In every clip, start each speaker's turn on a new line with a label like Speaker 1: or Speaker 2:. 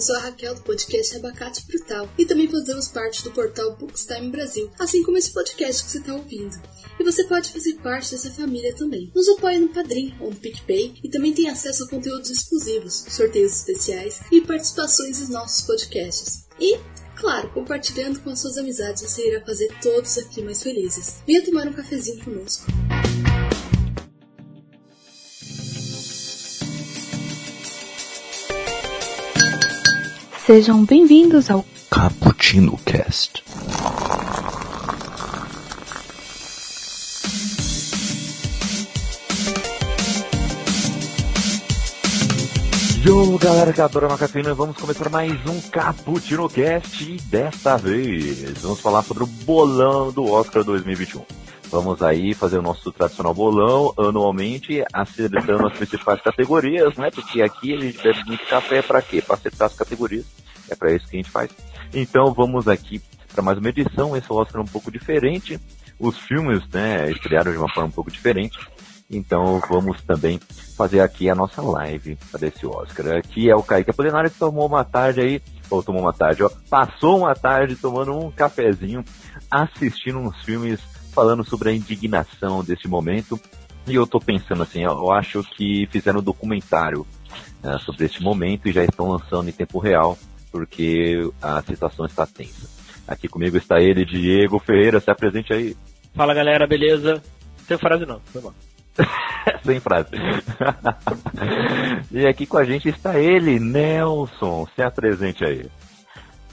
Speaker 1: Eu sou a Raquel do podcast Abacate Brutal e também fazemos parte do portal Bookstime Brasil, assim como esse podcast que você está ouvindo. E você pode fazer parte dessa família também. Nos apoie no Padrim ou no PicPay e também tem acesso a conteúdos exclusivos, sorteios especiais e participações nos nossos podcasts. E Claro, compartilhando com as suas amizades, você irá fazer todos aqui mais felizes. Venha tomar um cafezinho conosco.
Speaker 2: Sejam bem-vindos ao
Speaker 3: Cappuccino Cast. Yo, galera que adora uma cafeína, vamos começar mais um Cappuccino Cast e desta vez vamos falar sobre o bolão do Oscar 2021. Vamos aí fazer o nosso tradicional bolão anualmente, acertando as principais categorias, né? Porque aqui a gente bebe muito café para quê? Para acertar as categorias. É para isso que a gente faz. Então vamos aqui para mais uma edição. Esse Oscar é um pouco diferente. Os filmes, né, estrearam de uma forma um pouco diferente. Então vamos também fazer aqui a nossa live para esse Oscar. Aqui é o Kaique Apolinário que tomou uma tarde aí, ou tomou uma tarde, ó, passou uma tarde tomando um cafezinho, assistindo uns filmes falando sobre a indignação desse momento. E eu tô pensando assim, eu acho que fizeram um documentário uh, sobre este momento e já estão lançando em tempo real, porque a situação está tensa. Aqui comigo está ele, Diego Ferreira, se apresente aí.
Speaker 4: Fala galera, beleza? Sem frase não, foi bom.
Speaker 3: Sem frase. e aqui com a gente está ele, Nelson. Se apresente aí.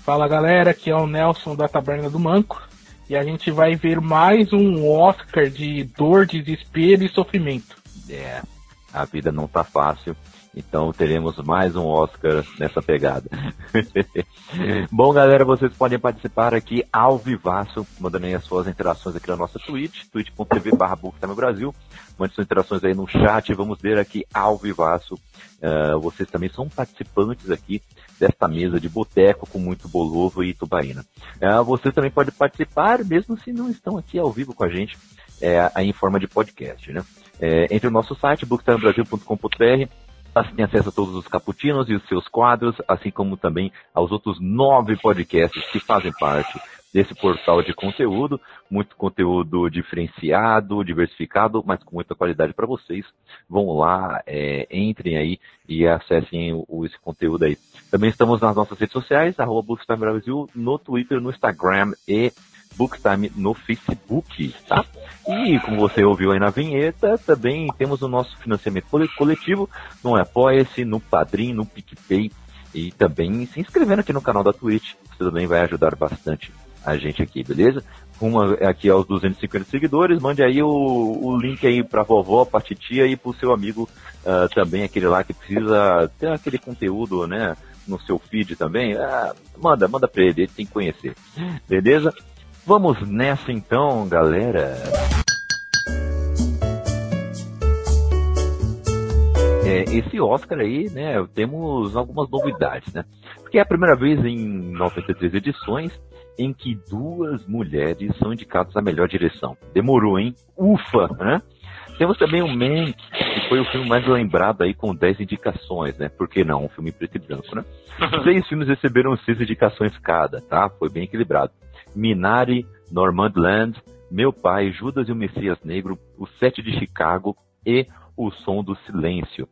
Speaker 5: Fala galera, aqui é o Nelson da Taberna do Manco. E a gente vai ver mais um Oscar de dor, desespero e sofrimento.
Speaker 3: É, a vida não tá fácil. Então teremos mais um Oscar nessa pegada. Bom, galera, vocês podem participar aqui ao vivaço, mandando aí as suas interações aqui na nossa Twitch, twitch.tv barra Brasil. Mande suas interações aí no chat, vamos ver aqui ao vivaço. Uh, vocês também são participantes aqui desta mesa de boteco com muito bolovo e tubaína. Uh, vocês também podem participar, mesmo se não estão aqui ao vivo com a gente, é, em forma de podcast, né? É, entre o nosso site, booktimebrasil.com.br, você tem acesso a todos os caputinos e os seus quadros, assim como também aos outros nove podcasts que fazem parte desse portal de conteúdo, muito conteúdo diferenciado, diversificado, mas com muita qualidade para vocês. Vão lá, é, entrem aí e acessem o, esse conteúdo aí. Também estamos nas nossas redes sociais, arroba Brasil, no Twitter, no Instagram e Bookstime no Facebook, tá? E como você ouviu aí na vinheta, também temos o nosso financiamento coletivo no Apoia-se, no Padrim, no PicPay e também se inscrevendo aqui no canal da Twitch. Você também vai ajudar bastante a gente aqui, beleza? Uma aqui aos 250 seguidores, mande aí o, o link aí pra vovó, pra titia e pro seu amigo uh, também, aquele lá que precisa ter aquele conteúdo, né? No seu feed também, uh, manda, manda pra ele, ele tem que conhecer. Beleza? Vamos nessa então, galera. É, esse Oscar aí, né, temos algumas novidades, né? Porque é a primeira vez em 93 edições em que duas mulheres são indicadas à melhor direção. Demorou, hein? Ufa, né? Temos também o Man, que foi o filme mais lembrado aí com 10 indicações, né? Por que não? Um filme preto e branco, né? Seis filmes receberam seis indicações cada, tá? Foi bem equilibrado. Minari, Normandland, Meu Pai, Judas e o Messias Negro, O Sete de Chicago e O Som do Silêncio.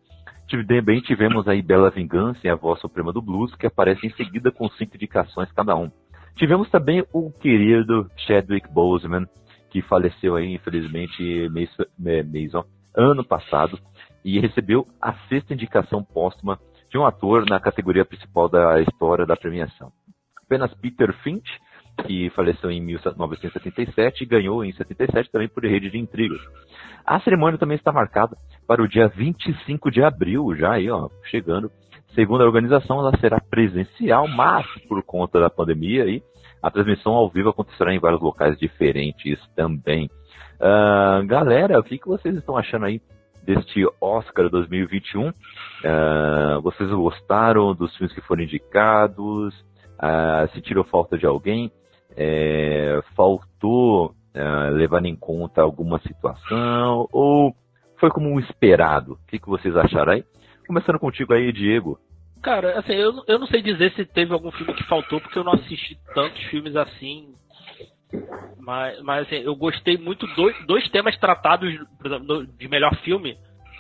Speaker 3: Também tivemos aí Bela Vingança e A Voz Suprema do Blues, que aparece em seguida com cinco indicações cada um. Tivemos também o querido Chadwick Boseman, que faleceu aí, infelizmente, mês, mês ó, ano passado, e recebeu a sexta indicação póstuma de um ator na categoria principal da história da premiação. Apenas Peter Finch que faleceu em 1977 e ganhou em 77 também por Rede de Intrigas. A cerimônia também está marcada para o dia 25 de abril, já aí, ó, chegando. Segundo a organização, ela será presencial, mas por conta da pandemia aí, a transmissão ao vivo acontecerá em vários locais diferentes também. Uh, galera, o que, que vocês estão achando aí deste Oscar 2021? Uh, ah, vocês gostaram dos filmes que foram indicados? Uh, se tirou falta de alguém? é, faltou é, levar em conta alguma situação ou foi como um esperado? O que, que vocês acharam aí? Começando contigo aí, Diego.
Speaker 4: Cara, assim, eu, eu não sei dizer se teve algum filme que faltou, porque eu não assisti tantos filmes assim. Mas, mas assim, eu gostei muito dois, dois temas tratados, por exemplo, de melhor filme.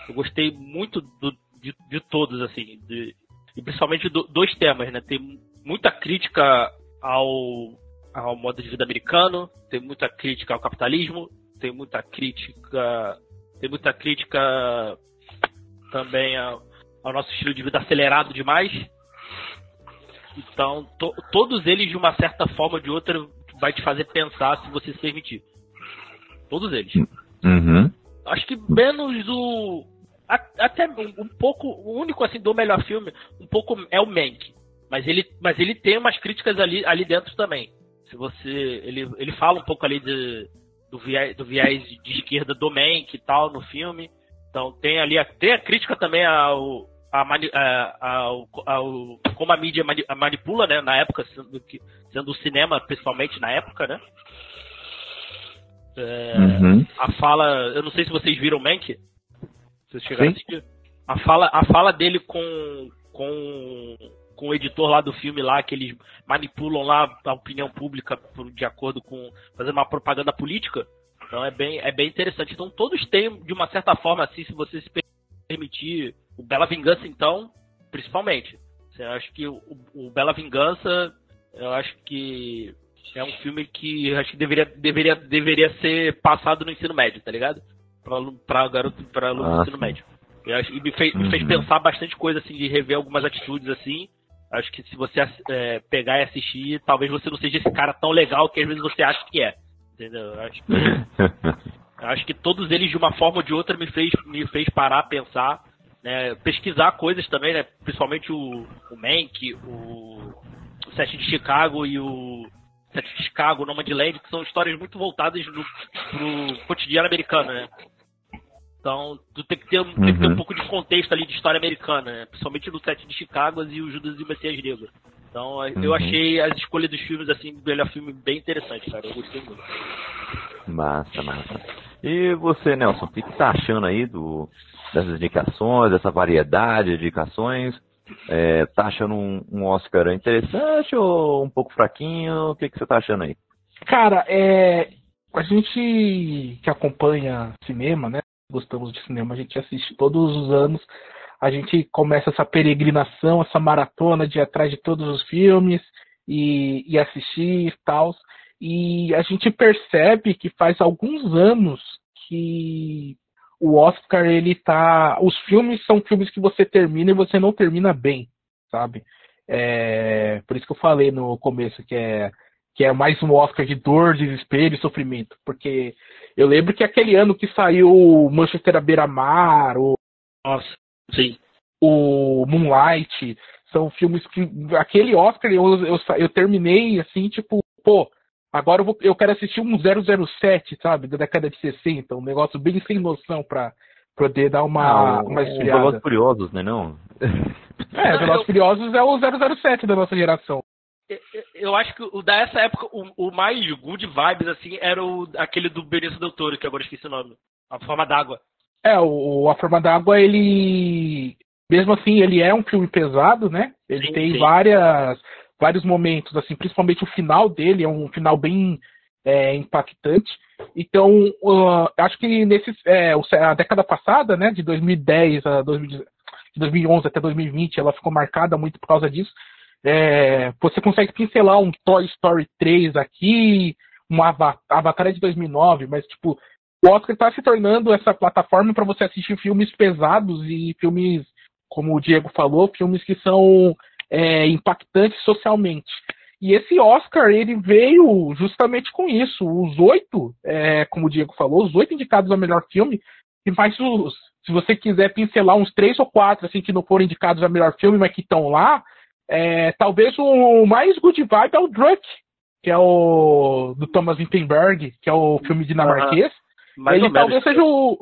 Speaker 4: Eu gostei muito do, de, de todos, assim. De, e principalmente do, dois temas, né? Tem muita crítica ao, ao modo de vida americano, tem muita crítica ao capitalismo, tem muita crítica. Tem muita crítica também ao, ao nosso estilo de vida acelerado demais. Então, to, todos eles, de uma certa forma ou de outra, vai te fazer pensar se você se permitir. Todos eles.
Speaker 3: Uhum.
Speaker 4: Acho que menos o. Até um, um pouco. O único assim do melhor filme, um pouco é o Mank. Mas ele, mas ele tem umas críticas ali, ali dentro também. Se você. Ele, ele fala um pouco ali de, do, viés, do viés de esquerda do Mank e tal no filme. Então tem ali a, tem a crítica também ao, a, a, a, como a mídia manipula, né, na época, sendo, sendo o cinema, principalmente na época, né? É, uhum. A fala, eu não sei se vocês viram Mank, se vocês chegaram Sim. a assistir. A fala, a fala dele com, com, com o editor lá do filme lá, que eles manipulam lá a opinião pública de acordo com, fazendo uma propaganda política. Então é bem, é bem interessante. Então todos têm, de uma certa forma, assim, se você se permitir o Bela Vingança, então, principalmente. Eu acho que o, o Bela Vingança, eu acho que é um filme que acho que deveria, deveria, deveria ser passado no ensino médio, tá ligado? Pra, pra garoto, pra aluno do ensino médio. Eu acho, e me fez, uhum. me fez uhum. pensar bastante coisa, assim, de rever algumas atitudes, assim. Acho que se você é, pegar e assistir, talvez você não seja esse cara tão legal que às vezes você acha que é. Entendeu? Eu acho que, acho que todos eles, de uma forma ou de outra, me fez, me fez parar, pensar né, pesquisar coisas também, né, principalmente o, o Mank, o, o Sete de Chicago e o Sete de Chicago, Nomadland, que são histórias muito voltadas no, pro cotidiano americano, né? Então, tu tem que ter, uhum. tem que ter um uhum. pouco de contexto ali de história americana, né? principalmente no Sete de Chicago e o Judas e o Messias Negro. Então, uhum. eu achei as escolhas dos filmes, assim, do melhor filme bem interessante, cara. Eu gostei muito.
Speaker 3: Massa, massa. E você, Nelson, o que, que tá achando aí do, dessas indicações, dessa variedade de indicações? É, tá achando um, um, Oscar interessante ou um pouco fraquinho? O que, que você tá achando aí?
Speaker 5: Cara, é, a gente que acompanha cinema, né? Gostamos de cinema, a gente assiste todos os anos. A gente começa essa peregrinação, essa maratona de ir atrás de todos os filmes e, e assistir e tal. E a gente percebe que faz alguns anos que o Oscar, ele tá. Os filmes são filmes que você termina e você não termina bem, sabe? É, por isso que eu falei no começo que é, que é mais um Oscar de dor, desespero e sofrimento. Porque eu lembro que aquele ano que saiu Manchester à beira-mar, o.
Speaker 4: Nossa, sim.
Speaker 5: O Moonlight, são filmes que. Aquele Oscar eu, eu, eu terminei assim, tipo, pô, Agora eu, vou, eu quero assistir um 007, sabe? Da década de 60, um negócio bem sem noção pra poder dar uma, ah, uma esfriada.
Speaker 3: Velozes Furiosos, né não?
Speaker 5: É, Velozes Furiosos é o 007 da nossa geração.
Speaker 4: Eu acho que o dessa época, o, o, mais good vibes, assim, era o, aquele do Benício Del Toro, que agora esqueci o nome. A Forma d'Água.
Speaker 5: É, o A Forma d'Água, ele... Mesmo assim, ele é um filme pesado, né? Ele sim, tem sim. várias vários momentos, assim, principalmente o final dele é um final bem é, impactante. Então, uh, acho que nesse, é, a década passada, né, de 2010 a 2011, de 2011 até 2020, ela ficou marcada muito por causa disso. É, você consegue pincelar um Toy Story 3 aqui, um Avatar, Avatar é de 2009, mas tipo, o Oscar está se tornando essa plataforma para você assistir filmes pesados e filmes, como o Diego falou, filmes que são é, impactante socialmente. E esse Oscar, ele veio justamente com isso. Os oito, é, como o Diego falou, os oito indicados ao melhor filme, e mais os, se você quiser pincelar uns três ou quatro, assim, que não foram indicados ao melhor filme, mas que estão lá, é, talvez o mais good vibe é o Druk, que é o do Thomas Wittenberg, que é o filme dinamarquês. Uhum. Ele talvez seja o,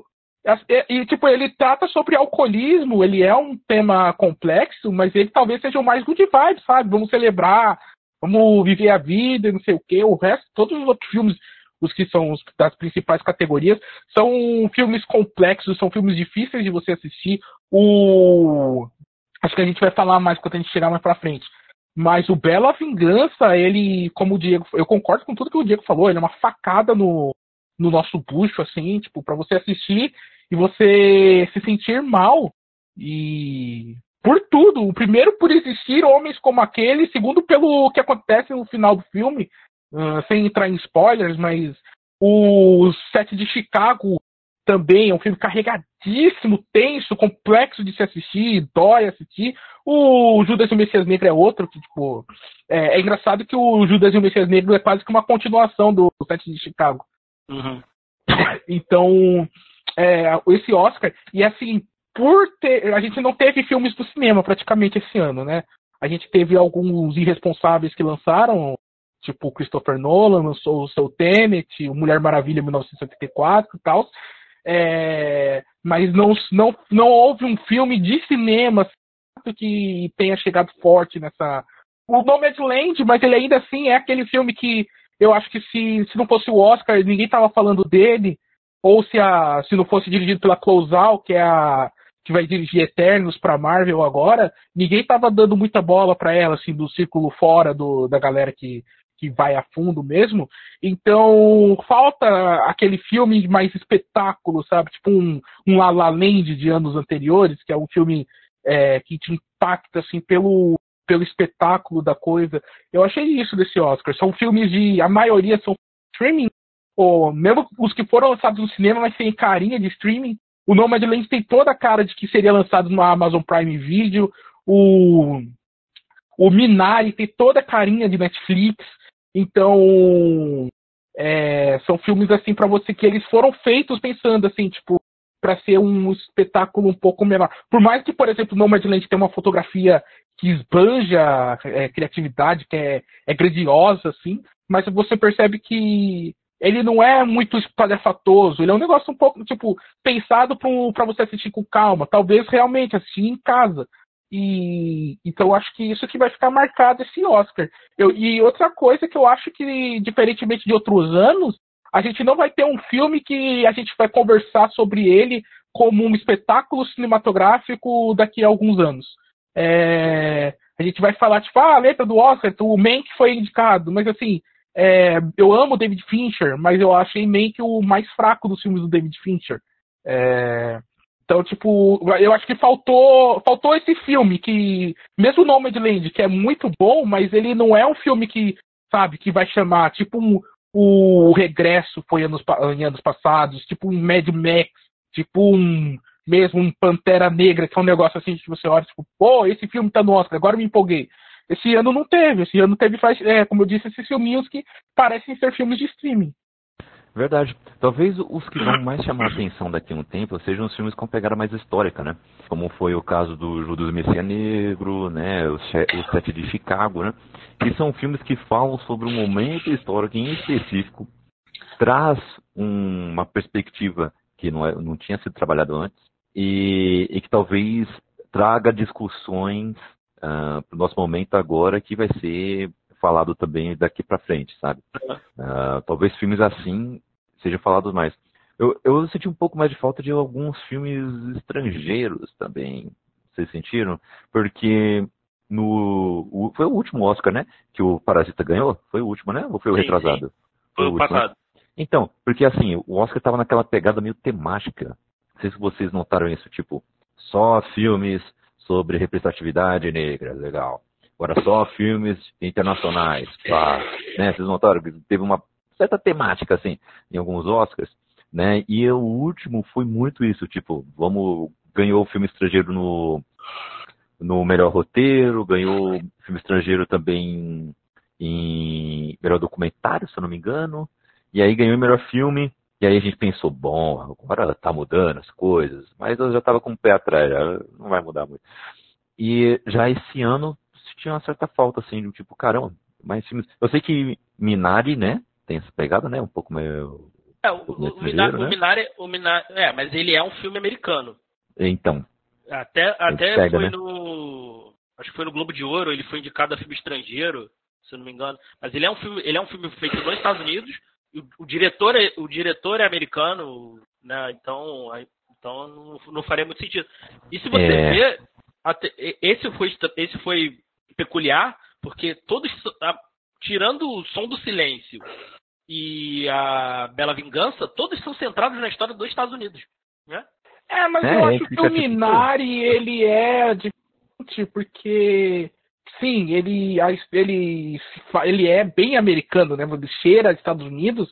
Speaker 5: e, tipo, ele trata sobre alcoolismo, ele é um tema complexo, mas ele talvez seja o mais good vibe, sabe? Vamos celebrar, vamos viver a vida, não sei o quê. O resto, todos os outros filmes, os que são os, das principais categorias, são filmes complexos, são filmes difíceis de você assistir. O acho que a gente vai falar mais quando a gente chegar mais pra frente. Mas o Bela Vingança, ele, como o Diego, eu concordo com tudo que o Diego falou, ele é uma facada no, no nosso bucho, assim, tipo, para você assistir e você se sentir mal. E por tudo. O primeiro por existir homens como aquele, segundo pelo que acontece no final do filme, uh, sem entrar em spoilers, mas o set de Chicago também é um filme carregadíssimo, tenso, complexo de se assistir, dói assistir. O Judas e o Messias Negro é outro que, tipo, é, é engraçado que o Judas e o Messias Negro é quase que uma continuação do, set de Chicago.
Speaker 4: Uhum.
Speaker 5: Então, é, esse Oscar, e assim, por ter. A gente não teve filmes do cinema praticamente esse ano, né? A gente teve alguns irresponsáveis que lançaram, tipo Christopher Nolan, o seu Tenet, o Mulher Maravilha 1974 e tal. É, mas não, não, não houve um filme de cinema que tenha chegado forte nessa. O Nomadland, mas ele ainda assim é aquele filme que eu acho que se, se não fosse o Oscar, ninguém tava falando dele, ou se, a, se não fosse dirigido pela Closeout, que é a que vai dirigir Eternos para Marvel agora, ninguém tava dando muita bola para ela, assim, do círculo fora do, da galera que, que vai a fundo mesmo. Então, falta aquele filme mais espetáculo, sabe? Tipo um, um La La Land de anos anteriores, que é um filme é, que te impacta, assim, pelo, pelo espetáculo da coisa. Eu achei isso desse Oscar. São filmes de. A maioria são streaming, ou mesmo os que foram lançados no cinema, mas sem carinha de streaming. O Nomadland tem toda a cara de que seria lançado no Amazon Prime Video. O, o Minari tem toda a carinha de Netflix. Então, é, são filmes assim para você que eles foram feitos pensando assim, tipo, para ser um espetáculo um pouco menor. Por mais que, por exemplo, Nomadland tenha uma fotografia que esbanja é, criatividade, que é, é grandiosa, assim, mas você percebe que ele não é muito espalhafatoso, ele é um negócio um pouco, tipo, pensado para você assistir com calma, talvez realmente assistir em casa. E então acho que isso que vai ficar marcado esse Oscar. Eu, e outra coisa que eu acho que, diferentemente de outros anos, a gente não vai ter um filme que a gente vai conversar sobre ele como um espetáculo cinematográfico daqui a alguns anos. É, a gente vai falar, tipo, ah, a letra do Oscar, o Mank foi indicado, mas assim, é, eu amo David Fincher, mas eu achei que o mais fraco dos filmes do David Fincher. É, então, tipo, eu acho que faltou, faltou esse filme que, mesmo o Nomadland, que é muito bom, mas ele não é um filme que, sabe, que vai chamar, tipo um, o Regresso foi anos, em anos passados, tipo um Mad Max, tipo um mesmo um Pantera Negra, que é um negócio assim que você olha, tipo, pô, esse filme tá no Oscar, agora me empolguei. Esse ano não teve. Esse ano teve, é, como eu disse, esses filminhos que parecem ser filmes de streaming.
Speaker 3: Verdade. Talvez os que vão mais chamar a atenção daqui a um tempo sejam os filmes com pegada mais histórica, né? Como foi o caso do Judas Messias Negro, né? O, o Sete de Chicago, né? Que são filmes que falam sobre um momento histórico em específico, traz um, uma perspectiva que não, é, não tinha sido trabalhado antes e, e que talvez traga discussões uh, ah, para o nosso momento agora que vai ser falado também daqui para frente, sabe? Uh, talvez filmes assim sejam falados mais. Eu, eu senti um pouco mais de falta de alguns filmes estrangeiros também. Vocês sentiram? Porque no. O, foi o último Oscar, né? Que o Parasita ganhou? Foi o último, né? Ou foi o sim, retrasado? Sim.
Speaker 4: Foi, foi o, passado.
Speaker 3: Então, porque assim, o Oscar estava naquela pegada meio temática. Não sei se vocês notaram isso, tipo, só filmes sobre representatividade negra, legal. Agora só filmes internacionais, tá? Né? Vocês notaram que teve uma certa temática, assim, em alguns Oscars, né? E o último foi muito isso, tipo, vamos, ganhou o filme estrangeiro no, no melhor roteiro, ganhou filme estrangeiro também em melhor documentário, se eu não me engano, e aí ganhou o melhor filme, e aí a gente pensou, bom, agora tá mudando as coisas, mas eu já tava com o pé atrás, não vai mudar muito. E já esse ano tinha uma certa falta, assim, do tipo, caramba, mais filmes. Eu sei que Minari, né, tem essa pegada, né, um pouco meio.
Speaker 4: É, o, o, Minari, né? o, Minari, o Minari, é, mas ele é um filme americano.
Speaker 3: Então.
Speaker 4: Até, até pega, foi né? no. Acho que foi no Globo de Ouro, ele foi indicado a filme estrangeiro, se eu não me engano. Mas ele é um filme, ele é um filme feito nos Estados Unidos o, diretor é, o diretor é americano, né? Então, então não, não faria muito sentido. E se você é... até, esse foi esse foi peculiar porque todos tirando o som do silêncio e a Bela Vingança, todos são centrados na história dos Estados Unidos, né?
Speaker 5: É, mas é, eu acho que o Minari ele é diferente porque sim, ele, ele, ele é bem americano, né? Ele cheira Estados Unidos,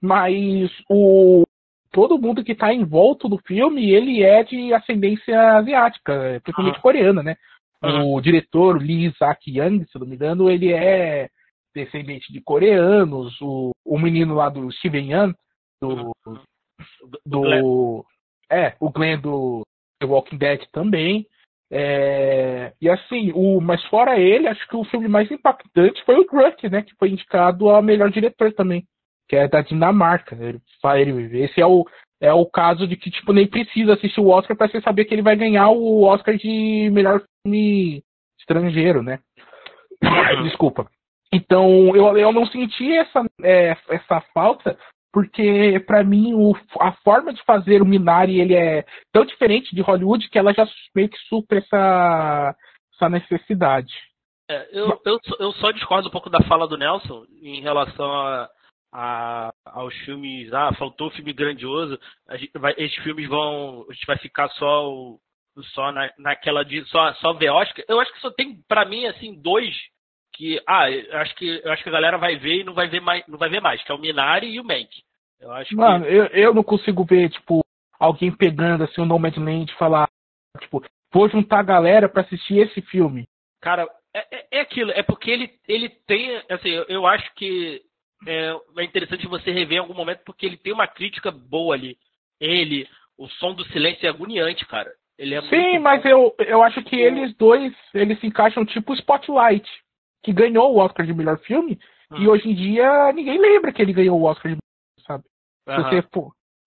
Speaker 5: mas o todo mundo que está em volta do filme, ele é de ascendência asiática, principalmente uhum. coreana, né? Uhum. O diretor Lee Isaac Young, se não me engano, ele é descendente de coreanos. O, o menino lá do Steven Yeun, do, do, é, o Glenn do The Walking Dead também. É, e assim, o, mas fora ele, acho que o filme mais impactante foi o Druk, né? Que foi indicado a melhor diretor também, que é da Dinamarca. Ele, ele, esse é o, é o caso de que tipo, nem precisa assistir o Oscar para você saber que ele vai ganhar o Oscar de melhor filme estrangeiro, né? Desculpa. Então, eu, eu não senti essa, é, essa falta porque para mim o, a forma de fazer o Minari ele é tão diferente de Hollywood que ela já meio que supra essa, essa necessidade.
Speaker 4: É, eu, eu, eu, só discordo um pouco da fala do Nelson em relação a, a, aos filmes. Ah, faltou filme grandioso. Vai, esses filmes vão. A gente vai ficar só, só na, naquela de só, só ver Oscar. Eu acho que só tem, para mim, assim, dois que ah, eu acho que eu acho que a galera vai ver e não vai ver mais, não vai ver mais, que é o Minari e o Mank. Eu acho
Speaker 5: Mano,
Speaker 4: que...
Speaker 5: eu, eu não consigo ver tipo alguém pegando assim o Nomadland e falar tipo, vou juntar a galera para assistir esse filme.
Speaker 4: Cara, é, é, é, aquilo, é porque ele ele tem, assim, eu, eu acho que é, é interessante você rever em algum momento porque ele tem uma crítica boa ali. Ele, o som do silêncio é agoniante, cara. Ele é
Speaker 5: Sim, mas eu, eu acho que eles dois, eles se encaixam tipo Spotlight que ganhou o Oscar de melhor filme, hum. e hoje em dia ninguém lembra que ele ganhou o Oscar de melhor, sabe? Uhum. Você,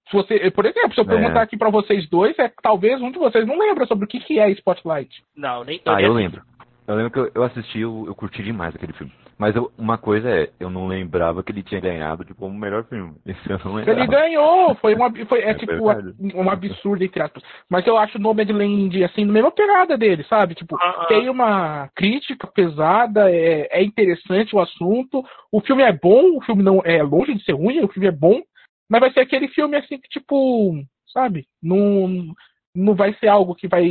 Speaker 5: se você, por exemplo, se eu é. perguntar aqui para vocês dois, é talvez um de vocês não lembra sobre o que, que é Spotlight.
Speaker 4: Não, nem
Speaker 3: Ah, eu lembro. Eu lembro que eu, eu assisti, eu, eu curti demais aquele filme. Mas eu, uma coisa é, eu não lembrava que ele tinha ganhado de como melhor filme. Isso eu não lembrava.
Speaker 5: Ele ganhou, foi uma, foi, é, é tipo um absurdo entre aspas. Mas eu acho o Nomadland assim, na mesma pegada dele, sabe? Tipo, uh -huh. tem uma crítica pesada, é, é interessante o assunto. O filme é bom, o filme não é longe de ser ruim, o filme é bom, mas vai ser aquele filme assim que tipo, sabe? Não não vai ser algo que vai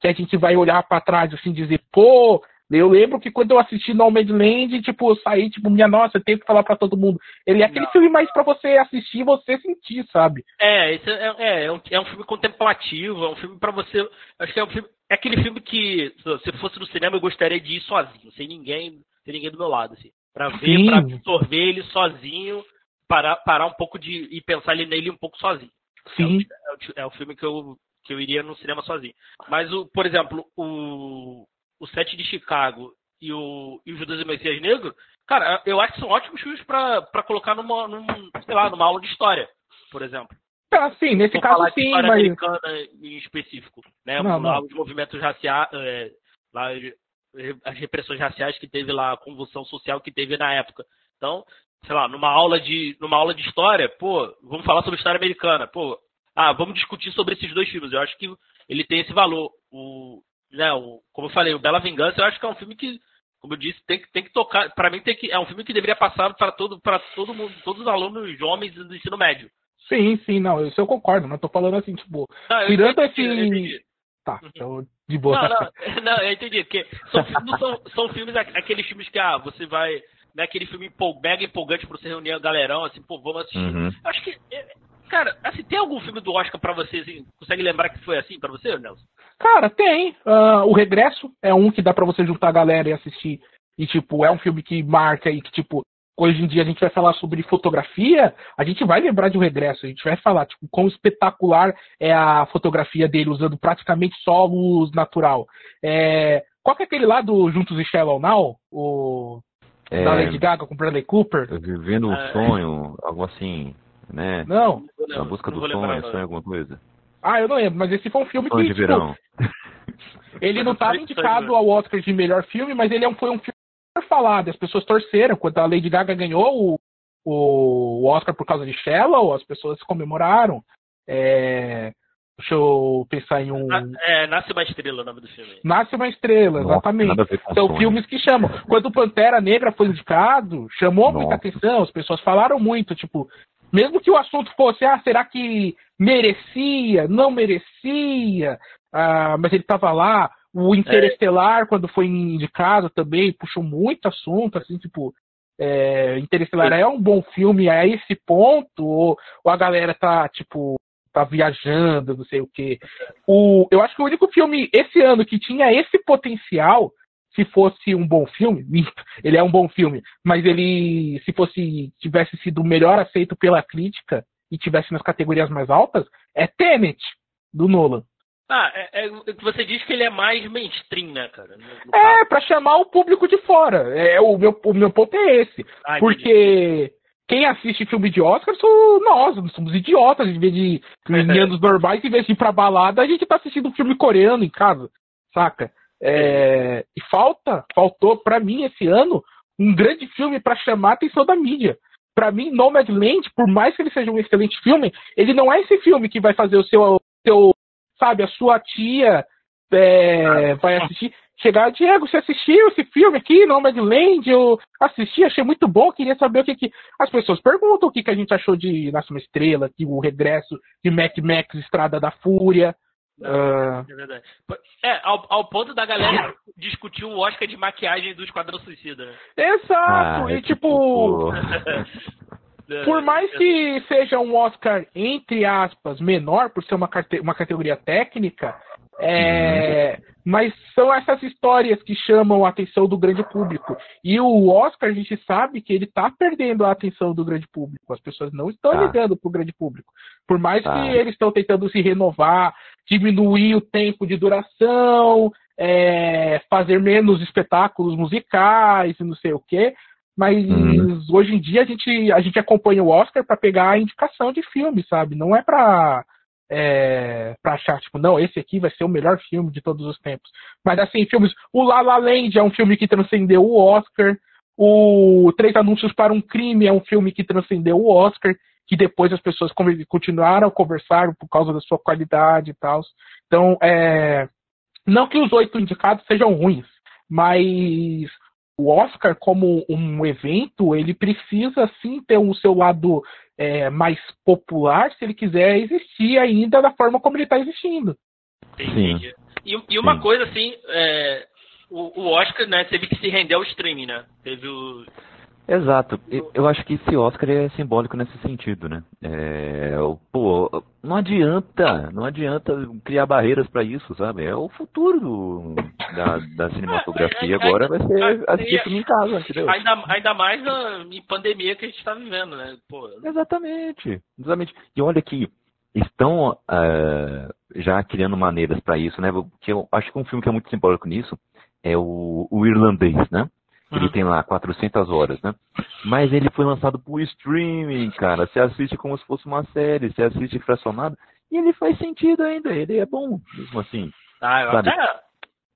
Speaker 5: que a gente vai olhar para trás assim dizer, pô, eu lembro que quando eu assisti Nomadland, tipo, eu saí, tipo, minha nossa, eu tenho que falar para todo mundo. Ele é aquele Não. filme mais para você assistir e você sentir, sabe?
Speaker 4: É, esse é, é, é, um, é um filme contemplativo, é um filme para você. Acho que é um filme. É aquele filme que, se fosse no cinema, eu gostaria de ir sozinho, sem ninguém, sem ninguém do meu lado, assim. Pra ver, Sim. pra absorver ele sozinho, parar, parar um pouco de. e pensar nele um pouco sozinho.
Speaker 5: Sim.
Speaker 4: É o, é o filme que eu, que eu iria no cinema sozinho. Mas, o, por exemplo, o, o Sete de Chicago e o, e o Judas e Messias Negro, cara, eu acho que são ótimos filmes para colocar numa, num, sei lá, numa aula de história, por exemplo.
Speaker 5: Ah, sim, nesse caso falar sim, mas...
Speaker 4: americana em específico, né? Não, não. Os movimentos raciais, é, lá, as repressões raciais que teve lá, a convulsão social que teve na época. Então, sei lá, numa aula de, numa aula de história, pô, vamos falar sobre história americana, pô, ah, vamos discutir sobre esses dois filmes. Eu acho que ele tem esse valor. O, né, o, como eu falei, o Bela Vingança, eu acho que é um filme que, como eu disse, tem que, tem que tocar. Para mim, tem que, é um filme que deveria passar para todo, para todo mundo, todos os alunos homens do ensino médio.
Speaker 5: Sim, sim, não, isso eu concordo, mas tô falando assim, tipo, não, tirando esse. Tá, uhum. então, de boa.
Speaker 4: Não, não, não, eu entendi, porque são, são, são filmes, aqueles filmes que, ah, você vai, né, aquele filme mega empolgante pra você reunir a galerão, assim, pô, vamos assistir. Uhum. Acho que é, Cara, assim, tem algum filme do Oscar pra você, assim, consegue lembrar que foi assim pra você, Nelson?
Speaker 5: Cara, tem. Uh, o Regresso é um que dá pra você juntar a galera e assistir. E, tipo, é um filme que marca e que, tipo, hoje em dia a gente vai falar sobre fotografia, a gente vai lembrar de O Regresso, a gente vai falar, tipo, quão espetacular é a fotografia dele, usando praticamente só luz natural. É... Qual que é aquele lá do Juntos e Shallow Now? O... É... Da Lady Gaga com Bradley Cooper?
Speaker 3: Vivendo um é... sonho, algo assim né?
Speaker 5: Não.
Speaker 3: Na busca do sonho, sonho alguma coisa.
Speaker 5: Ah, eu não lembro, mas esse foi um filme sonho
Speaker 3: que. Tipo,
Speaker 5: ele não estava indicado ao Oscar de melhor filme, mas ele é foi um filme falado. As pessoas torceram. Quando a Lady Gaga ganhou o, o Oscar por causa de Shallow, as pessoas comemoraram. É... Deixa eu pensar em um.
Speaker 4: É, Nasce uma Estrela o nome do filme.
Speaker 5: Nasce uma Estrela, Nossa, exatamente. São sonho. filmes que chamam. Quando o Pantera Negra foi indicado, chamou Nossa. muita atenção, as pessoas falaram muito, tipo, mesmo que o assunto fosse, ah, será que merecia, não merecia, ah, mas ele estava lá. O Interestelar, é. quando foi indicado também, puxou muito assunto, assim, tipo, é, Interestelar é. um bom filme a esse ponto, ou, ou, a galera tá, tipo, tá viajando, não sei o quê. O, eu acho que o único filme esse ano que tinha esse potencial, se fosse um bom filme, ele é um bom filme, mas ele, se fosse, tivesse sido melhor aceito pela crítica e tivesse nas categorias mais altas, é Tenet, do Nolan.
Speaker 4: Ah, é, é, você diz que ele é mais mainstream, né, cara? No,
Speaker 5: é, para chamar o público de fora. É, o, meu, o meu ponto é esse. Ah, porque quem assiste filme de Oscar sou nós, somos idiotas, em vez de meninos normais, em vez de ir pra balada, a gente tá assistindo um filme coreano em casa, saca? É, e falta, faltou para mim esse ano um grande filme para chamar a atenção da mídia. Para mim, Nomadland, por mais que ele seja um excelente filme, ele não é esse filme que vai fazer o seu, seu sabe, a sua tia é, vai assistir. Chegar, Diego, você assistiu esse filme aqui, Nomadland? Eu assisti, achei muito bom, queria saber o que que. As pessoas perguntam o que, que a gente achou de Nasce uma Estrela, que o regresso de Mac Max Estrada da Fúria.
Speaker 4: Uh... É verdade. É, ao, ao, ponto da galera discutir o Oscar de maquiagem do Esquadrão Suicida.
Speaker 5: Exato, ah, e tipo. Por mais que seja um Oscar, entre aspas, menor, por ser uma, uma categoria técnica, é, uhum. mas são essas histórias que chamam a atenção do grande público. E o Oscar, a gente sabe que ele está perdendo a atenção do grande público. As pessoas não estão tá. ligando para o grande público. Por mais tá. que eles estão tentando se renovar, diminuir o tempo de duração, é, fazer menos espetáculos musicais e não sei o quê. Mas uhum. hoje em dia a gente, a gente acompanha o Oscar para pegar a indicação de filme, sabe? Não é para é, pra achar, tipo, não, esse aqui vai ser o melhor filme de todos os tempos. Mas assim, filmes. O La La Land é um filme que transcendeu o Oscar. O Três Anúncios para um Crime é um filme que transcendeu o Oscar, que depois as pessoas continuaram a conversar por causa da sua qualidade e tal. Então, é, não que os oito indicados sejam ruins, mas o Oscar, como um evento, ele precisa sim ter o seu lado é, mais popular se ele quiser existir ainda da forma como ele está existindo.
Speaker 4: Entendi. E, e, uma sim. coisa assim, é, o, o, Oscar né, teve que se render ao streaming, né? Teve o,
Speaker 3: Exato. Eu acho que esse Oscar é simbólico nesse sentido, né? É, pô, não adianta, não adianta criar barreiras para isso, sabe? É o futuro do, da, da cinematografia agora vai ser assistir filme em casa, entendeu?
Speaker 4: Ainda, ainda mais em pandemia que a gente está vivendo, né? Pô.
Speaker 3: Exatamente, exatamente. E olha que estão uh, já criando maneiras para isso, né? Que eu acho que um filme que é muito simbólico nisso é o, o irlandês, né? Ele tem lá 400 horas, né? Mas ele foi lançado por streaming, cara. Você assiste como se fosse uma série, você assiste fracionado. E ele faz sentido ainda, ele é bom, mesmo assim.
Speaker 4: Ah, eu sabe? até...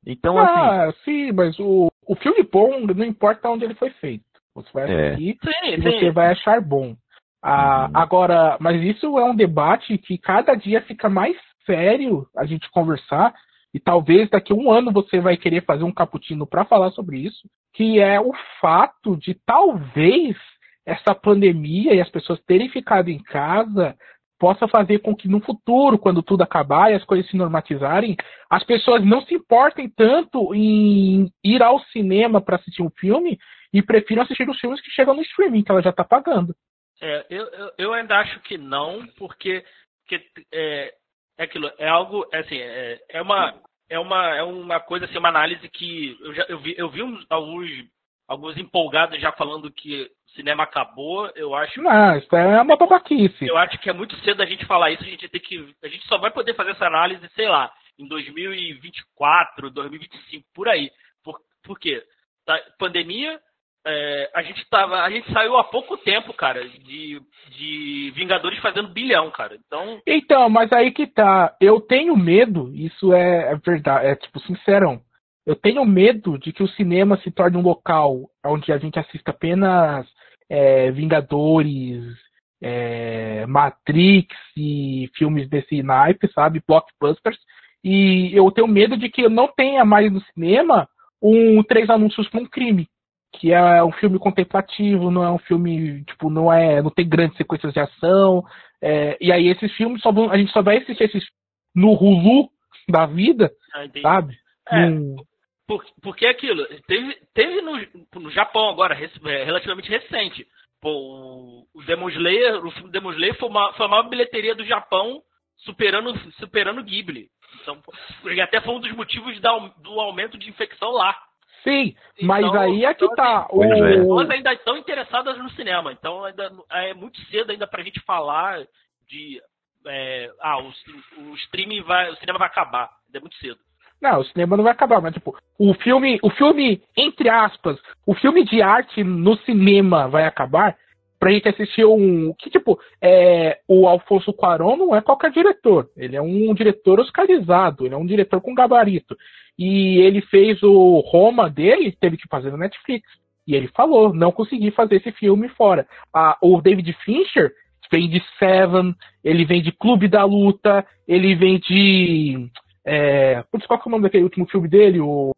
Speaker 5: Então, ah, assim... sim, mas o, o filme bom não importa onde ele foi feito. Você vai é. assistir é. e você vai achar bom. Ah, uhum. Agora, mas isso é um debate que cada dia fica mais sério a gente conversar e talvez daqui a um ano você vai querer fazer um cappuccino para falar sobre isso, que é o fato de talvez essa pandemia e as pessoas terem ficado em casa possa fazer com que no futuro, quando tudo acabar e as coisas se normatizarem, as pessoas não se importem tanto em ir ao cinema para assistir um filme e prefiram assistir os filmes que chegam no streaming, que ela já está pagando.
Speaker 4: É, eu, eu, ainda acho que não, porque, porque é, é aquilo, é algo, é assim, é, é uma é uma é uma coisa assim, uma análise que eu já eu vi, eu vi alguns alguns empolgados já falando que o cinema acabou, eu acho.
Speaker 5: Não, isso é uma babaquice.
Speaker 4: Eu acho que é muito cedo a gente falar isso, a gente tem que a gente só vai poder fazer essa análise, sei lá, em 2024, 2025, por aí. Por, por quê? Tá, pandemia, é, a gente tava. A gente saiu há pouco tempo, cara, de, de Vingadores fazendo bilhão, cara. Então.
Speaker 5: Então, mas aí que tá. Eu tenho medo, isso é, é verdade, é tipo, sincerão. Eu tenho medo de que o cinema se torne um local onde a gente assista apenas é, Vingadores é, Matrix e filmes desse naipe, sabe? Blockbusters. E eu tenho medo de que não tenha mais no cinema um Três Anúncios para um Crime. Que é um filme contemplativo, não é um filme, tipo, não é. não tem grandes sequências de ação. É, e aí esses filmes só vão, a gente só vai assistir esses no Hulu da vida, ah, sabe?
Speaker 4: É, hum. porque é aquilo, teve, teve no, no Japão agora, é, relativamente recente, Pô, o Demon Slayer, o filme Demon Slayer foi, uma, foi a maior bilheteria do Japão, superando superando Ghibli. Então, até foi um dos motivos da, do aumento de infecção lá.
Speaker 5: Sim, mas então, aí é que então, tá.
Speaker 4: Assim. As pessoas ainda estão interessadas no cinema, então ainda é muito cedo ainda pra gente falar de é, ah, o, o streaming vai, o cinema vai acabar. Ainda é muito cedo.
Speaker 5: Não, o cinema não vai acabar, mas tipo, o filme, o filme, entre aspas, o filme de arte no cinema vai acabar pra gente assistir um. Que, tipo, é, o Alfonso Cuarón não é qualquer diretor. Ele é um diretor oscarizado, ele é um diretor com gabarito. E ele fez o Roma dele, teve que fazer no Netflix. E ele falou, não consegui fazer esse filme fora. Ah, o David Fincher vem de Seven, ele vem de Clube da Luta, ele vem de é, putz, qual que é o nome daquele último filme dele? O,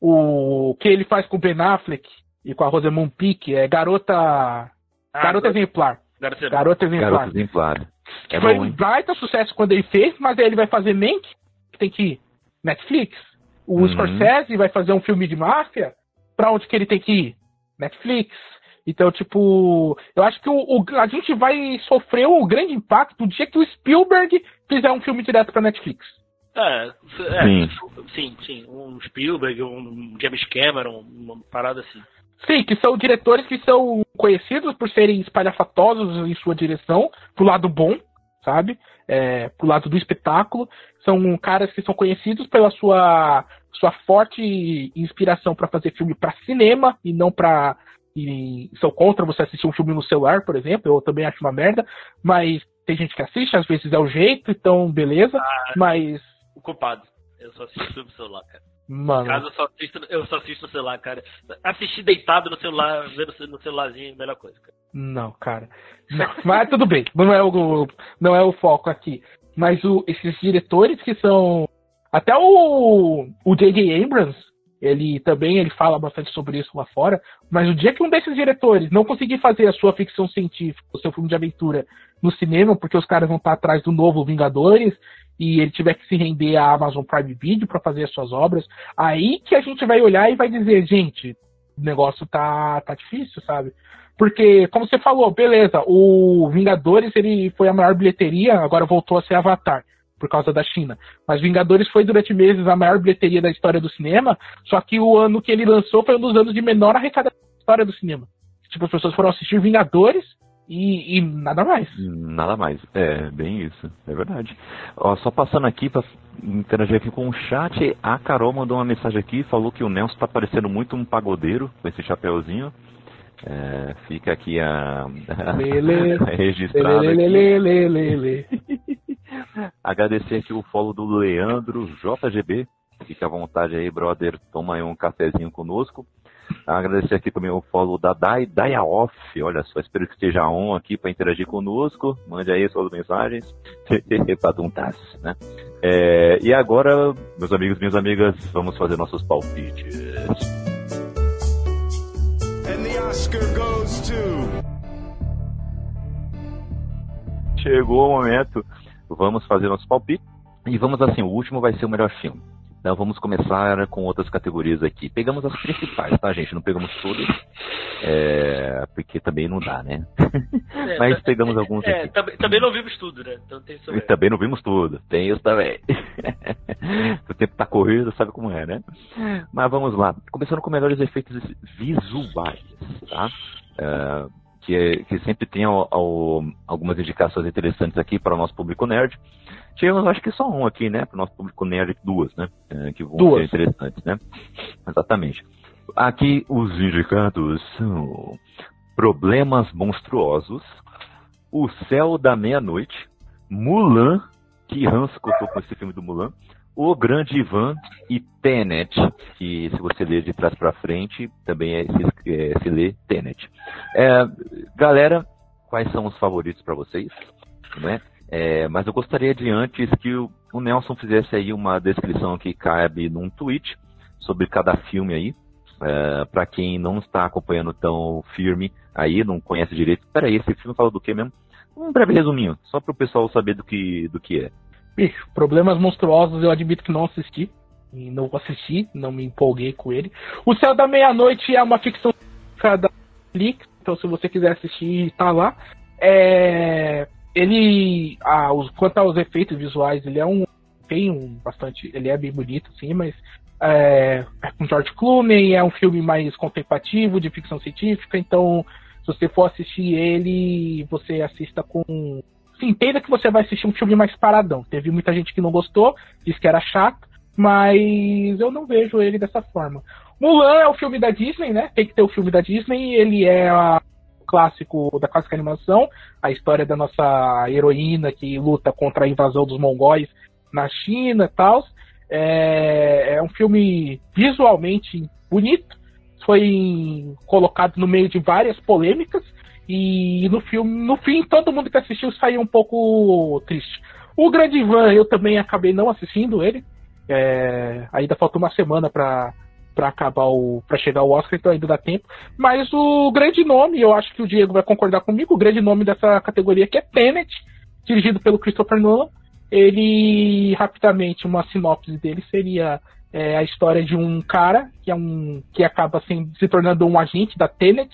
Speaker 5: o que ele faz com o Ben Affleck e com a Rosamund Pike, é Garota. Ah, Garota Exemplar.
Speaker 3: Garota, Garota Exemplar. Garota Exemplar.
Speaker 5: É foi um baita sucesso quando ele fez, mas aí ele vai fazer Mank, que tem que ir. Netflix. O uhum. Scorsese vai fazer um filme de máfia, pra onde que ele tem que ir? Netflix. Então, tipo, eu acho que o, o, a gente vai sofrer o grande impacto o dia que o Spielberg fizer um filme direto pra Netflix.
Speaker 4: É, é sim. sim, sim. Um Spielberg, um James Cameron, uma parada assim.
Speaker 5: Sim, que são diretores que são conhecidos por serem espalhafatosos em sua direção, pro lado bom, sabe? É, pro lado do espetáculo. São caras que são conhecidos pela sua, sua forte inspiração para fazer filme para cinema e não para e sou contra você assistir um filme no celular, por exemplo, eu também acho uma merda, mas tem gente que assiste, às vezes é o jeito, então beleza, ah, mas
Speaker 4: o culpado. Eu só assisto no celular, cara.
Speaker 5: Mano.
Speaker 4: Caso eu só assisto, eu só assisto no celular, cara. Assistir deitado no celular, vendo no celularzinho, melhor coisa, cara.
Speaker 5: Não, cara. Não, mas tudo bem, não é o, não é o foco aqui. Mas o, esses diretores que são. Até o o J.J. Abrams, ele também ele fala bastante sobre isso lá fora. Mas o dia que um desses diretores não conseguir fazer a sua ficção científica, o seu filme de aventura no cinema, porque os caras vão estar atrás do novo Vingadores, e ele tiver que se render à Amazon Prime Video para fazer as suas obras, aí que a gente vai olhar e vai dizer, gente, o negócio tá, tá difícil, sabe? Porque, como você falou, beleza, o Vingadores ele foi a maior bilheteria, agora voltou a ser Avatar, por causa da China. Mas Vingadores foi durante meses a maior bilheteria da história do cinema, só que o ano que ele lançou foi um dos anos de menor arrecadação da história do cinema. Tipo, as pessoas foram assistir Vingadores e, e, nada mais.
Speaker 3: Nada mais. É, bem isso. É verdade. Ó, só passando aqui para interagir aqui com o chat, a Carol mandou uma mensagem aqui, falou que o Nelson está parecendo muito um pagodeiro com esse chapéuzinho. É, fica aqui a, a registrado. Agradecer aqui o follow do Leandro JGB. Fique à vontade aí, brother. Toma aí um cafezinho conosco. Agradecer aqui também o follow da Dai, Daya Off. Olha só, espero que esteja on aqui para interagir conosco. Mande aí suas mensagens. Paduntas, né? É, e agora, meus amigos e minhas amigas, vamos fazer nossos palpites. And the Oscar goes to... Chegou o momento. Vamos fazer nosso palpite. E vamos assim, o último vai ser o melhor filme. Então vamos começar com outras categorias aqui. Pegamos as principais, tá, gente? Não pegamos todas, é, porque também não dá, né? É, Mas tá, pegamos alguns
Speaker 4: é, aqui. Também, também, não vimos tudo, né? Então tem isso
Speaker 3: também. também não vimos tudo. Tem isso também. o tempo tá corrido, sabe como é, né? Mas vamos lá. Começando com melhores efeitos visuais, tá? É, que, que sempre tem ao, ao, algumas indicações interessantes aqui para o nosso público nerd. Tivemos, acho que só um aqui, né? Para o nosso público nerd, duas, né? É, que vão duas. ser interessantes, né? Exatamente. Aqui os indicados são Problemas Monstruosos, O Céu da Meia-Noite, Mulan, que Hans contou com esse filme do Mulan, O Grande Ivan e Tenet, que se você ler de trás para frente, também é, se, é, se lê Tenet. É, galera, quais são os favoritos para vocês, né? É, mas eu gostaria de antes que o, Nelson fizesse aí uma descrição que cabe num tweet sobre cada filme aí, é, para quem não está acompanhando tão firme aí, não conhece direito. Peraí, esse filme fala do que mesmo? Um breve resuminho, só para o pessoal saber do que, do que é.
Speaker 5: Problemas Monstruosos eu admito que não assisti. E não assisti, não me empolguei com ele. O Céu da Meia-Noite é uma ficção da Netflix, então se você quiser assistir, tá lá. É, ele, ah, os, quanto aos efeitos visuais, ele é um tem um bastante, ele é bem bonito, sim, mas é, é com George Clooney, é um filme mais contemplativo, de ficção científica, então se você for assistir ele, você assista com entenda que você vai assistir um filme mais paradão. Teve muita gente que não gostou, disse que era chato, mas eu não vejo ele dessa forma. Mulan é o filme da Disney, né? Tem que ter o filme da Disney, ele é a, clássico da clássica animação, a história da nossa heroína que luta contra a invasão dos mongóis na China e tal. É, é um filme visualmente bonito, foi colocado no meio de várias polêmicas, e no filme, no fim, todo mundo que assistiu saiu um pouco triste. O Grande Van, eu também acabei não assistindo ele. É, ainda falta uma semana para para acabar o para chegar o Oscar, então ainda dá tempo. Mas o grande nome, eu acho que o Diego vai concordar comigo, o grande nome dessa categoria que é Tenet, dirigido pelo Christopher Nolan. Ele rapidamente uma sinopse dele seria é, a história de um cara que é um que acaba assim, se tornando um agente da Tenet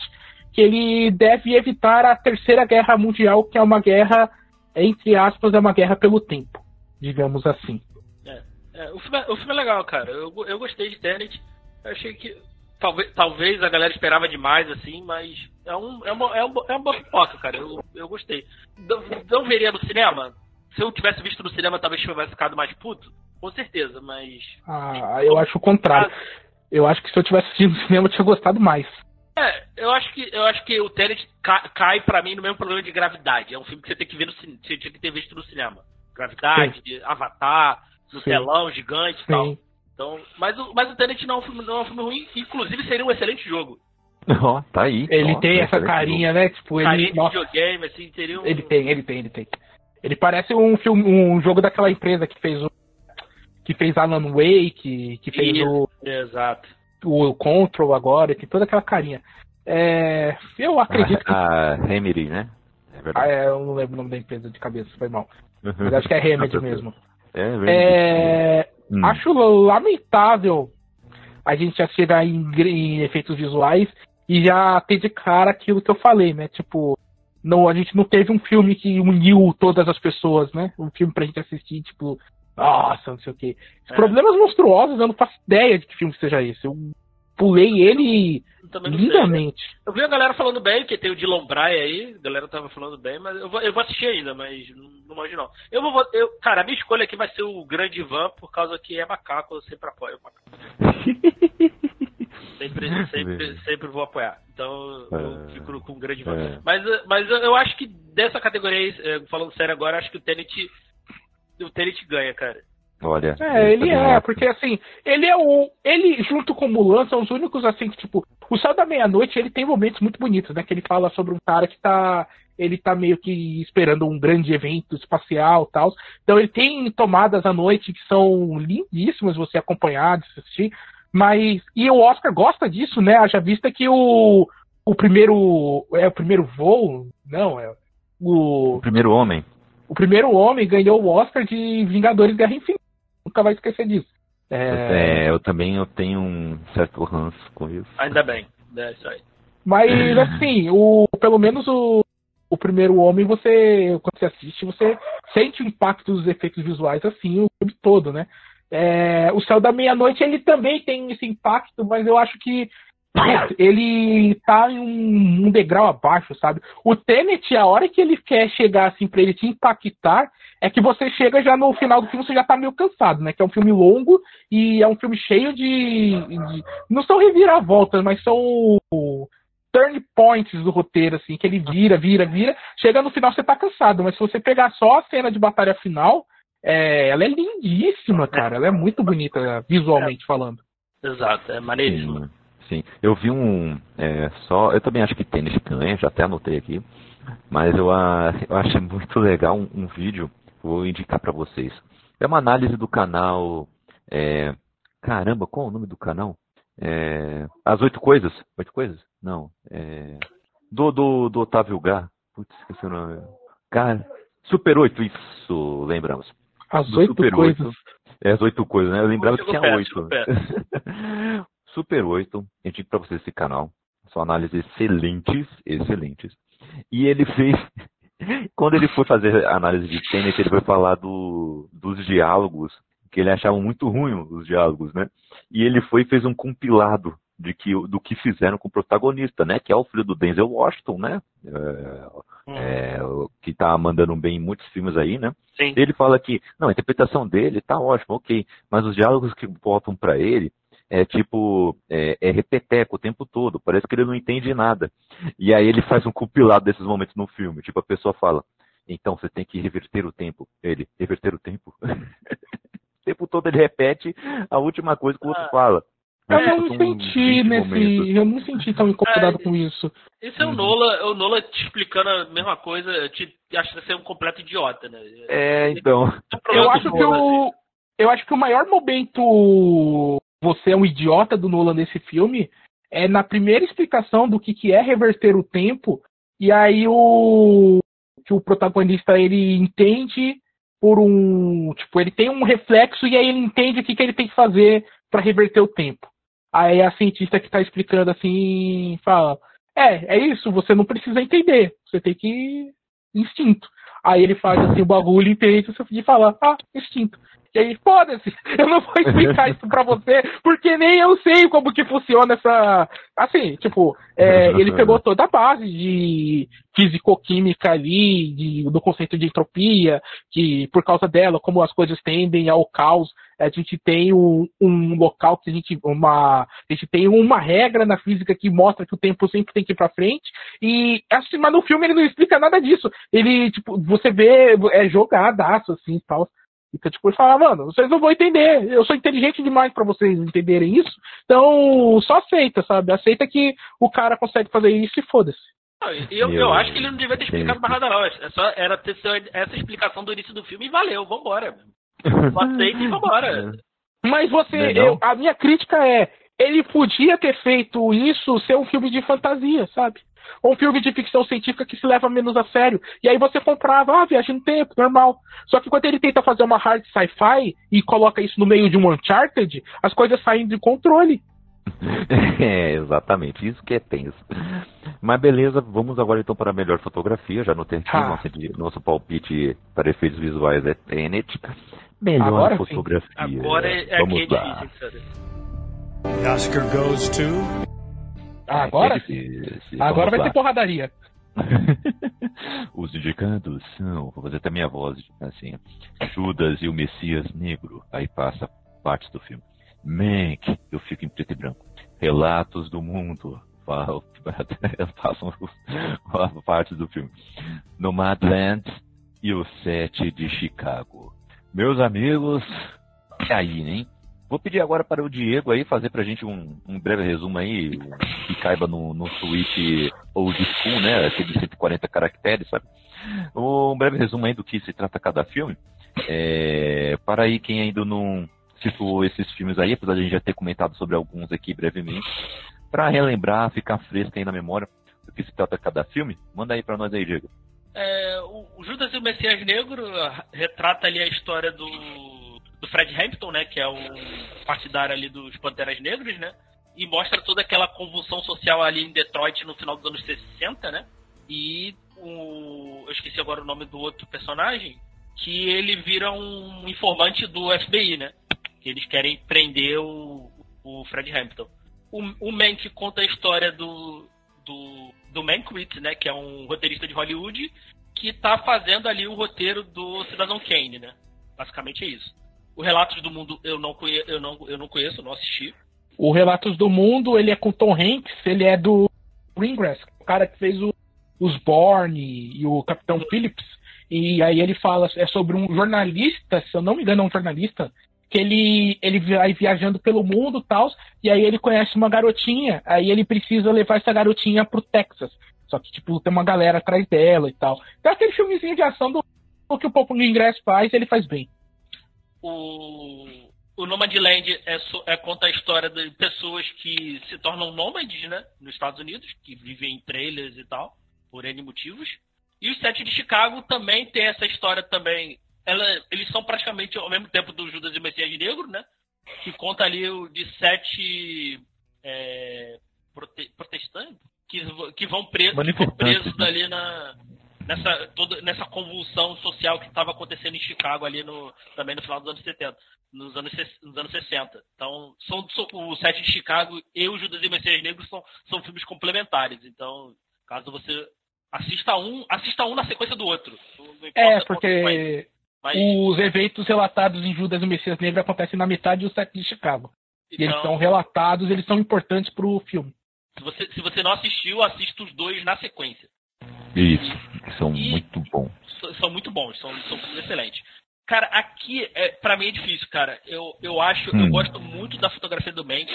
Speaker 5: que ele deve evitar a Terceira Guerra Mundial, que é uma guerra, entre aspas, é uma guerra pelo tempo, digamos assim.
Speaker 4: É, é, o, filme é, o filme é legal, cara. Eu, eu gostei de Tenet. Eu achei que talvez, talvez a galera esperava demais, assim, mas é, um, é, uma, é, uma, é uma boa pipoca, cara. Eu, eu gostei. Não, não veria no cinema? Se eu tivesse visto no cinema, talvez tivesse ficado mais puto. Com certeza, mas.
Speaker 5: Ah, eu acho o contrário. Eu acho que se eu tivesse assistido no cinema, eu tinha gostado mais.
Speaker 4: É, eu acho que eu acho que o Tenet cai, cai para mim no mesmo problema de gravidade. É um filme que você tem que ver no cinema, você tinha que ter visto no cinema. Gravidade, Sim. Avatar, no Sim. telão gigante e tal. Então, mas o, mas o Tenet não é, um filme, não é um filme ruim, inclusive seria um excelente jogo.
Speaker 3: Ó, oh, tá aí.
Speaker 5: Ele oh, tem essa carinha, jogo. né? Tipo, ele.
Speaker 4: Carinha de videogame, assim, teria um...
Speaker 5: Ele tem, ele tem, ele tem. Ele parece um filme, um jogo daquela empresa que fez o. Que fez Alan Wake, que fez Isso, o.
Speaker 4: Exato
Speaker 5: o Control agora, tem toda aquela carinha. É, eu acredito
Speaker 3: que. A Remedy, né?
Speaker 5: É ah, é, eu não lembro o nome da empresa de cabeça, foi mal. Mas acho que é Remedy mesmo.
Speaker 3: É,
Speaker 5: é hum. Acho lamentável a gente já chegar em, em, efeitos visuais e já ter de cara aquilo que eu falei, né? Tipo, não, a gente não teve um filme que uniu todas as pessoas, né? Um filme pra gente assistir, tipo, nossa, não sei o quê. É. Problemas monstruosos, eu não faço ideia de que filme seja esse. Eu pulei ele lindamente. Sei.
Speaker 4: Eu vi a galera falando bem, que tem o Dylan Braia aí, a galera tava falando bem, mas eu vou, eu vou assistir ainda, mas não, não manjo não. Eu vou, eu, cara, a minha escolha aqui vai ser o Grande Van, por causa que é macaco, eu sempre apoio o macaco. sempre, sempre, sempre vou apoiar. Então eu é, fico com o Grande Van. É. Mas, mas eu acho que dessa categoria eh, falando sério agora, acho que o Tenet o Tenet ganha, cara.
Speaker 3: Olha.
Speaker 5: É, ele é, porque assim, ele é o. Ele, junto com o Mulan, são os únicos, assim, que, tipo, o Céu da Meia-Noite, ele tem momentos muito bonitos, né? Que ele fala sobre um cara que tá. Ele tá meio que esperando um grande evento espacial tal. Então ele tem tomadas à noite que são lindíssimas você acompanhar, de assistir. Mas. E o Oscar gosta disso, né? Haja vista que o. O primeiro. É o primeiro voo? Não, é. O,
Speaker 3: o primeiro homem
Speaker 5: o primeiro homem ganhou o Oscar de Vingadores Guerra Infinita. Nunca vai esquecer disso.
Speaker 3: É... é... eu também eu tenho um certo ranço com isso.
Speaker 4: Ainda bem, é isso aí.
Speaker 5: Mas assim, o, pelo menos o, o primeiro homem, você, quando você assiste, você sente o impacto dos efeitos visuais assim o filme todo, né? É, o Céu da Meia-Noite ele também tem esse impacto, mas eu acho que ele tá em um, um, degrau abaixo, sabe? O Tenet, a hora que ele quer chegar assim para ele te impactar, é que você chega já no final do filme, você já tá meio cansado, né? Que é um filme longo e é um filme cheio de. de não são reviravoltas, mas são turn points do roteiro, assim, que ele vira, vira, vira. Chega no final, você tá cansado, mas se você pegar só a cena de batalha final, é, ela é lindíssima, cara. Ela é muito bonita, visualmente é. falando.
Speaker 4: Exato, é maneiríssima.
Speaker 3: Sim, eu vi um. É, só, eu também acho que tênis ganha, já até anotei aqui. Mas eu, eu achei muito legal um, um vídeo, vou indicar para vocês. É uma análise do canal. É, caramba, qual é o nome do canal? É, As Oito Coisas? Oito Coisas? Não. É, do, do, do Otávio Gá. Putz, esqueci o nome. Cara, Super 8, isso, lembramos.
Speaker 5: As Oito Coisas. 8.
Speaker 3: É, as Oito Coisas, né? Eu lembrava que tinha oito. Super 8, eu digo pra vocês esse canal. São análises excelentes, excelentes. E ele fez. Quando ele foi fazer análise de Tenet, ele foi falar do, dos diálogos, que ele achava muito ruim os diálogos, né? E ele foi e fez um compilado de que, do que fizeram com o protagonista, né? Que é o filho do Denzel Washington, né? É, hum. é, que tá mandando bem em muitos filmes aí, né? Sim. Ele fala que, não, a interpretação dele tá ótima, ok, mas os diálogos que botam para ele é tipo, é, é repeteco o tempo todo, parece que ele não entende nada. E aí ele faz um compilado desses momentos no filme, tipo, a pessoa fala, então você tem que reverter o tempo. Ele, reverter o tempo? o tempo todo ele repete a última coisa que o outro ah. fala.
Speaker 5: Eu é, não senti nesse. Momentos. Eu não senti tão incomodado é, com isso.
Speaker 4: Isso é o Nola, o Nola te explicando a mesma coisa, te você é um completo idiota, né?
Speaker 3: É, então.
Speaker 5: Eu acho que o. Eu acho que o maior momento você é um idiota do Nolan nesse filme é na primeira explicação do que, que é reverter o tempo, e aí o que o protagonista ele entende por um, tipo, ele tem um reflexo e aí ele entende o que, que ele tem que fazer para reverter o tempo. Aí a cientista que está explicando assim fala: É, é isso, você não precisa entender, você tem que. instinto. Aí ele faz assim o bagulho e entende, você fala: Ah, instinto. E aí, foda-se, eu não vou explicar isso pra você, porque nem eu sei como que funciona essa. Assim, tipo, é, ele pegou toda a base de fisicoquímica ali, de, do conceito de entropia, que por causa dela, como as coisas tendem ao caos, a gente tem um, um local que a gente. Uma, a gente tem uma regra na física que mostra que o tempo sempre tem que ir pra frente. E assim, mas no filme ele não explica nada disso. Ele, tipo, você vê, é jogadaço, assim, tal. Então, tipo, ele fala, mano, vocês não vão entender. Eu sou inteligente demais para vocês entenderem isso. Então, só aceita, sabe? Aceita que o cara consegue fazer isso e foda-se.
Speaker 4: Eu, eu acho que ele não devia ter explicado mais nada, não. É só, era ter essa explicação do início do filme e valeu, vambora. Só aceita e vambora.
Speaker 5: Mas você, eu, a minha crítica é, ele podia ter feito isso ser um filme de fantasia, sabe? Ou um filme de ficção científica que se leva menos a sério. E aí você comprava, ah, viagem no tempo, normal. Só que quando ele tenta fazer uma hard sci-fi e coloca isso no meio de um Uncharted, as coisas saem de controle.
Speaker 3: É, exatamente, isso que é tenso. Mas beleza, vamos agora então para a melhor fotografia. Já notei aqui, ah. nosso, nosso palpite para efeitos visuais é Tenet. Melhor agora fotografia. Sim.
Speaker 4: Agora é, vamos aqui é lá. difícil,
Speaker 5: Oscar goes to agora? Sim. Agora vai lá. ter porradaria.
Speaker 3: Os indicados são, vou fazer até minha voz assim, Judas e o Messias Negro, aí passa partes do filme. Mank, eu fico em preto e branco. Relatos do Mundo, passam partes do filme. Nomadland e o Sete de Chicago. Meus amigos, é aí, hein? Vou pedir agora para o Diego aí fazer para a gente um, um, breve resumo aí, que caiba no, no tweet old school, né? Aquele de 140 caracteres, sabe? Um breve resumo aí do que se trata cada filme. É, para aí quem ainda não citou esses filmes aí, apesar de a gente já ter comentado sobre alguns aqui brevemente, para relembrar, ficar fresco aí na memória do que se trata cada filme, manda aí para nós aí, Diego.
Speaker 4: É, o Judas e o Messias Negro retrata ali a história do do Fred Hampton, né, que é o partidário ali dos Panteras Negras, né? E mostra toda aquela convulsão social ali em Detroit no final dos anos 60, né? E o eu esqueci agora o nome do outro personagem, que ele vira um informante do FBI, né? Que eles querem prender o, o Fred Hampton. O, o Mank conta a história do do, do né? Que é um roteirista de Hollywood que está fazendo ali o roteiro do Cidadão Kane, né? Basicamente é isso. O Relatos do Mundo eu não, conheço, eu não, eu não conheço, não assisti.
Speaker 5: O Relatos do Mundo, ele é com Tom Hanks, ele é do Greengrass, o cara que fez o, os Borne e o Capitão Phillips. E aí ele fala, é sobre um jornalista, se eu não me engano, é um jornalista, que ele, ele vai viajando pelo mundo tal, e aí ele conhece uma garotinha, aí ele precisa levar essa garotinha pro Texas. Só que, tipo, tem uma galera atrás dela e tal. Então aquele filmezinho de ação do, do que o Popo Ingress faz, ele faz bem.
Speaker 4: O, o Nomadland é, é, conta a história de pessoas que se tornam nômades, né? Nos Estados Unidos, que vivem em trailers e tal, por N motivos. E os Sete de Chicago também tem essa história também. Ela, eles são praticamente ao mesmo tempo do Judas e Messias Negro, né? Que conta ali de sete é, prote, protestantes que, que vão presos, presos
Speaker 3: né?
Speaker 4: ali na, nessa, toda, nessa convulsão social que estava acontecendo em Chicago ali no, também no final dos anos 70, nos anos, nos anos 60. Então, são, são, o Sete de Chicago e o Judas e Messias Negros são, são filmes complementares. Então, caso você assista um, assista um na sequência do outro.
Speaker 5: É, porque mas... os eventos relatados em Judas e o Messias Negro acontecem na metade do Sete de Chicago. Então, e eles são relatados, eles são importantes para o filme.
Speaker 4: Se você, se você não assistiu, assista os dois na sequência.
Speaker 3: Isso, são e muito bons.
Speaker 4: São muito bons, são, são excelentes. Cara, aqui, é, para mim é difícil, cara. Eu, eu acho, hum. eu gosto muito da fotografia do Mank.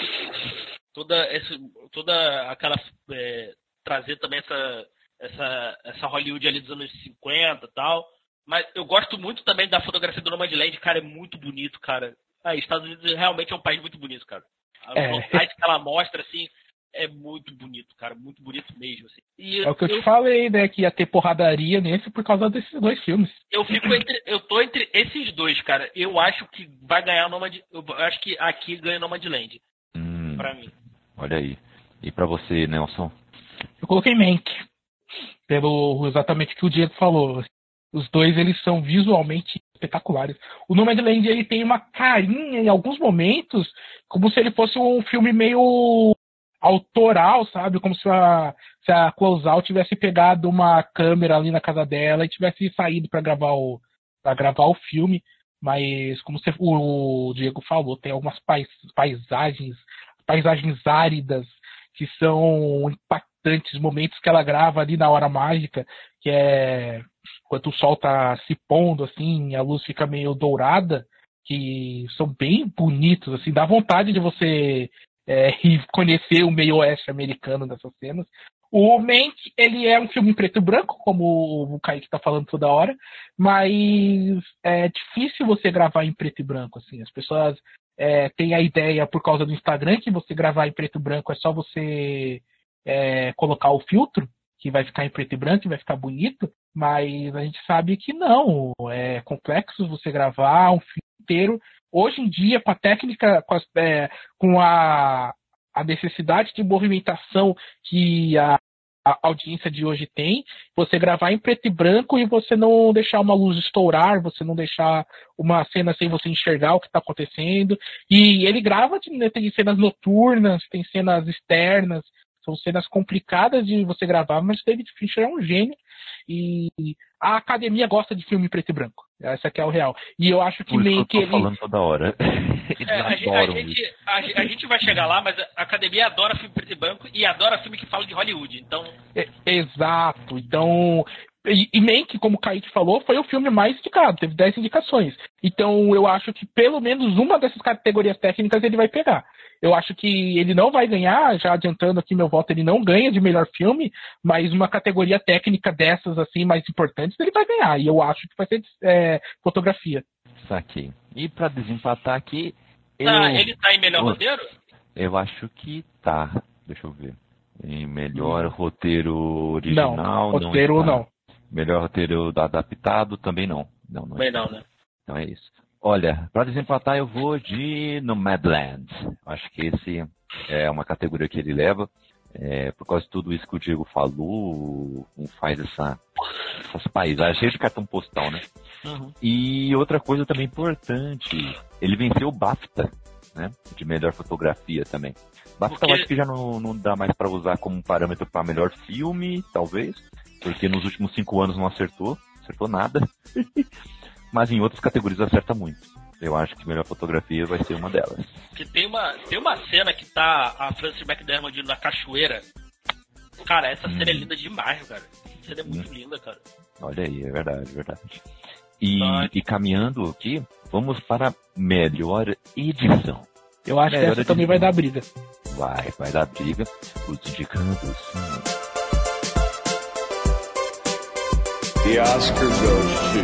Speaker 4: Toda, essa, toda aquela. É, trazer também essa, essa, essa Hollywood ali dos anos 50 e tal. Mas eu gosto muito também da fotografia do Nomadland, cara, é muito bonito, cara. Ah, Estados Unidos realmente é um país muito bonito, cara. Os é. locais que ela mostra, assim, é muito bonito, cara, muito bonito mesmo. Assim.
Speaker 5: E é o que eu, eu, te falei, né, que ia ter porradaria nesse por causa desses dois filmes.
Speaker 4: Eu fico entre, eu tô entre esses dois, cara. Eu acho que vai ganhar o Nomad, eu acho que aqui ganha o Nomadland. Hum, pra mim.
Speaker 3: Olha aí. E pra você, Nelson?
Speaker 5: Eu coloquei Mank. Pelo exatamente o que o Diego falou. Os dois, eles são visualmente espetaculares. O Nomadland, ele tem uma carinha em alguns momentos, como se ele fosse um filme meio autoral, sabe? Como se a, se a Closeout tivesse pegado uma câmera ali na casa dela e tivesse saído para gravar o para gravar o filme, mas como você, o Diego falou, tem algumas pais, paisagens, paisagens áridas que são impactantes, momentos que ela grava ali na hora mágica, que é quando o sol tá se pondo assim, a luz fica meio dourada, que são bem bonitos, assim, dá vontade de você é, e conhecer o meio oeste americano dessas cenas. O Mank, ele é um filme em preto e branco, como o Kaique está falando toda hora, mas é difícil você gravar em preto e branco, assim. As pessoas é, têm a ideia, por causa do Instagram, que você gravar em preto e branco é só você é, colocar o filtro, que vai ficar em preto e branco, e vai ficar bonito, mas a gente sabe que não. É complexo você gravar um filme inteiro hoje em dia, com a técnica, com, as, é, com a, a, necessidade de movimentação que a, a, audiência de hoje tem, você gravar em preto e branco e você não deixar uma luz estourar, você não deixar uma cena sem você enxergar o que está acontecendo. E ele grava, né, tem cenas noturnas, tem cenas externas, são cenas complicadas de você gravar, mas David Fincher é um gênio e a academia gosta de filme preto e branco. Essa aqui é o real. E eu acho que
Speaker 3: meio
Speaker 5: que
Speaker 3: ele. falando toda hora.
Speaker 4: É, a, gente, a, gente, a, a, gente, vai chegar lá, mas a academia adora filme preto e branco e adora filme que fala de Hollywood. Então.
Speaker 5: É, exato. Então. E, e Mank, como o Kaique falou, foi o filme mais indicado, teve 10 indicações. Então eu acho que pelo menos uma dessas categorias técnicas ele vai pegar. Eu acho que ele não vai ganhar, já adiantando aqui meu voto, ele não ganha de melhor filme, mas uma categoria técnica dessas, assim, mais importantes, ele vai ganhar. E eu acho que vai ser é, fotografia.
Speaker 3: Saquei. E para desempatar aqui.
Speaker 4: Tá, eu... ele tá em melhor eu... roteiro?
Speaker 3: Eu acho que tá. Deixa eu ver. Em melhor roteiro original.
Speaker 5: Não, roteiro não, não.
Speaker 3: Melhor roteiro adaptado também não. Não,
Speaker 4: não. Também não, né?
Speaker 3: Então é isso. Olha, para desempatar eu vou de Nomadland. Acho que esse é uma categoria que ele leva. É, por causa de tudo isso que o Diego falou, faz essa, essas paisagens cheias de cartão postal, né? Uhum. E outra coisa também importante, ele venceu o BAFTA, né? De melhor fotografia também. BAFTA porque... eu acho que já não, não dá mais para usar como parâmetro para melhor filme, talvez, porque nos últimos cinco anos não acertou, acertou nada. mas em outras categorias acerta muito. Eu acho que melhor fotografia vai ser uma delas.
Speaker 4: Que tem uma, tem uma cena que tá a Frances McDermott na cachoeira. Cara, essa hum. cena é linda demais, cara. Essa cena é muito hum. linda, cara.
Speaker 3: Olha aí, é verdade, é verdade. E, e caminhando aqui, vamos para melhor edição.
Speaker 5: Eu acho melhor que essa edição. também vai dar briga.
Speaker 3: Vai, vai dar briga. Os indicados. Hum. The Oscar goes to...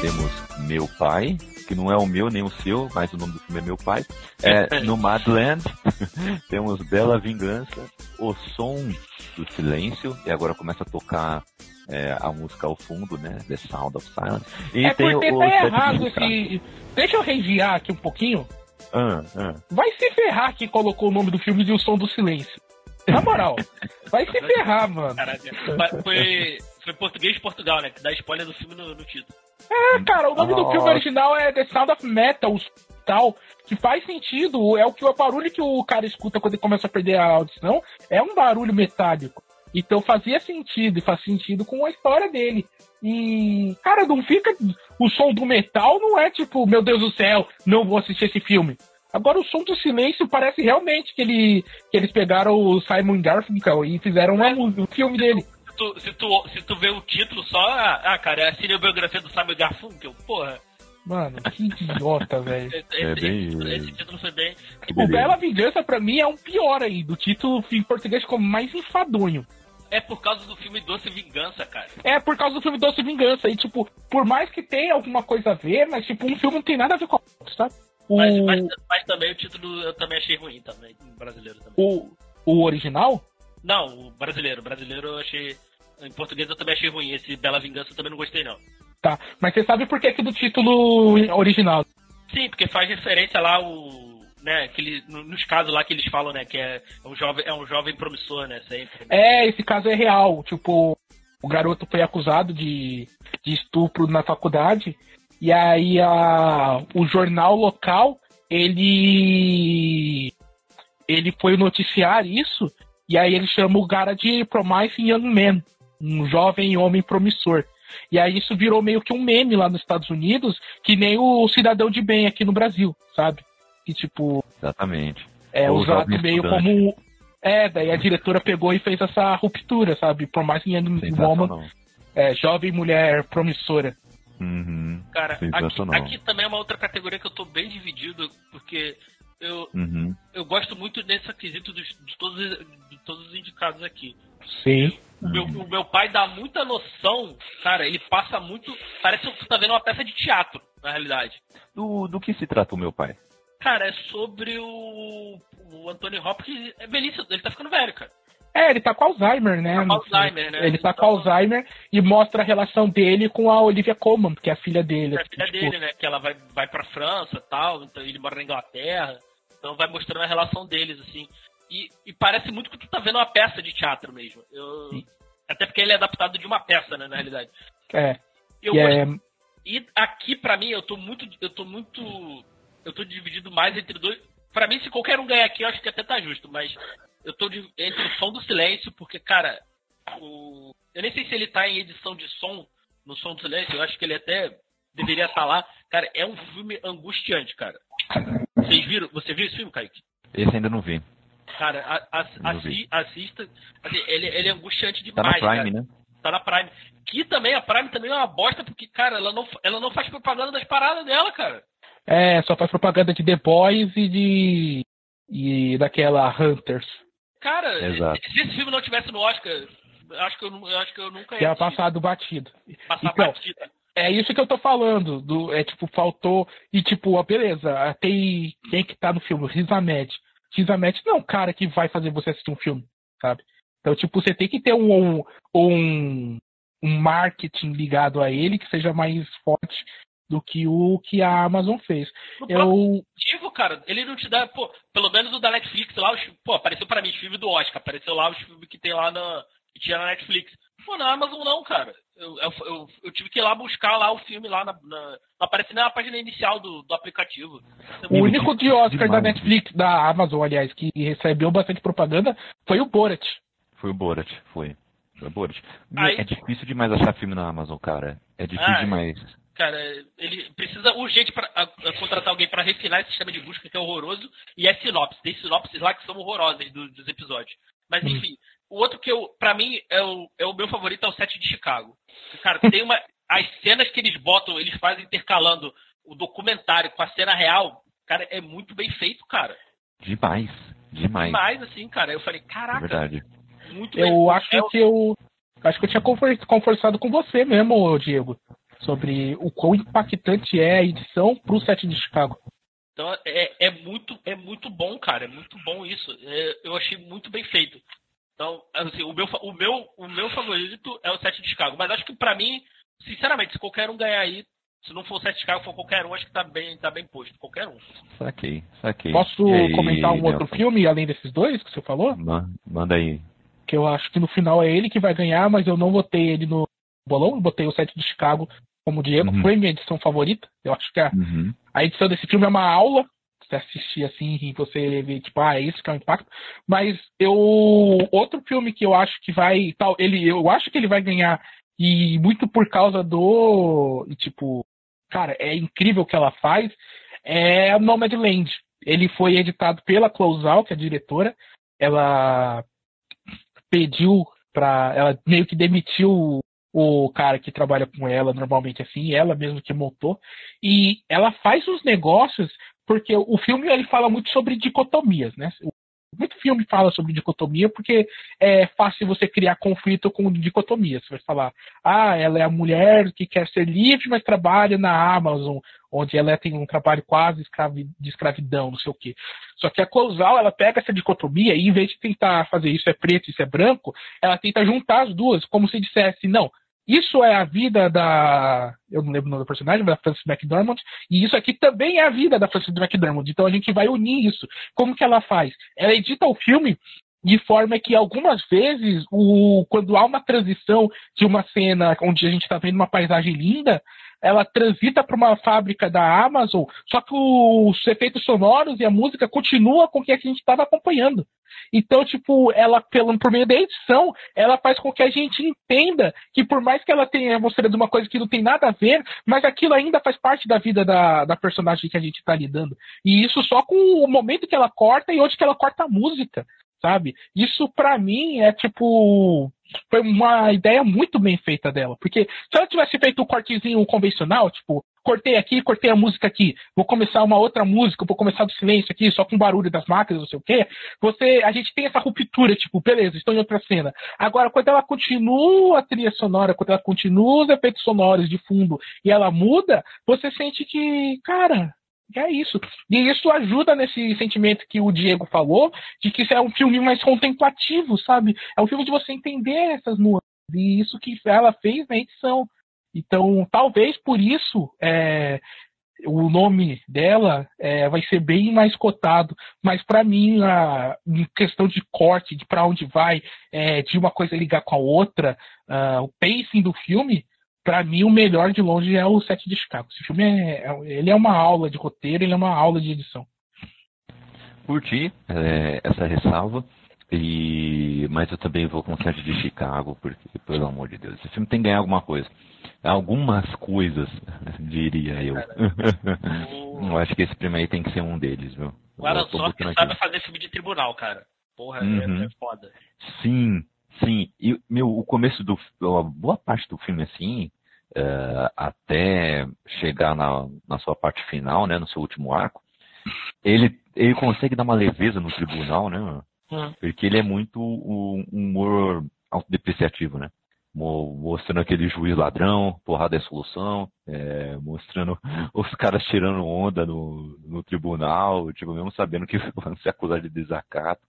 Speaker 3: Temos Meu Pai, que não é o meu nem o seu, mas o nome do filme é Meu Pai. É, no Madland, temos Bela Vingança, O Som do Silêncio, e agora começa a tocar é, a música ao fundo, né? The Sound of Silence.
Speaker 5: E é tem porque o, tá errado esse... Deixa eu reviar aqui um pouquinho.
Speaker 3: Ah, ah.
Speaker 5: Vai se ferrar que colocou o nome do filme de O Som do Silêncio. Na moral, vai se ferrar, mano. Caraca,
Speaker 4: foi, foi português de Portugal, né? Que dá spoiler do filme no, no título.
Speaker 5: É, cara, o nome oh. do filme original é The Sound of Metal, tal, que faz sentido, é o que o barulho que o cara escuta quando ele começa a perder a audição, é um barulho metálico. Então fazia sentido, e faz sentido com a história dele. E, cara, não fica. O som do metal não é tipo, meu Deus do céu, não vou assistir esse filme. Agora o som do silêncio parece realmente que, ele, que eles pegaram o Simon Garfunkel e fizeram um, um filme dele.
Speaker 4: Se tu, se, tu, se tu vê o título só, ah, ah cara, é a cinebiografia do Simon Garfunkel, porra.
Speaker 5: Mano, que idiota, velho.
Speaker 3: Esse, é bem...
Speaker 4: esse, esse, título foi bem.
Speaker 5: O Bela Vingança, pra mim, é um pior aí. Do título em português ficou mais enfadonho.
Speaker 4: É por causa do filme Doce Vingança, cara.
Speaker 5: É por causa do filme Doce Vingança. E, tipo, por mais que tenha alguma coisa a ver, mas, tipo, um filme não tem nada a ver com o sabe?
Speaker 4: O... Mas, mas, mas, também o título eu também achei ruim, também, brasileiro também.
Speaker 5: O, o original?
Speaker 4: Não, o brasileiro. Brasileiro eu achei. Em português eu também achei ruim. Esse Bela Vingança eu também não gostei, não.
Speaker 5: Tá, mas você sabe por que, que do título original?
Speaker 4: Sim, porque faz referência lá o né, aquele, nos casos lá que eles falam, né, que é um jovem, é um jovem promissor, né, sempre.
Speaker 5: É, esse caso é real, tipo, o garoto foi acusado de, de estupro na faculdade, e aí a, o jornal local, ele ele foi noticiar isso, e aí ele chama o cara de Promising Young Man, um jovem homem promissor. E aí isso virou meio que um meme lá nos Estados Unidos, que nem o cidadão de bem aqui no Brasil, sabe? que, tipo.
Speaker 3: Exatamente.
Speaker 5: É Ou usado meio como. É, daí a diretora pegou e fez essa ruptura, sabe? Mais que Woman. É, jovem mulher promissora.
Speaker 3: Uhum.
Speaker 4: Cara, aqui, aqui, também é uma outra categoria que eu tô bem dividido, porque eu,
Speaker 3: uhum.
Speaker 4: eu gosto muito desse quesito dos, de, todos, de todos os indicados aqui.
Speaker 5: Sim.
Speaker 4: O meu, o meu pai dá muita noção, cara, ele passa muito. Parece que você tá vendo uma peça de teatro, na realidade.
Speaker 3: Do, do que se trata o meu pai?
Speaker 4: Cara, é sobre o, o Anthony Hopkins. É velhice, ele tá ficando velho, cara.
Speaker 5: É, ele tá com Alzheimer, né?
Speaker 4: Tá com Alzheimer, né?
Speaker 5: Ele tá com Alzheimer e mostra a relação dele com a Olivia Colman, que é a filha dele.
Speaker 4: É a filha tipo... dele, né? Que ela vai, vai pra França tal, então ele mora na Inglaterra. Então vai mostrando a relação deles, assim. E, e parece muito que tu tá vendo uma peça de teatro mesmo. Eu, até porque ele é adaptado de uma peça, né, na realidade.
Speaker 5: É.
Speaker 4: Eu
Speaker 5: e,
Speaker 4: é... e aqui, para mim, eu tô muito. Eu tô muito eu tô dividido mais entre dois. Pra mim, se qualquer um ganhar aqui, eu acho que até tá justo, mas eu tô de, entre o som do silêncio, porque, cara, o, eu nem sei se ele tá em edição de som, no som do silêncio, eu acho que ele até deveria estar tá lá. Cara, é um filme angustiante, cara. Vocês viram? Você viu esse filme, Kaique?
Speaker 3: Esse ainda não vi.
Speaker 4: Cara, a, a, assi, assista. Assim, ele, ele é angustiante demais.
Speaker 3: Tá na Prime,
Speaker 4: cara.
Speaker 3: né?
Speaker 4: Tá na Prime. Que também, a Prime também é uma bosta, porque, cara, ela não, ela não faz propaganda das paradas dela, cara.
Speaker 5: É, só faz propaganda de The Boys e de. e daquela Hunters.
Speaker 4: Cara, Exato. se esse filme não tivesse no Oscar, acho que eu, acho que eu nunca ia.
Speaker 5: Tinha passado batido.
Speaker 4: Passar então, batido.
Speaker 5: É isso que eu tô falando. Do, é tipo, faltou. E tipo, ó, beleza, tem. Quem que tá no filme? Riz Ahmed. Riz Ahmed não é um cara que vai fazer você assistir um filme, sabe? Então, tipo, você tem que ter um, um, um marketing ligado a ele que seja mais forte do que o que a Amazon fez.
Speaker 4: No eu motivo, cara, ele não te dá, pô, pelo menos o da Netflix lá, os, pô, apareceu para mim os filmes do Oscar, apareceu lá os filmes que tem lá na que tinha na Netflix. Pô, na Amazon não, cara. Eu, eu, eu, eu tive que ir lá buscar lá o filme lá na, na não aparece nem na página inicial do, do aplicativo.
Speaker 5: O único de Oscar da Netflix, da Amazon, aliás, que recebeu bastante propaganda foi o Borat.
Speaker 3: Foi o Borat, foi. Foi o Borat. Aí... É difícil demais achar filme na Amazon, cara. É difícil ah, demais.
Speaker 4: Cara, ele precisa urgente para contratar alguém para refinar esse sistema de busca que é horroroso e é sinopse. Tem sinopses lá que são horrorosas do, dos episódios. Mas hum. enfim, o outro que eu, para mim, é o, é o meu favorito é o set de Chicago. Cara, tem uma. As cenas que eles botam, eles fazem intercalando o documentário com a cena real, cara, é muito bem feito, cara.
Speaker 3: Demais. Demais.
Speaker 4: Demais, assim, cara. Eu falei, caraca. É
Speaker 3: verdade.
Speaker 4: muito
Speaker 5: Eu acho é... que eu. Acho que eu tinha conversado com você mesmo, Diego, sobre o quão impactante é a edição pro set de Chicago.
Speaker 4: Então é, é, muito, é muito bom, cara. É muito bom isso. É, eu achei muito bem feito. Então, assim, o meu, o meu, o meu favorito é o set de Chicago. Mas acho que para mim, sinceramente, se qualquer um ganhar aí, se não for o set de Chicago, for qualquer um, acho que tá bem, tá bem posto. Qualquer um.
Speaker 3: Saquei, saquei.
Speaker 5: Posso aí, comentar um outro filme além desses dois que você falou?
Speaker 3: Manda aí.
Speaker 5: Que eu acho que no final é ele que vai ganhar, mas eu não botei ele no bolão, botei o set de Chicago como Diego. Uhum. Foi minha edição favorita. Eu acho que a, uhum. a edição desse filme é uma aula você assistir assim e você ver, tipo, ah, é isso que é o impacto. Mas eu. Outro filme que eu acho que vai. Tal, ele, eu acho que ele vai ganhar. E muito por causa do. Tipo, cara, é incrível o que ela faz. É Nomadland. Ele foi editado pela Closeout, que é a diretora. Ela pediu para ela meio que demitiu o cara que trabalha com ela normalmente assim, ela mesmo que montou, e ela faz os negócios porque o filme ele fala muito sobre dicotomias, né? Muito filme fala sobre dicotomia porque é fácil você criar conflito com dicotomias. Você vai falar, ah, ela é a mulher que quer ser livre, mas trabalha na Amazon, onde ela tem um trabalho quase de escravidão, não sei o quê. Só que a Closal, ela pega essa dicotomia e em vez de tentar fazer isso é preto, isso é branco, ela tenta juntar as duas, como se dissesse, não, isso é a vida da. Eu não lembro o nome do personagem, da Frances McDormand. E isso aqui também é a vida da Frances McDormand. Então a gente vai unir isso. Como que ela faz? Ela edita o filme de forma que algumas vezes, o, quando há uma transição de uma cena onde a gente está vendo uma paisagem linda, ela transita para uma fábrica da Amazon, só que os efeitos sonoros e a música continua com o que a gente estava acompanhando. Então, tipo, ela, pelo, por meio da edição, ela faz com que a gente entenda que por mais que ela tenha mostrado uma coisa que não tem nada a ver, mas aquilo ainda faz parte da vida da, da personagem que a gente está lidando. E isso só com o momento que ela corta e onde que ela corta a música, sabe? Isso para mim é tipo foi uma ideia muito bem feita dela. Porque se ela tivesse feito um cortezinho convencional, tipo, cortei aqui, cortei a música aqui, vou começar uma outra música, vou começar do silêncio aqui, só com barulho das máquinas, não sei o quê, você, a gente tem essa ruptura, tipo, beleza, estou em outra cena. Agora, quando ela continua a trilha sonora, quando ela continua os efeitos sonoros de fundo e ela muda, você sente que, cara, é isso. E isso ajuda nesse sentimento que o Diego falou, de que isso é um filme mais contemplativo, sabe? É um filme de você entender essas nuances. E isso que ela fez na edição. Então, talvez por isso é, o nome dela é, vai ser bem mais cotado. Mas para mim, a questão de corte, de para onde vai, é, de uma coisa ligar com a outra, uh, o pacing do filme, para mim o melhor de longe é o Sete de Chicago. Esse filme é, é, ele é uma aula de roteiro, ele é uma aula de edição.
Speaker 3: Curti é, essa ressalva. E, mas eu também vou com o Sete de Chicago, porque, pelo amor de Deus, esse filme tem que ganhar alguma coisa. Algumas coisas, diria eu. eu acho que esse filme aí tem que ser um deles, viu?
Speaker 4: O Aaron Sorkin sabe fazer filme de tribunal, cara. Porra, é, uhum. é, é foda.
Speaker 3: Sim, sim. E, meu, o começo do. A boa parte do filme, assim, uh, até chegar na, na sua parte final, né, no seu último arco, ele, ele consegue dar uma leveza no tribunal, né? Hum. Porque ele é muito um humor autodepreciativo, né? Mostrando aquele juiz ladrão, porrada é solução, é, mostrando os caras tirando onda no, no tribunal, tipo, mesmo sabendo que vão se acusar de desacato.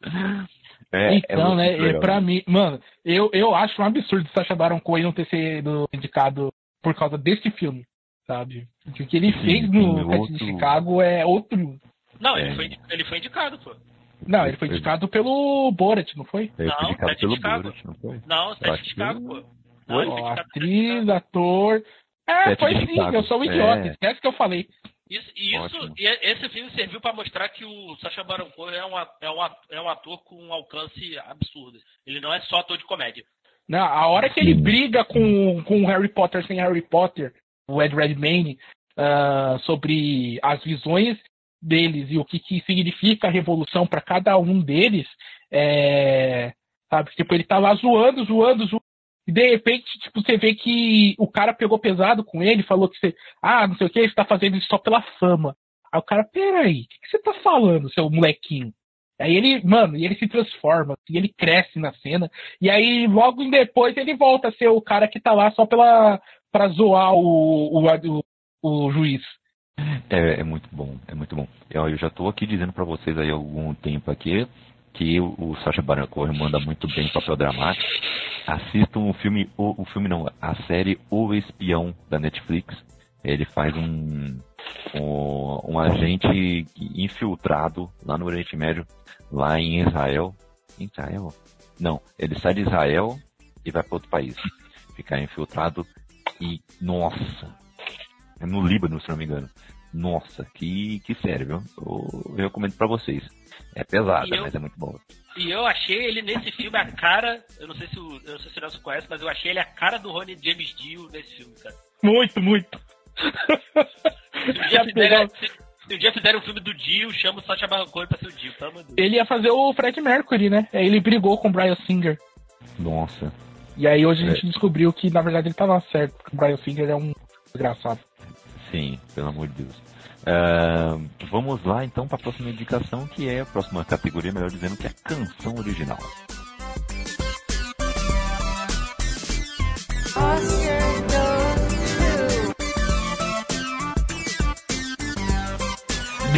Speaker 5: É, é então, é né, legal, pra né? mim, mano, eu, eu acho um absurdo Sacha Baron Cohen não ter sido indicado por causa desse filme, sabe? Porque o que ele sim, fez no outro... de Chicago é outro.
Speaker 4: Não, ele, é. foi, ele foi indicado, pô.
Speaker 5: Não, ele foi indicado pelo Borat, não foi?
Speaker 3: Ele foi indicado pelo Chicago. Borat,
Speaker 4: não foi? Não, Sete de Chicago, pô. Não,
Speaker 5: oh, atriz, ator. É, Sete foi sim, eu sou um idiota, é. esquece que eu falei.
Speaker 4: Isso, isso e esse filme serviu para mostrar que o Sacha Baron Cohen é um, é, um, é um ator com um alcance absurdo. Ele não é só ator de comédia.
Speaker 5: Não, a hora que ele briga com, com o Harry Potter sem Harry Potter, o Ed Redmayne, uh, sobre as visões deles e o que, que significa a revolução para cada um deles, é, sabe? Tipo, ele tá lá zoando, zoando, zoando. E de repente, tipo, você vê que o cara pegou pesado com ele, falou que você, ah, não sei o que, você tá fazendo isso só pela fama. Aí o cara, peraí, o que, que você tá falando, seu molequinho? Aí ele, mano, e ele se transforma, e ele cresce na cena, e aí logo depois ele volta a ser o cara que tá lá só pela pra zoar o, o, o, o juiz.
Speaker 3: É, é, muito bom, é muito bom. Eu, eu já estou aqui dizendo para vocês aí há algum tempo aqui que o, o Sacha Baron Cohen manda muito bem papel dramático. Assistam o filme, o, o filme não, a série O Espião da Netflix. Ele faz um, um, um agente infiltrado lá no Oriente Médio, lá em Israel. Israel? Não, ele sai de Israel e vai para outro país. Ficar infiltrado e, nossa, é no Líbano, se não me engano. Nossa, que, que sério, viu? Eu, eu recomendo para vocês. É pesada, eu, mas é muito bom.
Speaker 4: E eu achei ele nesse filme a cara. Eu não sei se o, eu não sei se o Nelson conhece, mas eu achei ele a cara do Ronnie James Dio nesse filme, cara.
Speaker 5: Muito, muito.
Speaker 4: Se dia fizerem, se, um dia fizerem um filme do Dio, chama o Sacha Baron Cohen pra ser o Dio, pelo amor de Deus.
Speaker 5: Ele ia fazer o Fred Mercury, né? Ele brigou com o Brian Singer.
Speaker 3: Nossa.
Speaker 5: E aí hoje a gente é. descobriu que na verdade ele tava certo, porque o Brian Singer é um desgraçado.
Speaker 3: Sim, pelo amor de Deus. Uh, vamos lá então para a próxima indicação, que é a próxima categoria, melhor dizendo, que é a canção original.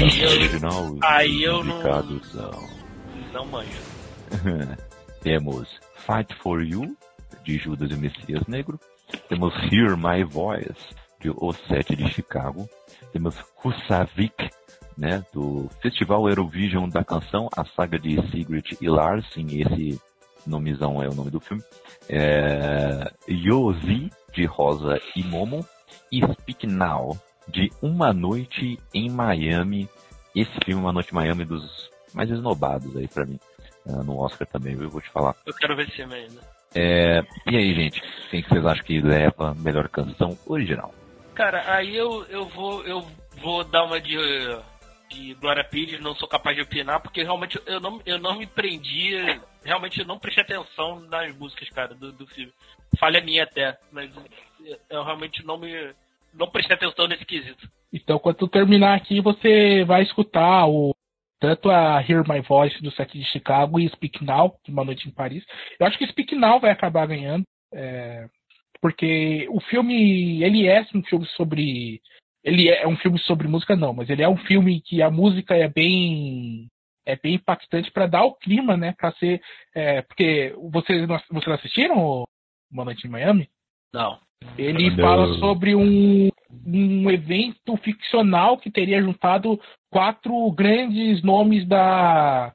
Speaker 3: Original
Speaker 4: Aí eu não. São... Não manjo.
Speaker 3: Temos Fight for You, de Judas e o Messias Negro. Temos Hear My Voice, de O Sete de Chicago. Temos Husavik, né, do Festival Eurovision da canção, a saga de Sigrid e Larsen, esse nomezão é o nome do filme. É, Yozi, de Rosa e Momo. E Speak Now, de Uma Noite em Miami. Esse filme, Uma Noite em Miami, dos mais esnobados aí pra mim. Uh, no Oscar também, eu vou te falar.
Speaker 4: Eu quero ver esse filme ainda.
Speaker 3: É, e aí, gente, quem que vocês acham que leva a melhor canção original?
Speaker 4: Cara, aí eu, eu vou eu vou dar uma de, de Glória Pires, não sou capaz de opinar, porque realmente eu não, eu não me prendi, realmente eu não prestei atenção nas músicas, cara, do, do filme. Falha minha até, mas eu realmente não me não prestei atenção nesse quesito.
Speaker 5: Então, quando tu terminar aqui, você vai escutar o tanto a Hear My Voice do set de Chicago e Speak Now, de Uma Noite em Paris. Eu acho que Speak Now vai acabar ganhando. É, porque o filme, ele é um filme sobre. Ele é um filme sobre música, não, mas ele é um filme que a música é bem. É bem impactante para dar o clima, né? Para ser. É, porque vocês, vocês assistiram Uma Noite em Miami?
Speaker 4: Não.
Speaker 5: Ele não. fala sobre um, um evento ficcional que teria juntado quatro grandes nomes da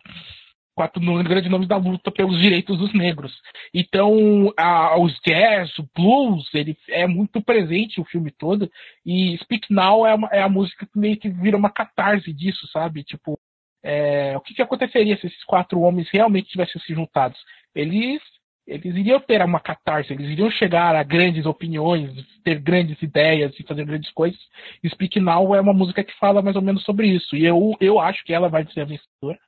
Speaker 5: quatro grandes nomes da luta pelos direitos dos negros. Então, a, os jazz, o blues, ele é muito presente o filme todo. E Speak Now é, uma, é a música que meio que vira uma catarse disso, sabe? Tipo, é, o que, que aconteceria se esses quatro homens realmente tivessem se juntados? Eles eles iriam ter uma catarse, eles iriam chegar a grandes opiniões, ter grandes ideias e fazer grandes coisas. Speak Now é uma música que fala mais ou menos sobre isso. E eu, eu acho que ela vai ser a vencedora.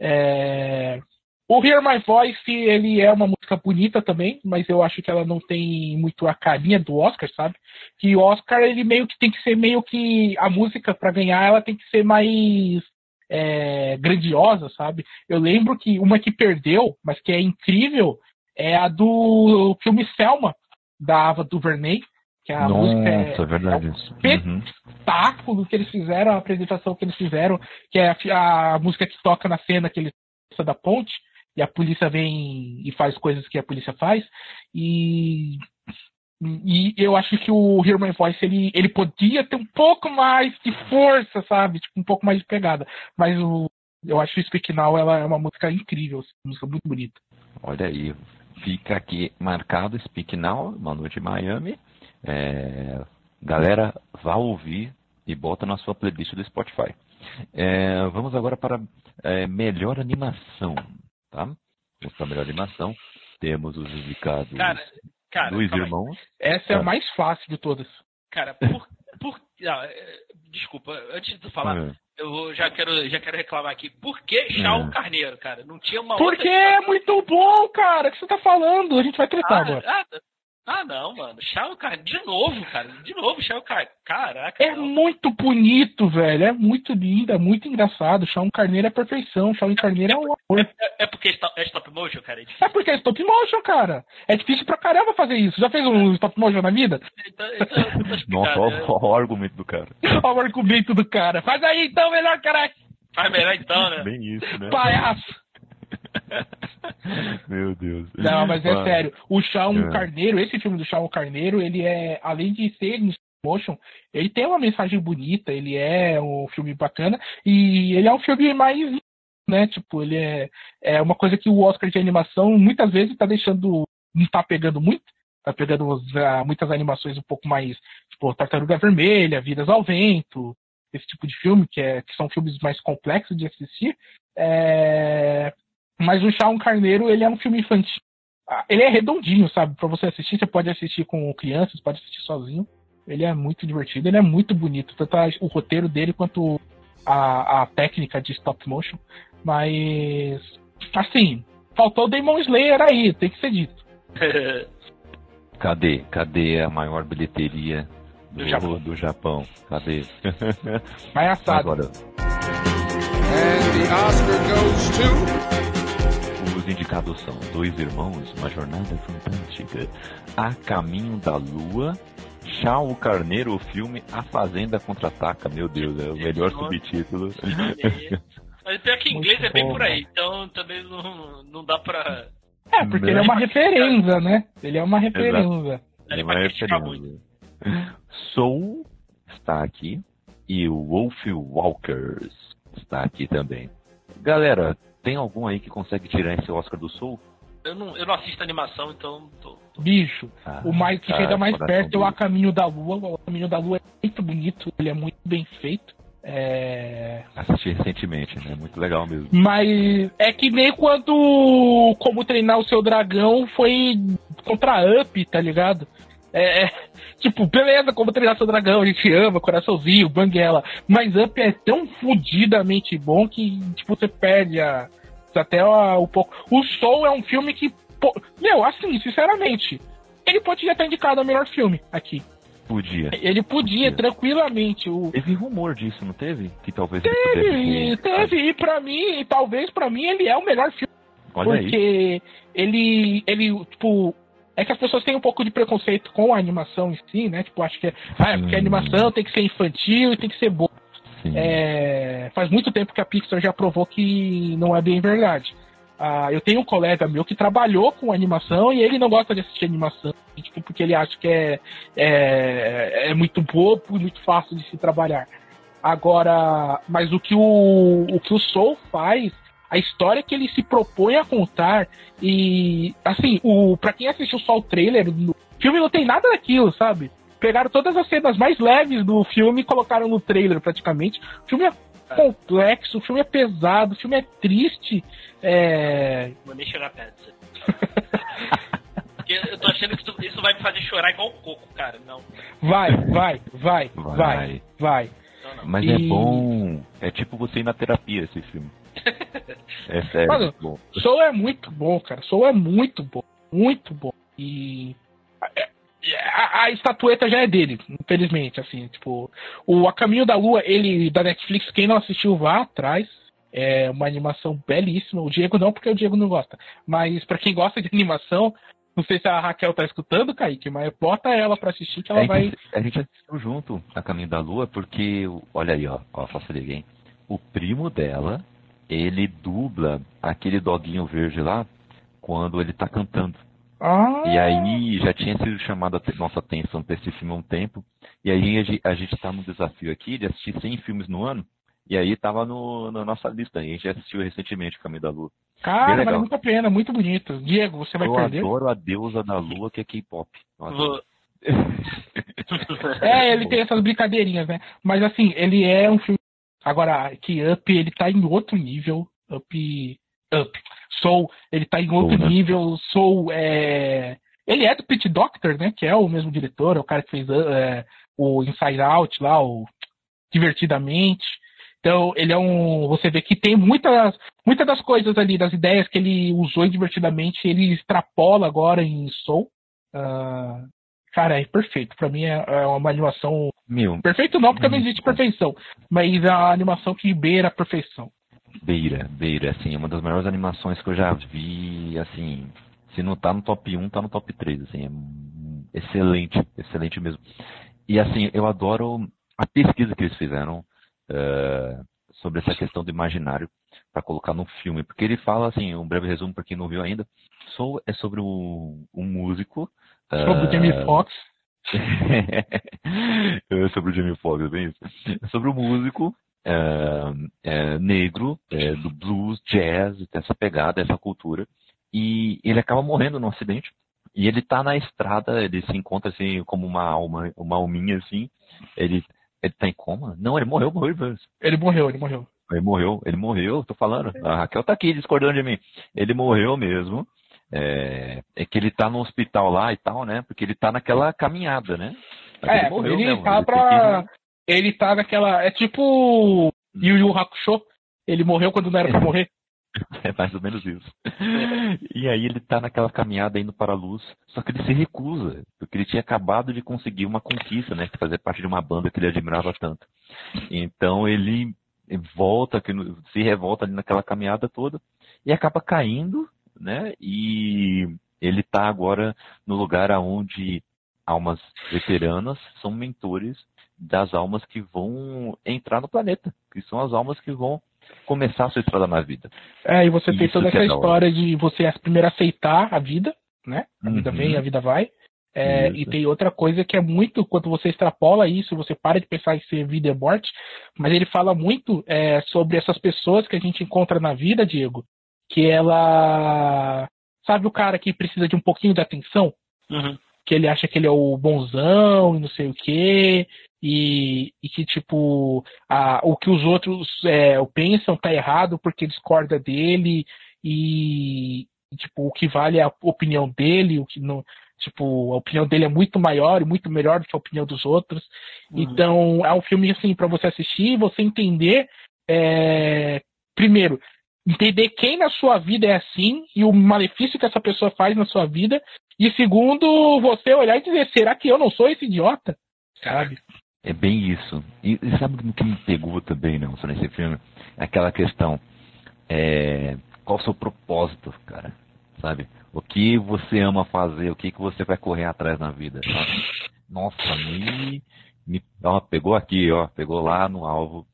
Speaker 5: É... O Hear My Voice, ele é uma música bonita também, mas eu acho que ela não tem muito a carinha do Oscar, sabe? Que o Oscar, ele meio que tem que ser meio que a música para ganhar, ela tem que ser mais é, grandiosa, sabe? Eu lembro que uma que perdeu, mas que é incrível, é a do filme Selma, da Ava DuVernay, que a
Speaker 3: Nossa,
Speaker 5: música é,
Speaker 3: é verdade.
Speaker 5: é um espetáculo uhum. que eles fizeram, a apresentação que eles fizeram, que é a, a música que toca na cena que eles da ponte, e a polícia vem e faz coisas que a polícia faz, e e eu acho que o Hear My Voice ele, ele podia ter um pouco mais de força, sabe? Tipo, um pouco mais de pegada. Mas o, eu acho que o Speak Now ela é uma música incrível, assim, uma música muito bonita.
Speaker 3: Olha aí, fica aqui marcado Speak Now, uma noite em Miami. É, galera, vá ouvir e bota na sua playlist do Spotify. É, vamos agora para é, melhor animação, tá? Para melhor animação. Temos os indicados
Speaker 4: cara, cara,
Speaker 3: dos irmãos.
Speaker 5: Essa é a mais fácil de todas.
Speaker 4: Cara, por, por ah, desculpa, antes de tu falar, é. eu já quero, já quero reclamar aqui. Por que Chau é. Carneiro, cara? Não tinha uma
Speaker 5: Porque outra... é muito bom, cara. O que você tá falando? A gente vai tretar ah, agora. Ah,
Speaker 4: Ah, não, mano. Shao Kahn, de novo, cara. De novo, Shao Kahn. Caraca.
Speaker 5: É
Speaker 4: não.
Speaker 5: muito bonito, velho. É muito lindo, é muito engraçado. Shao Carneiro é perfeição. Shao Carneiro é um amor.
Speaker 4: É, é porque é stop, é stop motion, cara? É,
Speaker 5: é, porque é stop motion, cara. É difícil pra caramba fazer isso. Já fez um stop motion na vida?
Speaker 3: Então, então, Nossa, olha né? o argumento do cara.
Speaker 5: olha o argumento do cara. Faz aí então, melhor, caraca.
Speaker 4: Faz melhor então, né?
Speaker 3: Bem isso, né?
Speaker 5: Palhaço.
Speaker 3: Meu Deus.
Speaker 5: Não, mas é sério. O Shaun é. Carneiro, esse filme do Shaun Carneiro, ele é, além de ser em motion, ele tem uma mensagem bonita, ele é um filme bacana e ele é um filme mais né? Tipo, ele é, é uma coisa que o Oscar de animação muitas vezes está deixando, não está pegando muito, tá pegando uh, muitas animações um pouco mais, tipo, Tartaruga Vermelha, Vidas ao Vento, esse tipo de filme, que, é, que são filmes mais complexos de assistir. É, mas o Shaun Carneiro, ele é um filme infantil. Ah, ele é redondinho, sabe? Para você assistir, você pode assistir com crianças, pode assistir sozinho. Ele é muito divertido, ele é muito bonito, tanto o roteiro dele quanto a, a técnica de stop motion. Mas, assim, faltou o Demon Slayer aí, tem que ser dito.
Speaker 3: Cadê? Cadê a maior bilheteria do, do Japão? Do Japão? Cadê?
Speaker 5: Vai assado. Agora. And the Oscar
Speaker 3: goes to os indicados são Dois Irmãos, Uma Jornada Fantástica, A Caminho da Lua, Chá o Carneiro, o filme A Fazenda Contra-Ataca. Meu Deus, é o melhor subtítulo.
Speaker 4: Mas pior que inglês Muito é bem bom, por aí, então também não, não dá pra.
Speaker 5: É, porque ele é uma referência, né? Ele é uma referência.
Speaker 3: Ele é uma referência. Soul está aqui e o Wolf Walkers está aqui também. Galera, tem algum aí que consegue tirar esse Oscar do Sul?
Speaker 4: Eu não, eu não assisto animação, então. Tô,
Speaker 5: tô... Bicho, ah, o mais que tá, chega mais perto é o A Caminho da Lua. O A Caminho da Lua é muito bonito, ele é muito bem feito. É...
Speaker 3: Assisti recentemente, né? Muito legal mesmo.
Speaker 5: Mas é que nem quando Como Treinar o Seu Dragão foi contra Up, tá ligado? É, é, tipo, beleza, como treinar seu dragão, a gente ama, coraçãozinho, banguela. Mas Up é tão fudidamente bom que, tipo, você perde a, até o, o pouco. O Soul é um filme que, pô, meu, assim, sinceramente, ele podia estar indicado a melhor filme aqui.
Speaker 3: Podia.
Speaker 5: Ele podia, podia, tranquilamente. O...
Speaker 3: Teve rumor disso, não teve? Que talvez
Speaker 5: teve, teve. E pra mim, talvez pra mim, ele é o melhor filme. Olha porque aí. ele, ele, tipo, é que as pessoas têm um pouco de preconceito com a animação em si, né? Tipo, acho que é, ah, é porque a animação tem que ser infantil e tem que ser boa. É, faz muito tempo que a Pixar já provou que não é bem verdade. Ah, eu tenho um colega meu que trabalhou com animação e ele não gosta de assistir animação, tipo, porque ele acha que é, é, é muito bobo e muito fácil de se trabalhar. Agora, mas o que o, o que o Soul faz a história que ele se propõe a contar e assim, o para quem assistiu só o trailer, o filme não tem nada daquilo, sabe? Pegaram todas as cenas mais leves do filme e colocaram no trailer praticamente. O filme é complexo, o filme é pesado, o filme é triste. É...
Speaker 4: Vou nem chorar perto. eu tô achando que isso vai me fazer chorar igual o coco, cara. Não.
Speaker 5: Vai, vai, vai, vai, vai. vai.
Speaker 3: Mas é e... é bom. É tipo você ir na terapia esse filme. É sério. Mano,
Speaker 5: bom. Soul é muito bom, cara. Soul é muito bom. Muito bom. E. A, a, estatueta já é dele, infelizmente, assim, tipo, o A Caminho da Lua, ele, da Netflix, quem não assistiu, vá atrás, é uma animação belíssima, o Diego não, porque o Diego não gosta, mas para quem gosta de animação, não sei se a Raquel tá escutando, Kaique, mas bota ela pra assistir que ela
Speaker 3: é,
Speaker 5: vai...
Speaker 3: A gente assistiu junto A Caminho da Lua, porque, olha aí, ó, ó faça liga, o primo dela ele dubla aquele doguinho verde lá quando ele tá cantando. Ah. E aí já tinha sido chamada a nossa atenção para esse filme há um tempo. E aí a gente está no desafio aqui de assistir 100 filmes no ano. E aí tava no, na nossa lista. A gente assistiu recentemente o Caminho da Lua.
Speaker 5: Cara, vale muito a pena, muito bonito. Diego, você vai
Speaker 3: eu
Speaker 5: perder?
Speaker 3: Eu adoro a deusa da lua que é K-pop.
Speaker 5: é, ele tem essas brincadeirinhas, né? Mas assim, ele é um filme Agora, que Up, ele tá em outro nível. Up. Up. Soul, ele tá em outro Soul, né? nível. Soul é. Ele é do Pete Doctor, né? Que é o mesmo diretor, é o cara que fez é, o Inside Out lá, o Divertidamente. Então, ele é um. Você vê que tem muitas, muitas das coisas ali, das ideias que ele usou divertidamente, ele extrapola agora em Soul. Uh, cara, é perfeito. Pra mim é, é uma animação.
Speaker 3: Meu.
Speaker 5: Perfeito não, porque não existe perfeição. Mas é uma animação que beira a perfeição.
Speaker 3: Beira, beira, assim, é uma das melhores animações que eu já vi, assim, se não tá no top 1, tá no top 3, assim, é excelente, excelente mesmo. E assim, eu adoro a pesquisa que eles fizeram uh, sobre essa questão do imaginário para colocar no filme, porque ele fala assim, um breve resumo para quem não viu ainda, sou é sobre um, um músico.
Speaker 5: Sobre uh, o Jamie Foxx.
Speaker 3: Sobre o Jamie Foxx, é bem isso. Sobre o músico é, negro, é, do blues, jazz, essa pegada, essa cultura. E ele acaba morrendo num acidente. E ele tá na estrada, ele se encontra assim como uma alma, uma alminha assim. Ele, ele tá em coma? Não, ele morreu, morreu.
Speaker 5: Ele morreu, ele morreu.
Speaker 3: Ele morreu, ele morreu, tô falando. A Raquel tá aqui discordando de mim. Ele morreu mesmo. É, é que ele tá no hospital lá e tal, né? Porque ele tá naquela caminhada, né?
Speaker 5: Mas é, ele morreu ele mesmo. Tá ele pra, ele tá naquela. É tipo Yu Yu Hakusho. Ele morreu quando não era pra morrer.
Speaker 3: É mais ou menos isso. E aí ele tá naquela caminhada indo para a luz, só que ele se recusa, porque ele tinha acabado de conseguir uma conquista, né? Fazer parte de uma banda que ele admirava tanto. Então ele volta, se revolta ali naquela caminhada toda e acaba caindo, né? E ele tá agora no lugar aonde almas veteranas são mentores das almas que vão entrar no planeta, que são as almas que vão começar a sua estrada na vida.
Speaker 5: É, e você tem toda essa é história de você primeiro aceitar a vida, né? A uhum. vida vem, a vida vai. É, e tem outra coisa que é muito, quando você extrapola isso, você para de pensar em ser vida e morte, mas ele fala muito é, sobre essas pessoas que a gente encontra na vida, Diego, que ela. Sabe o cara que precisa de um pouquinho de atenção?
Speaker 4: Uhum.
Speaker 5: Que ele acha que ele é o bonzão e não sei o quê, e, e que, tipo, a, o que os outros é, pensam tá errado porque discorda dele e, tipo, o que vale é a opinião dele, o que não. Tipo, a opinião dele é muito maior e muito melhor do que a opinião dos outros. Uhum. Então, é um filme, assim, para você assistir e você entender. É, primeiro, entender quem na sua vida é assim e o malefício que essa pessoa faz na sua vida. E segundo, você olhar e dizer: será que eu não sou esse idiota? Sabe?
Speaker 3: É bem isso. E, e sabe o que me pegou também, não, só nesse filme? Aquela questão. É, qual o seu propósito, cara? Sabe? O que você ama fazer? O que, que você vai correr atrás na vida? Sabe? Nossa, me, me ó, pegou aqui, ó, pegou lá no alvo.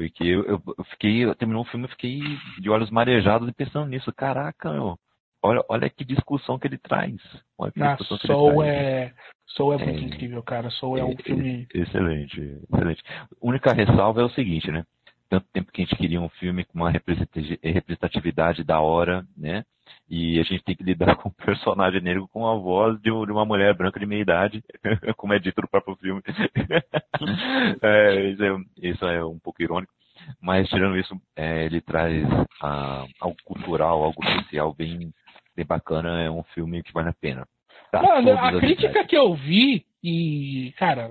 Speaker 3: Porque eu, eu, fiquei, eu terminou o filme, eu fiquei de olhos marejados e pensando nisso. Caraca, meu, olha, olha que discussão que ele traz. Olha que
Speaker 5: ah, Soul é, Soul é muito é, incrível, cara. Soul é, é um filme.
Speaker 3: Excelente, excelente. A única ressalva é o seguinte, né? Tanto tempo que a gente queria um filme com uma representatividade da hora, né? E a gente tem que lidar com um personagem negro com a voz de uma mulher branca de meia idade, como é dito no próprio filme. é, isso, é, isso, é, um pouco irônico. Mas tirando isso, é, ele traz ah, algo cultural, algo social bem, bem bacana. É um filme que vale a pena.
Speaker 5: Tá, Mano, a crítica que eu vi, e, cara.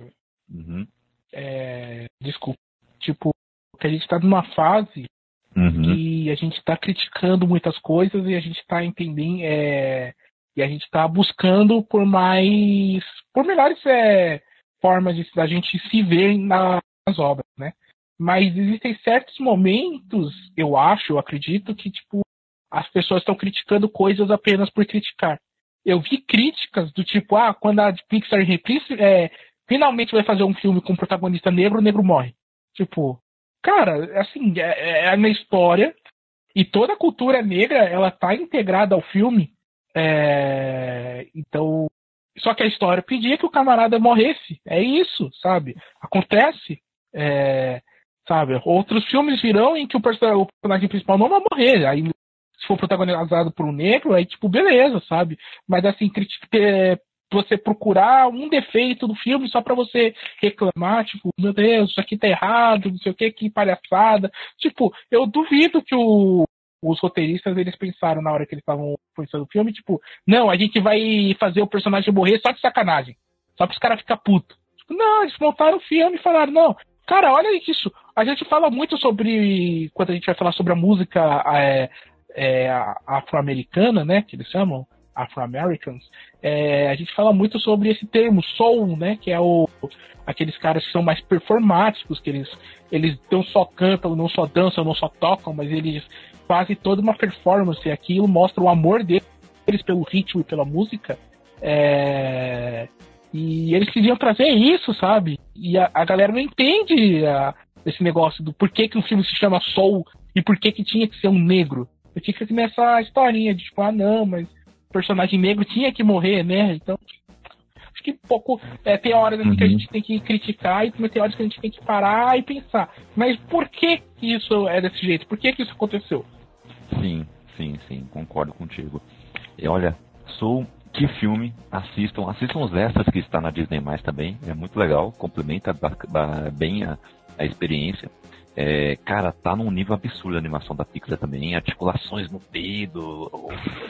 Speaker 3: Uhum.
Speaker 5: É, desculpa. Tipo, que a gente tá numa fase
Speaker 3: uhum.
Speaker 5: que a gente tá criticando muitas coisas e a gente tá entendendo. É, e a gente tá buscando por mais. por melhores é, formas de a gente se ver nas obras, né? Mas existem certos momentos, eu acho, eu acredito, que, tipo, as pessoas estão criticando coisas apenas por criticar eu vi críticas do tipo, ah, quando a Pixar é, finalmente vai fazer um filme com um protagonista negro, o negro morre. Tipo, cara, assim, é, é na história e toda a cultura negra, ela tá integrada ao filme. É, então, só que a história pedia que o camarada morresse. É isso, sabe? Acontece. É, sabe? Outros filmes virão em que o personagem principal não vai morrer. Aí se for protagonizado por um negro, aí tipo, beleza, sabe? Mas assim, é, você procurar um defeito do filme só para você reclamar, tipo, meu Deus, isso aqui tá errado, não sei o que, que palhaçada. Tipo, eu duvido que o, os roteiristas eles pensaram na hora que eles estavam pensando o filme, tipo, não, a gente vai fazer o personagem morrer só de sacanagem. Só para os caras ficar puto. Tipo, não, eles montaram o filme e falaram, não, cara, olha isso. A gente fala muito sobre. Quando a gente vai falar sobre a música é, é, afro-americana, né? Que eles chamam, Afro-Americans, é, a gente fala muito sobre esse termo soul, né? Que é o aqueles caras que são mais performáticos, que eles eles não só cantam, não só dançam, não só tocam, mas eles fazem toda uma performance. E aquilo mostra o amor deles pelo ritmo e pela música. É, e eles queriam trazer isso, sabe? E a, a galera não entende a, esse negócio do porquê que um filme se chama Soul e por que tinha que ser um negro. Eu que nessa historinha de tipo, ah não, mas personagem negro tinha que morrer, né? Então, acho que pouco. É, tem horas uhum. que a uhum. gente tem que criticar e tem horas que a gente tem que parar e pensar. Mas por que, que isso é desse jeito? Por que, que isso aconteceu?
Speaker 3: Sim, sim, sim, concordo contigo. E olha, sou que filme, assistam, assistam os extras que está na Disney Mais também, é muito legal, complementa bem a, a experiência. É, cara, tá num nível absurdo a animação da Pixar também, articulações no dedo,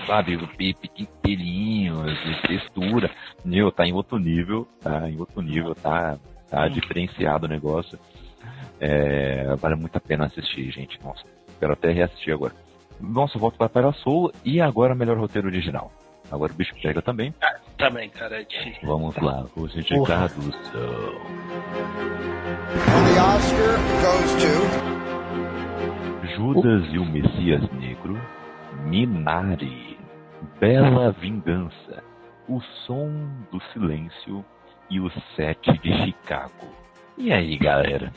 Speaker 3: sabe, pelinhos, textura, meu, tá em outro nível, tá em outro nível, tá, tá diferenciado o negócio. É, vale muito a pena assistir, gente, nossa, quero até reassistir agora. Nossa, volto para Para Soul e agora melhor roteiro original. Agora o bicho pega também.
Speaker 4: Ah, também, cara, difícil.
Speaker 3: Vamos lá, os indicados são.
Speaker 2: the Oscar goes
Speaker 3: to. Judas e o Messias Negro, Minari, Bela Vingança, O Som do Silêncio e O Sete de Chicago. E aí, galera?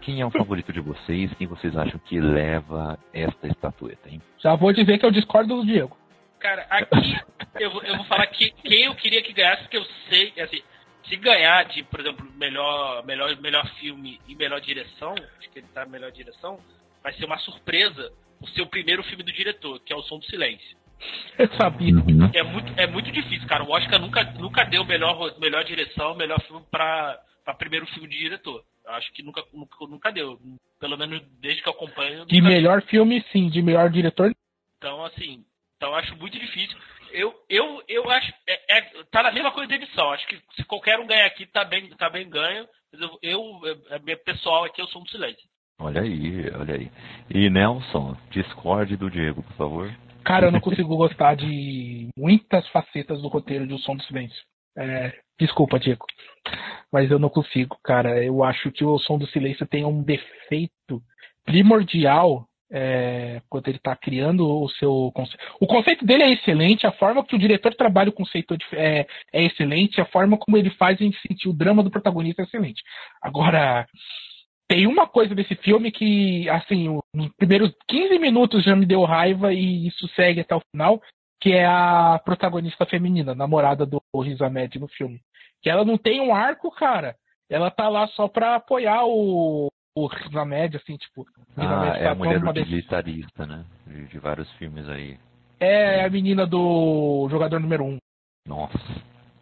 Speaker 3: Quem é o favorito de vocês? Quem vocês acham que leva esta estatueta, hein?
Speaker 5: Já vou dizer que eu discordo do Diego.
Speaker 4: Cara, aqui eu, eu vou falar que quem eu queria que ganhasse, porque eu sei, assim, se ganhar de, por exemplo, melhor, melhor, melhor filme e melhor direção, acho que ele tá na melhor direção, vai ser uma surpresa o seu primeiro filme do diretor, que é O Som do Silêncio.
Speaker 5: Eu sabia.
Speaker 4: Uhum. É muito, é muito difícil, cara. O Oscar nunca, nunca deu melhor, melhor direção, melhor filme pra, pra primeiro filme de diretor. Eu acho que nunca, nunca, nunca deu. Pelo menos desde que eu acompanho.
Speaker 5: De melhor deu. filme, sim. De melhor diretor.
Speaker 4: Então, assim, então acho muito difícil. Eu, eu, eu acho. É, é, tá na mesma coisa da edição. Acho que se qualquer um ganhar aqui, tá bem, tá bem ganho. Mas eu, eu é, pessoal aqui, eu sou um silêncio.
Speaker 3: Olha aí, olha aí. E Nelson, discorde do Diego, por favor.
Speaker 5: Cara, eu não consigo gostar de muitas facetas do roteiro de O Som do Silêncio. É, desculpa, Diego. Mas eu não consigo, cara. Eu acho que o Som do Silêncio tem um defeito primordial é, quando ele está criando o seu conceito. O conceito dele é excelente, a forma que o diretor trabalha o conceito é, é excelente, a forma como ele faz a gente sentir o drama do protagonista é excelente. Agora, tem uma coisa desse filme que, assim, nos primeiros 15 minutos já me deu raiva e isso segue até o final, que é a protagonista feminina, namorada do Riz Ahmed no filme. Que ela não tem um arco, cara. Ela tá lá só pra apoiar o, na média, assim, tipo.
Speaker 3: Ah, é a mulher utilitarista, né? De, de, vários filmes aí.
Speaker 5: É, é a menina do jogador número um.
Speaker 3: Nossa,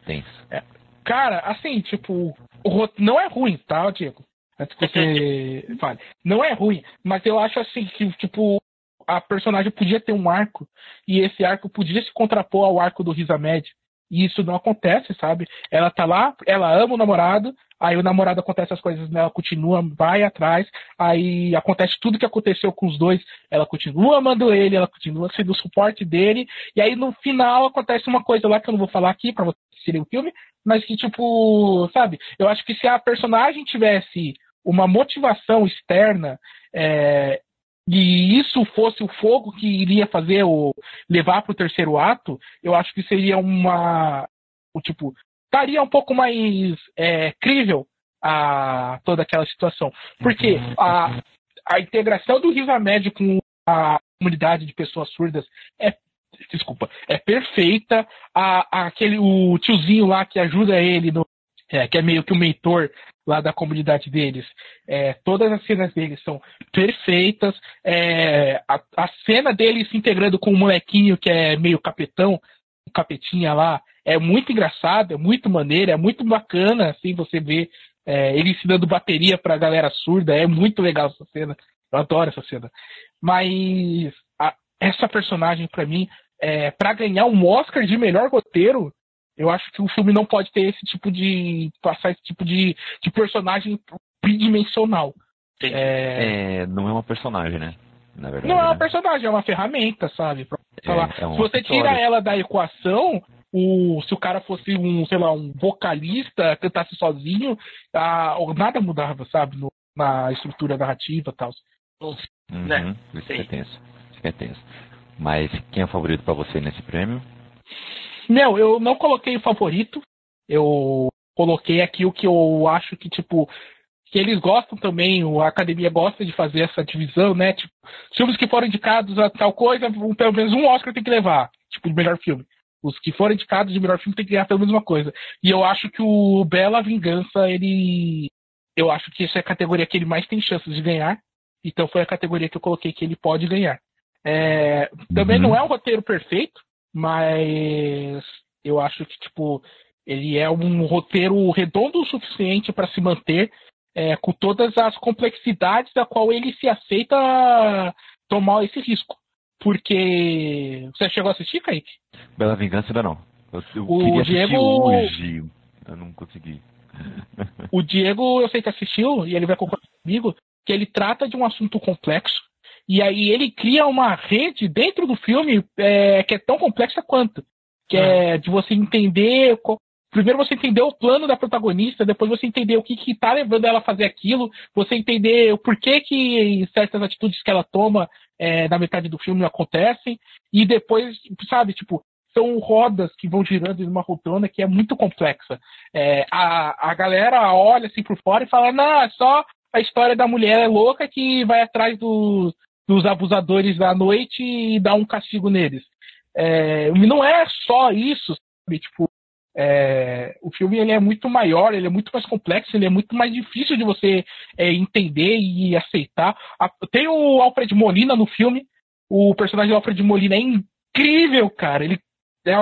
Speaker 3: tenso.
Speaker 5: É. Cara, assim, tipo, o não é ruim, tá, Diego? Antes que você fale. Não é ruim, mas eu acho assim que, tipo, a personagem podia ter um arco e esse arco podia se contrapor ao arco do Risa Med. E isso não acontece, sabe? Ela tá lá, ela ama o namorado, aí o namorado acontece as coisas, ela continua, vai atrás, aí acontece tudo que aconteceu com os dois, ela continua amando ele, ela continua sendo o suporte dele, e aí no final acontece uma coisa lá que eu não vou falar aqui pra vocês assistirem o filme, mas que tipo, sabe? Eu acho que se a personagem tivesse uma motivação externa é, e isso fosse o fogo que iria fazer o levar para o terceiro ato, eu acho que seria uma o tipo estaria um pouco mais é, crível a toda aquela situação, porque a, a integração do Riva Médio com a comunidade de pessoas surdas é desculpa é perfeita, a, a, aquele o tiozinho lá que ajuda ele no é, que é meio que o mentor lá da comunidade deles. É, todas as cenas deles são perfeitas. É, a, a, cena dele se integrando com o molequinho que é meio capetão, o capetinha lá, é muito engraçado, é muito maneiro, é muito bacana, assim, você vê é, ele ensinando bateria pra galera surda, é muito legal essa cena. Eu adoro essa cena. Mas a, essa personagem, para mim, é, para ganhar um Oscar de melhor roteiro, eu acho que o filme não pode ter esse tipo de. passar esse tipo de, de personagem bidimensional.
Speaker 3: É... é... não é uma personagem, né?
Speaker 5: Na verdade, não é uma né? personagem, é uma ferramenta, sabe? É. É se você tira ela da equação, o, se o cara fosse um, sei lá, um vocalista, cantasse sozinho, a, nada mudava, sabe? No, na estrutura narrativa e tal.
Speaker 3: Uhum, né? Isso é tenso. Isso é tenso. Mas quem é o favorito para você nesse prêmio?
Speaker 5: Meu, eu não coloquei o favorito. Eu coloquei aqui o que eu acho que, tipo, que eles gostam também, a academia gosta de fazer essa divisão, né? Tipo, filmes que foram indicados a tal coisa, pelo menos um Oscar tem que levar, tipo, de melhor filme. Os que foram indicados de melhor filme tem que ganhar pelo menos uma coisa. E eu acho que o Bela Vingança, ele. Eu acho que essa é a categoria que ele mais tem chances de ganhar. Então foi a categoria que eu coloquei que ele pode ganhar. É, também uhum. não é um roteiro perfeito, mas eu acho que, tipo, ele é um roteiro redondo o suficiente para se manter é, com todas as complexidades da qual ele se aceita tomar esse risco. Porque. Você chegou a assistir, Kaique?
Speaker 3: Bela Vingança ainda não. Eu, eu
Speaker 5: o Diego.
Speaker 3: Hoje. Eu não consegui.
Speaker 5: o Diego, eu sei que assistiu, e ele vai concordar comigo, que ele trata de um assunto complexo. E aí ele cria uma rede dentro do filme é, que é tão complexa quanto. Que é, é de você entender primeiro você entender o plano da protagonista, depois você entender o que que tá levando ela a fazer aquilo, você entender o porquê que certas atitudes que ela toma é, na metade do filme acontecem, e depois, sabe, tipo, são rodas que vão girando em uma rotona que é muito complexa. É, a, a galera olha assim por fora e fala, não, é só a história da mulher louca que vai atrás do, dos abusadores da noite e dá um castigo neles. É, não é só isso, sabe? Tipo, é, o filme ele é muito maior, ele é muito mais complexo, ele é muito mais difícil de você é, entender e aceitar. A, tem o Alfred Molina no filme, o personagem do Alfred Molina é incrível, cara. Ele é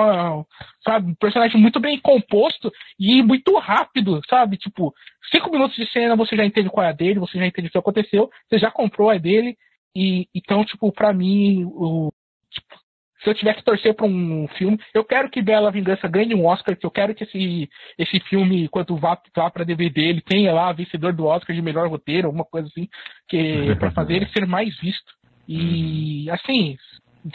Speaker 5: sabe, um personagem muito bem composto e muito rápido, sabe? Tipo, cinco minutos de cena você já entende qual é a dele, você já entende o que aconteceu, você já comprou a dele. E então, tipo, para mim, o, tipo, se eu tiver que torcer para um filme, eu quero que Bela Vingança ganhe um Oscar, que eu quero que esse, esse filme, quando vá, vá para DVD, ele tenha lá vencedor do Oscar de melhor roteiro, alguma coisa assim, que para fazer ele ser mais visto. E assim,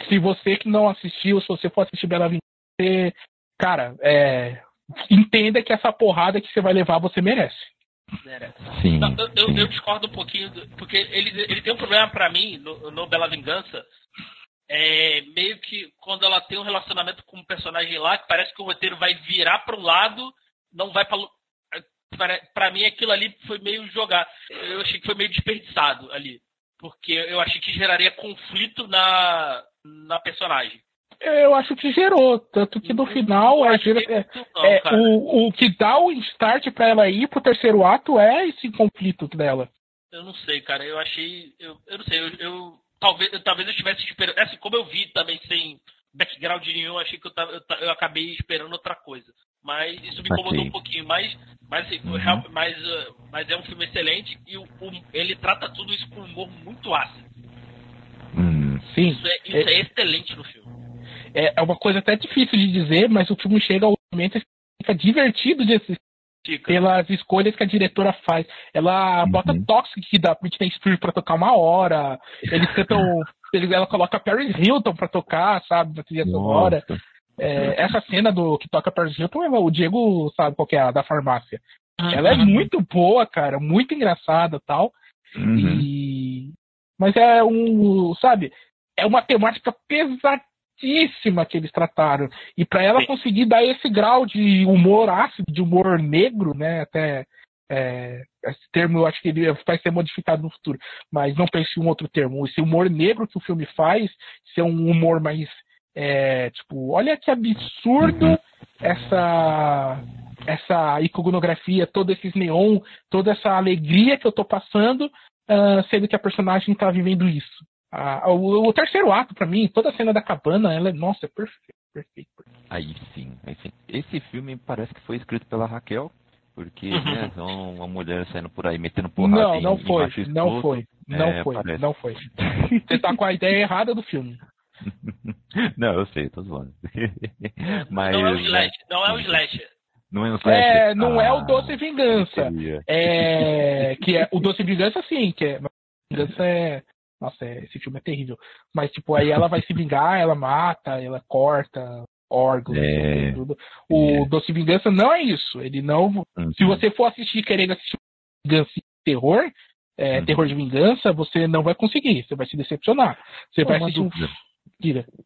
Speaker 5: se você que não assistiu, se você for assistir Bela Vingança, cara, é, entenda que essa porrada que você vai levar você merece.
Speaker 4: Sim, não, eu, sim. Eu, discordo um pouquinho, porque ele, ele tem um problema para mim no, no Bela Vingança, é, meio que quando ela tem um relacionamento com um personagem lá, que parece que o roteiro vai virar para o lado, não vai para para mim aquilo ali foi meio jogar. Eu achei que foi meio desperdiçado ali, porque eu achei que geraria conflito na na personagem.
Speaker 5: Eu acho que gerou, tanto que no final é, é, não, é o, o que dá o start para ela ir pro terceiro ato é esse conflito dela.
Speaker 4: Eu não sei, cara. Eu achei. Eu, eu não sei, eu, eu talvez, talvez eu estivesse esperando. Assim, como eu vi também sem background nenhum, achei que eu, tava, eu, eu acabei esperando outra coisa. Mas isso me incomodou um pouquinho. Mas, mas, assim, uhum. mas, uh, mas é um filme excelente e o, o, ele trata tudo isso com um humor muito ácido.
Speaker 3: Hum,
Speaker 5: sim.
Speaker 4: Isso, é, isso é, é, excelente no filme.
Speaker 5: É, é uma coisa até difícil de dizer, mas o filme chega ao momento que fica divertido de assistir pelas escolhas que a diretora faz. Ela uhum. bota Toxic da Britney Spears pra tocar uma hora. Eles cantam. ela coloca Paris Hilton pra tocar, sabe, na trilha sonora. É, essa cena do que toca Paris Hilton, o Diego sabe qual é a da farmácia. Uhum. Ela é muito boa, cara, muito engraçada tal. Uhum. E... Mas é um, sabe, é uma temática pesadíssima altíssima que eles trataram. E para ela Sim. conseguir dar esse grau de humor ácido, de humor negro, né? Até é, esse termo eu acho que ele vai ser modificado no futuro, mas não pense em um outro termo. Esse humor negro que o filme faz, ser um humor mais é, tipo, olha que absurdo uhum. essa essa iconografia, todo esses neon, toda essa alegria que eu tô passando, uh, sendo que a personagem tá vivendo isso. Ah, o, o, terceiro ato, para mim, toda a cena da cabana, ela é, nossa, é perfeito, perfeito, perfeito.
Speaker 3: Aí sim, aí sim. Esse filme parece que foi escrito pela Raquel, porque né, uma mulher saindo por aí metendo porrada
Speaker 5: Não,
Speaker 3: em,
Speaker 5: não foi, não foi, não é, foi, parece. não foi. Você tá com a ideia errada do filme.
Speaker 3: não, eu sei, tô zoando.
Speaker 4: Mas, não é o Slash, não é o Slasher.
Speaker 3: Não é,
Speaker 5: o Slash. é, não ah, é o Doce Vingança. É, que é o Doce Vingança sim, que é, Vingança é Nossa, é, esse filme é terrível. Mas, tipo, aí ela vai se vingar, ela mata, ela corta órgãos, é, tudo. O é. Doce Vingança não é isso. Ele não. Uhum. Se você for assistir querendo assistir vingança terror, é, uhum. terror de vingança, você não vai conseguir. Você vai se decepcionar. Você vai assistir
Speaker 3: dúvida.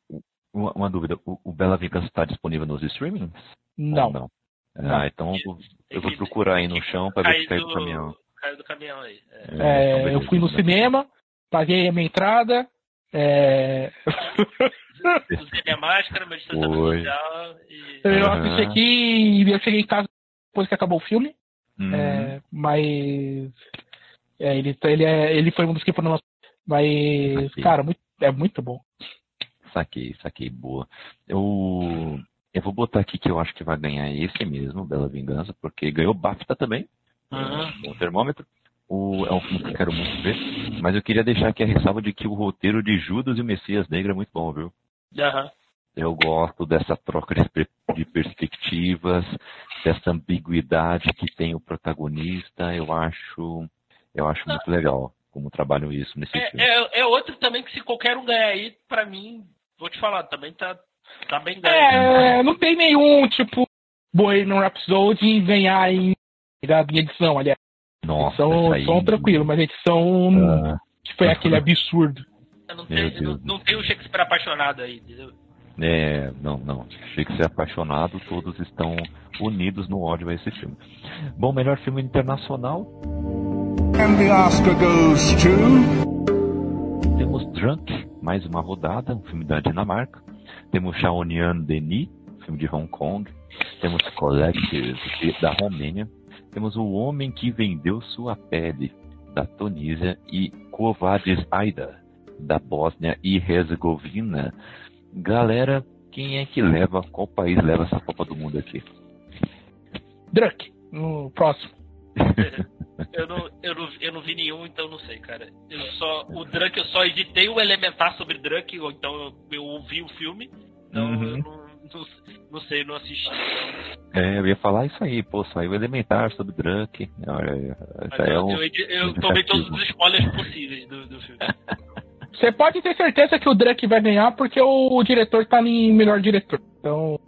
Speaker 3: um. Uma, uma, dúvida. O, o Bela Vingança está disponível nos streamings?
Speaker 5: Não. não?
Speaker 3: Ah, então eu vou procurar aí no chão para ver se caiu do caminhão.
Speaker 4: Caiu do caminhão aí.
Speaker 5: É. É, eu fui no cinema, paguei a minha entrada. É...
Speaker 4: Usei minha máscara, meu distanciamento social. E...
Speaker 5: Eu assisti aqui e eu cheguei em casa depois que acabou o filme. Uhum. É, mas. É, ele, ele, é, ele foi um dos que foram. Mas, cara, muito, é muito bom.
Speaker 3: Saquei, saquei, boa. Eu, eu vou botar aqui que eu acho que vai ganhar esse mesmo, Bela Vingança, porque ganhou BAFTA também. Uhum. O termômetro. O, é um filme que eu quero muito ver. Mas eu queria deixar aqui a ressalva de que o roteiro de Judas e o Messias Negro é muito bom, viu?
Speaker 4: Uhum.
Speaker 3: Eu gosto dessa troca de perspectivas, dessa ambiguidade que tem o protagonista. Eu acho, eu acho muito legal como trabalham isso nesse
Speaker 4: é,
Speaker 3: filme.
Speaker 4: É, é, outro também que se qualquer um ganhar aí, pra mim, vou te falar, também tá, tá bem
Speaker 5: ganho. É, não tem nenhum, tipo, Bohemian Rhapsody ganhar em, em edição, aliás.
Speaker 3: Nossa,
Speaker 5: são, aí... são tranquilo, mas edição ah. que foi aquele absurdo.
Speaker 4: Não tem, não, não tem o Shakespeare apaixonado aí, entendeu?
Speaker 3: É, não, não. Shakespeare apaixonado, todos estão unidos no ódio a esse filme. Bom, melhor filme internacional. And the Oscar goes to... Temos Drunk, mais uma rodada, um filme da Dinamarca. Temos Shaonian Denis, filme de Hong Kong. Temos Collective, da Romênia. Temos O Homem que Vendeu Sua Pele, da Tunísia. E Covades Aida, da Bósnia e Herzegovina. Galera, quem é que leva, qual país leva essa Copa do Mundo aqui?
Speaker 5: Drunk, no próximo.
Speaker 4: eu, não, eu, não, eu não vi nenhum, então não sei, cara. Eu só, o Drunk, eu só editei o Elementar sobre Drunk, ou então eu, eu ouvi o filme, então uhum. eu não, não, não, sei, não assisti.
Speaker 3: É, eu ia falar isso aí, pô, saiu Elementar sobre Drunk.
Speaker 4: Olha, já é um, eu, eu, eu tomei todos os spoilers possíveis do, do filme.
Speaker 5: Você pode ter certeza que o Drake vai ganhar porque o diretor tá em melhor diretor. Então.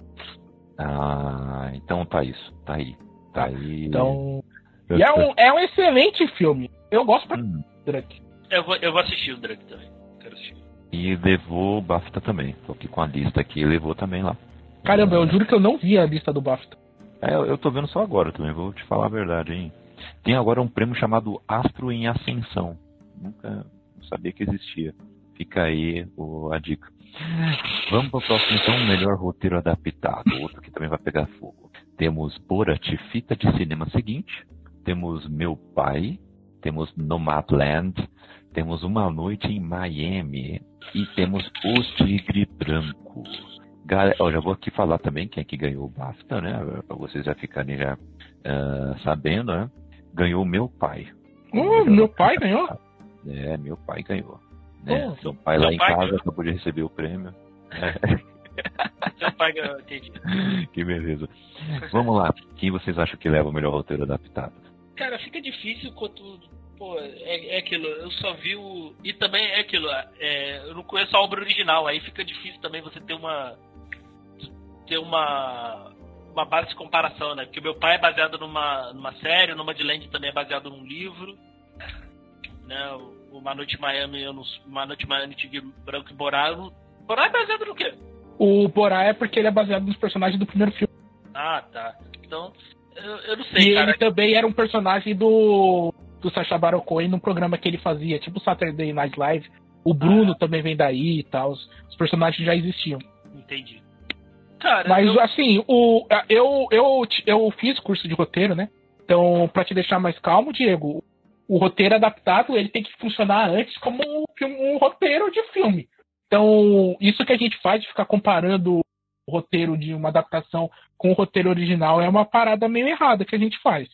Speaker 3: Ah, então tá isso. Tá aí. Tá aí.
Speaker 5: Então. Eu e é um, é um excelente filme. Eu gosto pra hum.
Speaker 4: Drake. Eu vou, eu vou assistir o Drake também. Quero assistir.
Speaker 3: E levou o BAFTA também. Tô aqui com a lista aqui, levou também lá.
Speaker 5: Caramba, eu juro que eu não vi a lista do BAFTA.
Speaker 3: É, eu tô vendo só agora também, vou te falar a verdade, hein. Tem agora um prêmio chamado Astro em Ascensão. Nunca, sabia que existia. Fica aí o, a dica. Vamos para o próximo, então, melhor roteiro adaptado. Outro que também vai pegar fogo. Temos Borat, fita de cinema seguinte. Temos Meu Pai. Temos Nomadland. Temos Uma Noite em Miami. E temos Os Tigre Branco. Galera, já vou aqui falar também quem é que ganhou o BAFTA, né? Para vocês já ficarem já uh, sabendo, né? Ganhou Meu Pai.
Speaker 5: Uh, meu pai ganhou?
Speaker 3: É, meu pai ganhou. Né? Seu pai lá em pai casa ganhou. acabou de receber o prêmio.
Speaker 4: Seu pai ganhou, entendi.
Speaker 3: Que beleza. Vamos lá. Quem vocês acham que leva o melhor roteiro adaptado?
Speaker 4: Cara, fica difícil quando. Pô, é, é aquilo. Eu só vi o. E também é aquilo. É, eu não conheço a obra original. Aí fica difícil também você ter uma. Ter uma. Uma base de comparação, né? Porque meu pai é baseado numa, numa série, numa de Land também é baseado num livro. Né? Uma Noite em Miami, eu não, Uma Noite em Miami, Tigre Branco e Borá. Borá é baseado no quê?
Speaker 5: O Borá é porque ele é baseado nos personagens do primeiro filme.
Speaker 4: Ah, tá. Então, eu, eu não sei,
Speaker 5: e
Speaker 4: cara.
Speaker 5: ele também era um personagem do, do Sacha Baron Cohen num programa que ele fazia, tipo Saturday Night Live. O Bruno ah. também vem daí e tal. Os personagens já existiam.
Speaker 4: Entendi.
Speaker 5: Cara, Mas eu... assim, o, eu, eu, eu fiz curso de roteiro, né? Então, para te deixar mais calmo, Diego, o roteiro adaptado ele tem que funcionar antes como um, um, roteiro de filme. Então, isso que a gente faz de ficar comparando o roteiro de uma adaptação com o roteiro original é uma parada meio errada que a gente faz.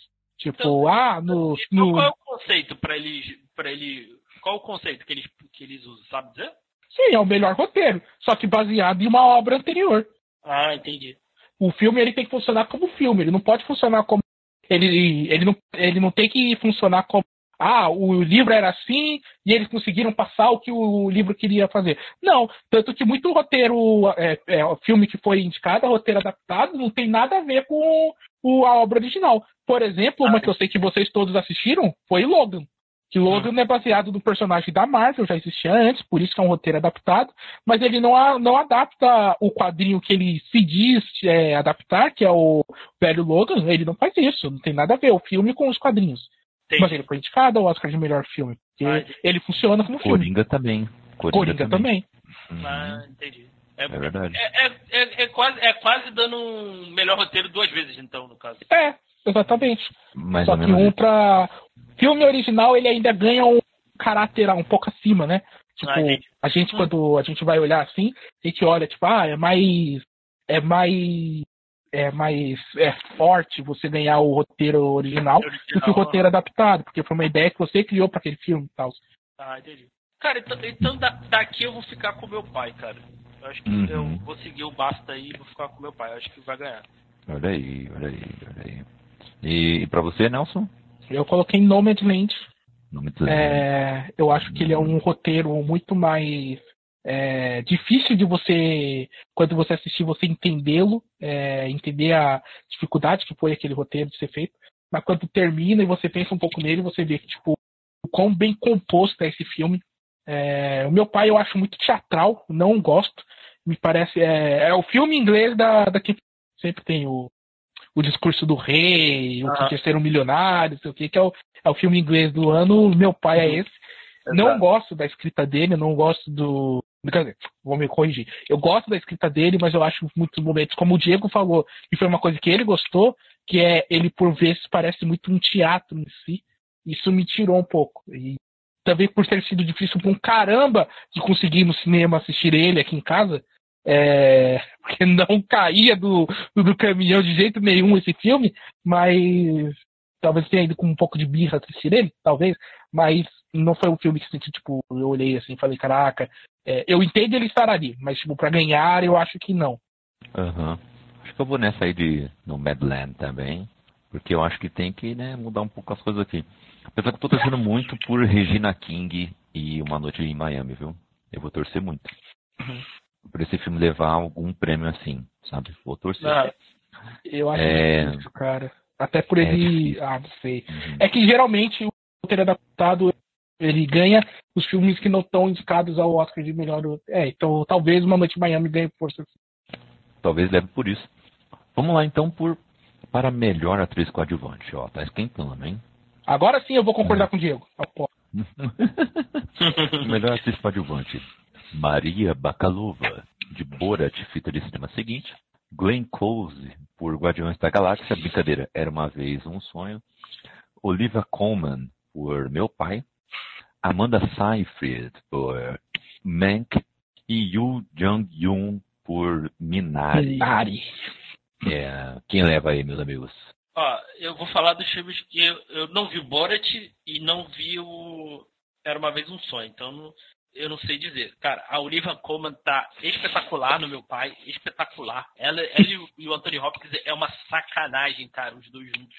Speaker 5: Tipo, então, ah, no,
Speaker 4: no. Qual é o conceito para eles. Pra ele, qual o conceito que eles, que eles usam, sabe dizer?
Speaker 5: Sim, é o melhor roteiro, só que baseado em uma obra anterior.
Speaker 4: Ah, entendi.
Speaker 5: O filme ele tem que funcionar como filme, ele não pode funcionar como. Ele, ele, não, ele não tem que funcionar como ah, o livro era assim e eles conseguiram passar o que o livro queria fazer. Não, tanto que muito roteiro, é, é, filme que foi indicado, roteiro adaptado, não tem nada a ver com o, a obra original. Por exemplo, uma que eu sei que vocês todos assistiram foi Logan. Que Logan hum. é baseado no personagem da Marvel, já existia antes, por isso que é um roteiro adaptado, mas ele não, não adapta o quadrinho que ele se diz é, adaptar, que é o velho Logan, ele não faz isso, não tem nada a ver o filme com os quadrinhos. Tem. Mas ele foi indicado ao Oscar de melhor filme, porque ah, ele funciona como filme.
Speaker 3: Coringa também.
Speaker 5: Coringa, Coringa também. também.
Speaker 4: Ah, entendi. É,
Speaker 3: é verdade.
Speaker 4: É, é, é, é, quase, é quase dando um melhor roteiro duas vezes, então, no caso.
Speaker 5: É, exatamente. Mais Só que um pra filme original ele ainda ganha um caráter um pouco acima, né? Tipo, ah, a gente quando a gente vai olhar assim, a gente olha tipo, ah, é mais é mais é mais é forte você ganhar o roteiro original, original do que o roteiro adaptado, porque foi uma ideia que você criou para aquele filme e tal.
Speaker 4: Ah, entendi. Cara, então, então daqui eu vou ficar com meu pai, cara. Eu acho que uhum. eu vou seguir o basta aí e vou ficar com meu pai. Eu acho que vai ganhar.
Speaker 3: Olha aí, olha aí, olha aí. E, e para você, Nelson?
Speaker 5: Eu coloquei Nomadland. Nomadland. É, eu acho que ele é um roteiro muito mais é, difícil de você, quando você assistir, você entendê-lo, é, entender a dificuldade que foi aquele roteiro de ser feito. Mas quando termina e você pensa um pouco nele, você vê que, tipo, o quão bem composto é esse filme. É, o meu pai eu acho muito teatral, não gosto. Me parece. É, é o filme inglês da, da que sempre tem o, o discurso do rei, o que quer ser um milionário, sei o que, que é o, é o filme inglês do ano. Meu pai é uhum. esse. Exato. Não gosto da escrita dele, não gosto do. Vou me corrigir. Eu gosto da escrita dele, mas eu acho muitos momentos, como o Diego falou, e foi uma coisa que ele gostou, que é ele por vezes parece muito um teatro em si. Isso me tirou um pouco. E também por ter sido difícil pra um caramba de conseguir no cinema assistir ele aqui em casa, é, porque não caía do, do caminhão de jeito nenhum esse filme, mas talvez tenha ido com um pouco de birra assistir ele, talvez, mas não foi um filme que senti, tipo, eu olhei assim falei, caraca, é, eu entendo ele estar ali, mas tipo, pra ganhar eu acho que não.
Speaker 3: Uhum. Acho que eu vou nessa aí de no Madland também, porque eu acho que tem que né, mudar um pouco as coisas aqui. Apesar que eu tô torcendo muito por Regina King e Uma Noite em Miami, viu? Eu vou torcer muito. Uhum por esse filme levar algum prêmio assim, sabe? Vou torcer.
Speaker 5: Eu acho é... difícil, cara. Até por é ele. É ah, não sei. Uhum. É que geralmente o roteiro adaptado ele ganha os filmes que não estão indicados ao Oscar de melhor. É, então talvez Uma Noite em Miami ganhe força.
Speaker 3: Talvez leve por isso. Vamos lá então por para melhor atriz coadjuvante. Ó, tá esquentando, hein?
Speaker 5: Agora sim eu vou concordar é. com o Diego.
Speaker 3: melhor atriz coadjuvante. Maria Bakalova, de Borat, fita de cinema seguinte. Glenn Close, por Guardiões da Galáxia, brincadeira, era uma vez um sonho. Olivia Colman, por Meu Pai. Amanda Seyfried, por Mank. E Yu Jung-yoon, por Minari.
Speaker 5: Minari.
Speaker 3: É, quem leva aí, meus amigos?
Speaker 4: Ó, eu vou falar dos filmes que eu, eu não vi o Borat e não vi o Era Uma Vez Um Sonho, então não, eu não sei dizer. Cara, a Olivia Colman tá espetacular no meu pai, espetacular. Ela, ela e o Anthony Hopkins é uma sacanagem, cara, os dois juntos.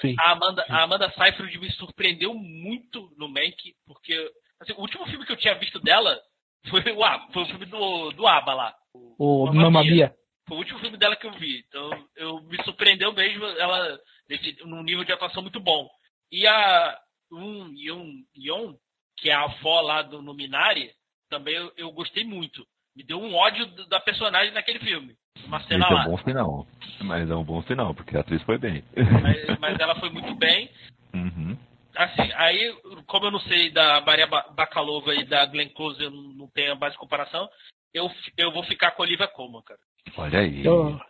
Speaker 5: Sim.
Speaker 4: A Amanda, a Amanda Seyfried me surpreendeu muito no Mank, porque assim, o último filme que eu tinha visto dela foi o, foi o filme do, do ABBA lá.
Speaker 5: O, o Mamma Mia.
Speaker 4: Foi o último filme dela que eu vi. Então, eu me surpreendeu mesmo ela nesse, num nível de atuação muito bom. E a um Yon, Yon que é a avó lá do Minari, também eu, eu, gostei muito. Me deu um ódio da personagem naquele filme. Uma cena
Speaker 3: Esse
Speaker 4: lá.
Speaker 3: é um bom final. Mas é um bom final, porque a atriz foi bem.
Speaker 4: Mas, mas ela foi muito bem.
Speaker 3: Uhum.
Speaker 4: Assim, aí, como eu não sei da Maria Bacalova e da Glenn Close, eu não tenho a base de comparação, eu, eu vou ficar com a Olivia Colman, cara.
Speaker 3: Olha aí. Eu...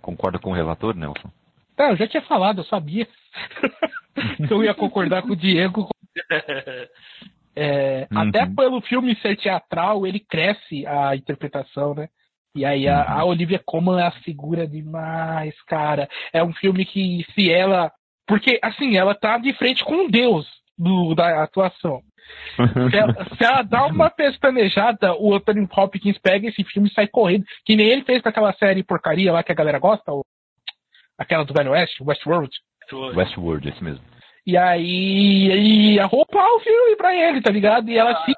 Speaker 3: Concorda com o relator, Nelson?
Speaker 5: Tá, eu já tinha falado, eu sabia. eu ia concordar com o Diego. É, uhum. Até pelo filme ser teatral, ele cresce a interpretação, né? E aí a, a uhum. Olivia Colman a figura demais, cara. É um filme que se ela. Porque, assim, ela tá de frente com um deus do, da atuação. Se ela, se ela, dá uma pestanejada, o Anthony Hopkins pega esse filme e sai correndo. Que nem ele fez com aquela série porcaria lá que a galera gosta, ou, aquela do Velho Oeste, Westworld.
Speaker 3: Westworld, esse mesmo.
Speaker 5: E aí ia roubar o filme pra ele, tá ligado? E ela ah. assim,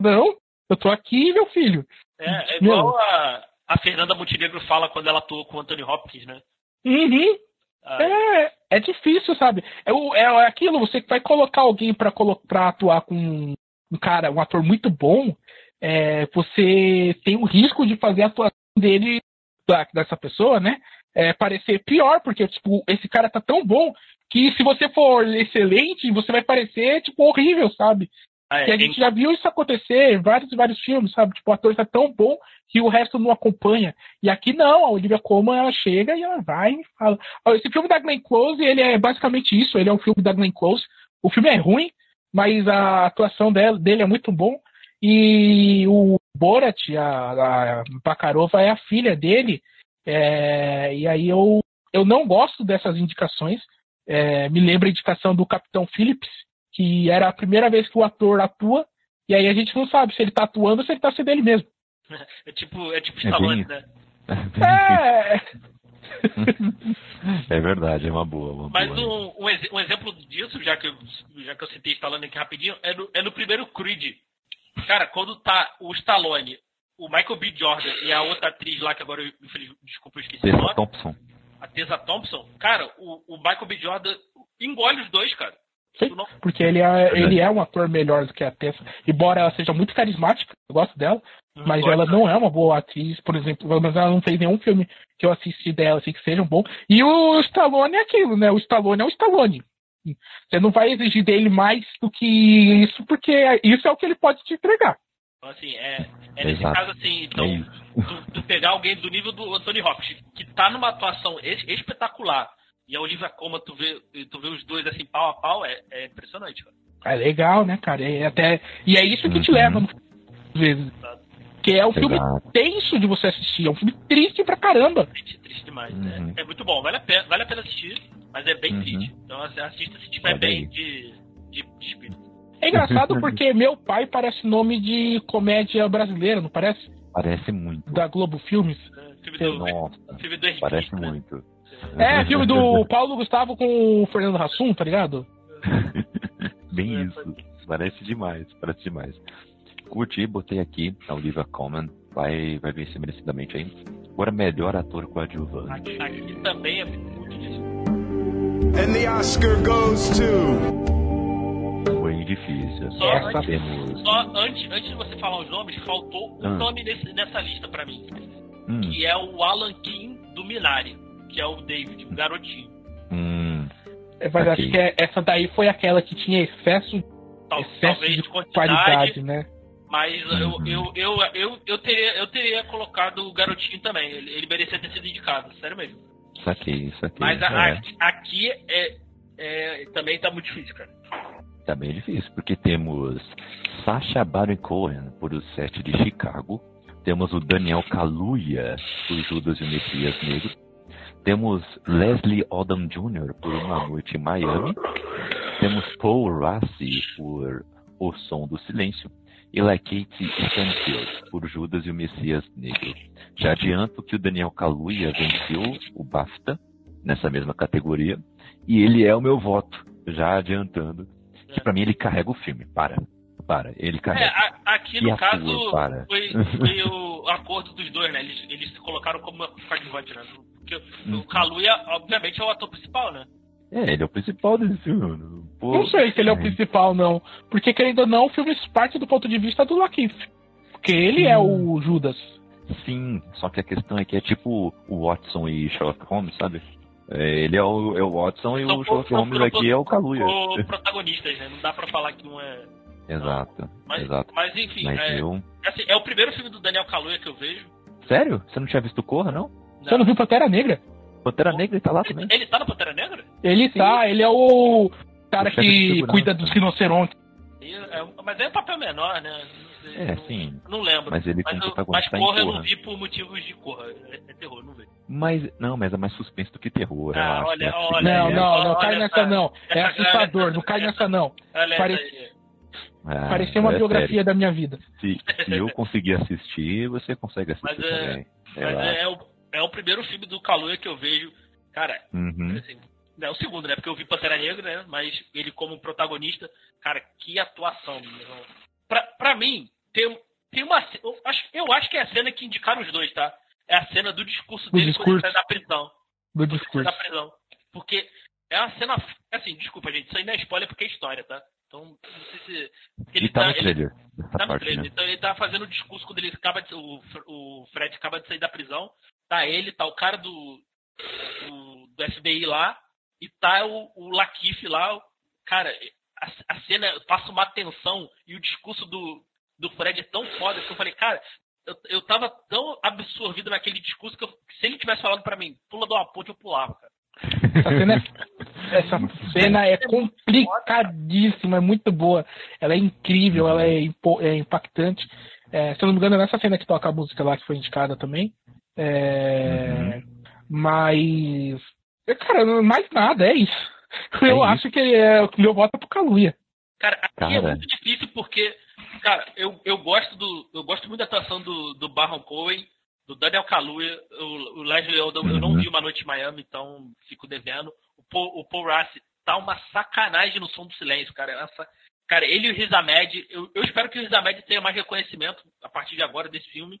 Speaker 5: não, eu tô aqui, meu filho.
Speaker 4: É, é igual a, a Fernanda Montenegro fala quando ela atuou com o Anthony Hopkins, né?
Speaker 5: Uhum. Ah. É, é difícil, sabe? É, é, é aquilo, você vai colocar alguém pra, pra atuar com um cara, um ator muito bom, é, você tem o risco de fazer a atuação dele, da, dessa pessoa, né? É, parecer pior, porque, tipo, esse cara tá tão bom que se você for excelente, você vai parecer, tipo, horrível, sabe? Ah, é, que a gente já viu isso acontecer em vários e vários filmes, sabe? Tipo, o ator está tão bom que o resto não acompanha. E aqui não, a Olivia Colman ela chega e ela vai e fala. Esse filme da Glenn Close, ele é basicamente isso, ele é um filme da Glenn Close. O filme é ruim, mas a atuação dele, dele é muito bom. E o Borat, a, a Bakarova, é a filha dele. É, e aí eu, eu não gosto dessas indicações. É, me lembra a indicação do Capitão Phillips, que era a primeira vez que o ator atua, e aí a gente não sabe se ele tá atuando ou se ele tá sendo ele mesmo.
Speaker 4: É tipo, é tipo Stallone, é bem...
Speaker 5: né?
Speaker 3: É. é verdade, é uma boa. Uma
Speaker 4: Mas
Speaker 3: boa.
Speaker 4: Um, um, ex um, exemplo disso, já que eu, já que eu citei Stallone aqui rapidinho, é no, é no primeiro Creed. Cara, quando tá o Stallone, o Michael B. Jordan e a outra atriz lá, que agora eu, desculpa, eu esqueci
Speaker 3: Tessa. Thompson.
Speaker 4: A Tessa Thompson. Cara, o, o Michael B. Jordan engole os dois, cara.
Speaker 5: Sim, porque ele é, ele é um ator melhor do que a Tessa. Embora ela seja muito carismática, eu gosto dela, mas ela não é uma boa atriz, por exemplo, mas ela não fez nenhum filme que eu assisti dela, assim, que seja bom. E o Stallone é aquilo, né? O Stallone é o Stallone. Você não vai exigir dele mais do que isso, porque isso é o que ele pode te entregar.
Speaker 4: Então, assim, é, é nesse Exato. caso, assim, então, tu, tu, pegar alguém do nível do Anthony Hopkins, que tá numa atuação espetacular, e a Olivia Colman, tu vê, tu vê os dois assim, pau a pau, é, é impressionante, cara.
Speaker 5: É legal, né, cara? É até... E é isso que te uhum. leva, às vezes. Que é um Exato. filme tenso de você assistir, é um filme triste pra caramba.
Speaker 4: Triste, triste demais. Né? Uhum. É, é, muito bom, vale a, pena, vale a pena assistir, mas é bem uhum. triste. Então assista se tiver bem de, de, de espírito.
Speaker 5: É engraçado porque meu pai parece nome de comédia brasileira, não parece?
Speaker 3: Parece muito.
Speaker 5: Da Globo Filmes.
Speaker 4: É, filme do,
Speaker 3: Nossa, filme do parece né? muito.
Speaker 5: É, filme do Paulo Gustavo com o Fernando Hassum, tá ligado?
Speaker 3: Bem isso. Parece demais, parece demais. Curti, botei aqui a Olivia Colman. Vai, vai vencer merecidamente aí. Agora, melhor ator coadjuvante.
Speaker 4: Aqui, aqui também é muito difícil.
Speaker 3: And the Oscar goes to... Foi difícil.
Speaker 4: Só, Essa antes, temos... só antes, antes de você falar os nomes, faltou um ah. nome nesse, nessa lista pra mim. Hum. Que é o Alan King do Minari que é o David, o garotinho.
Speaker 3: Hum,
Speaker 5: é, mas okay. acho que é, essa daí foi aquela que tinha excesso, Tal, excesso de, de qualidade, né?
Speaker 4: Mas uhum. eu, eu, eu, eu, eu, teria, eu teria colocado o garotinho também. Ele, ele merecia ter sido indicado, sério mesmo.
Speaker 3: Saquei, saquei.
Speaker 4: Mas a, é. aqui é, é, também tá muito difícil, cara.
Speaker 3: Tá bem difícil, porque temos Sacha Baron Cohen por O Sete de Chicago. Temos o Daniel Kaluuya por Judas e o Messias Negro. Temos Leslie Odom Jr. por Uma Noite em Miami. Temos Paul Rassi por O Som do Silêncio. E Kate Stanfield por Judas e o Messias Negro. Já adianto que o Daniel Kaluuya venceu o BAFTA nessa mesma categoria. E ele é o meu voto, já adiantando. Que para mim ele carrega o filme. Para. Para. Ele carrega.
Speaker 4: É, aqui no caso para. Foi, foi o acordo dos dois, né? Eles, eles se colocaram como coadjuvante, né? Porque uhum. o Kaluuya, obviamente, é o ator principal, né?
Speaker 3: É, ele é o principal desse filme. Mano.
Speaker 5: Pô, não sei se ele é o principal, não. Porque, querendo ou não, o filme parte do ponto de vista do Lakeith. Porque ele é o Judas.
Speaker 3: Sim, só que a questão é que é tipo o Watson e Sherlock Holmes, sabe? É, ele é o, é o Watson e o Sherlock Holmes aqui é o Kaluuya.
Speaker 4: protagonistas, né? Não dá pra falar que um é...
Speaker 3: Exato,
Speaker 4: mas,
Speaker 3: exato.
Speaker 4: Mas enfim, mas é, eu... assim, é o primeiro filme do Daniel Kaluuya que eu vejo.
Speaker 3: Sério? Você não tinha visto Corra, não?
Speaker 5: Você não viu Pantera Negra?
Speaker 3: Pantera Negra tá lá também.
Speaker 4: Ele tá no Pantera Negra?
Speaker 5: Ele Sim. tá, ele é o cara que cuida dos rinocerontes.
Speaker 4: É, mas é um papel menor, né?
Speaker 3: É, não, sim.
Speaker 4: Não lembro.
Speaker 3: Mas ele
Speaker 4: mas, eu, mas porra, eu não vi por motivos de corra. É, é terror, não vejo.
Speaker 3: Mas, não, mas é mais suspense do que terror.
Speaker 4: Ah, olha, olha,
Speaker 5: não, não, não, cai nessa não. É assustador, não cai nessa não. Parece... Ah, Parecia uma é biografia sério. da minha vida.
Speaker 3: Se, se eu conseguir assistir, você consegue assistir
Speaker 4: mas
Speaker 3: também.
Speaker 4: É, mas é, é, o, é o primeiro filme do Kaluuya que eu vejo. Cara,
Speaker 3: uhum.
Speaker 4: assim, É o segundo, né? Porque eu vi Pantera Negra, né? Mas ele como protagonista, cara, que atuação, meu Pra, pra mim, tem, tem uma. Eu acho, eu acho que é a cena que indicaram os dois, tá? É a cena do discurso dele
Speaker 5: discurso. quando
Speaker 4: ele sai da prisão.
Speaker 5: Do discurso.
Speaker 4: Da prisão. Porque é uma cena. Assim, desculpa, gente, isso aí não é spoiler porque é história, tá? Então, não sei se.
Speaker 3: Ele, tá, tá no trailer.
Speaker 4: Tá no trailer. Né? Então ele tá fazendo o discurso quando ele acaba de, o, o Fred acaba de sair da prisão. Tá ele, tá o cara do, do, do FBI lá, e tá o, o Lakif lá. Cara, a, a, cena passa uma tensão e o discurso do, do Fred é tão foda que eu falei, cara, eu, eu tava tão absorvido naquele discurso que, eu, que se ele tivesse falado para mim, pula de uma ponte, eu pulava, cara.
Speaker 5: Essa cena, é, essa cena é complicadíssima, é muito boa. Ela é incrível, ela é, é impactante. É, se eu não me engano, é nessa cena que toca a música lá que foi indicada também. É, uhum. Mas. Cara, mais nada, é isso. Eu é isso. acho que é, o meu voto é pro Kaluuya.
Speaker 4: Cara, aqui é cara. é muito difícil porque, cara, eu, eu gosto do. Eu gosto muito da atuação do, do Baron Cohen do Daniel Kaluuya, o, o Leslie Odom, uhum. eu não uhum. vi Uma Noite em Miami, então fico devendo. O Paul, o Paul Rassi tá uma sacanagem no som do silêncio, cara. Essa, cara, ele e o Riz Ahmed, eu, eu espero que o Riz Ahmed tenha mais reconhecimento a partir de agora desse filme.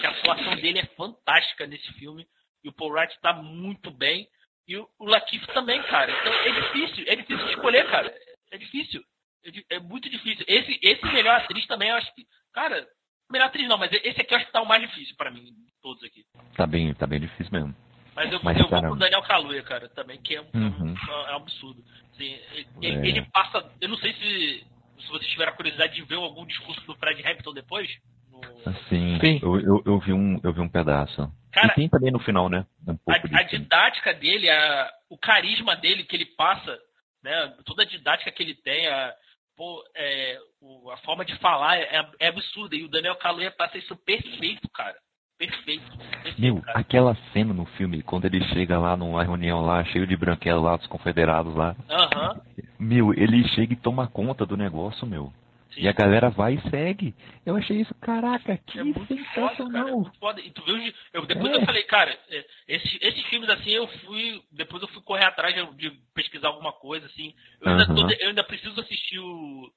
Speaker 4: Que a atuação dele é fantástica nesse filme. E o Paul Rassi tá muito bem. E o, o Latif também, cara. Então é difícil, é difícil escolher, cara. É difícil. É, é muito difícil. Esse, esse melhor atriz também, eu acho que, cara, Melhor atriz não, mas esse aqui eu acho que tá o mais difícil pra mim, todos aqui.
Speaker 3: Tá bem, tá bem difícil mesmo.
Speaker 4: Mas eu, mas, eu vou com o Daniel Kaluuya, cara, também, que é um, uhum. é um absurdo. Assim, ele, é. ele, passa. Eu não sei se, se vocês tiveram a curiosidade de ver algum discurso do Fred Hampton depois.
Speaker 3: Sim, Sim. Eu, eu, eu, vi um, eu vi um pedaço. Cara, e tem também no final, né?
Speaker 4: Um a, a didática dele, a, o carisma dele que ele passa, né? Toda a didática que ele tem, a, pô, é, o, a forma de falar é, é, absurda. E o Daniel Kaluuya passa isso perfeito, cara. Perfeito. perfeito
Speaker 3: Meu, cara. aquela cena no filme, quando ele chega lá numa reunião lá, cheio de branquelo lá, dos confederados lá.
Speaker 4: Uhum.
Speaker 3: Meu, ele chega e toma conta do negócio, meu. Sim. E a galera vai e segue. Eu achei isso, caraca, que é sensacional.
Speaker 4: Foda. E tu viu, eu, depois é. eu falei, cara, é, esses, esses filmes assim, eu fui. Depois eu fui correr atrás de, de pesquisar alguma coisa, assim. Eu, ainda, tô, eu ainda preciso assistir o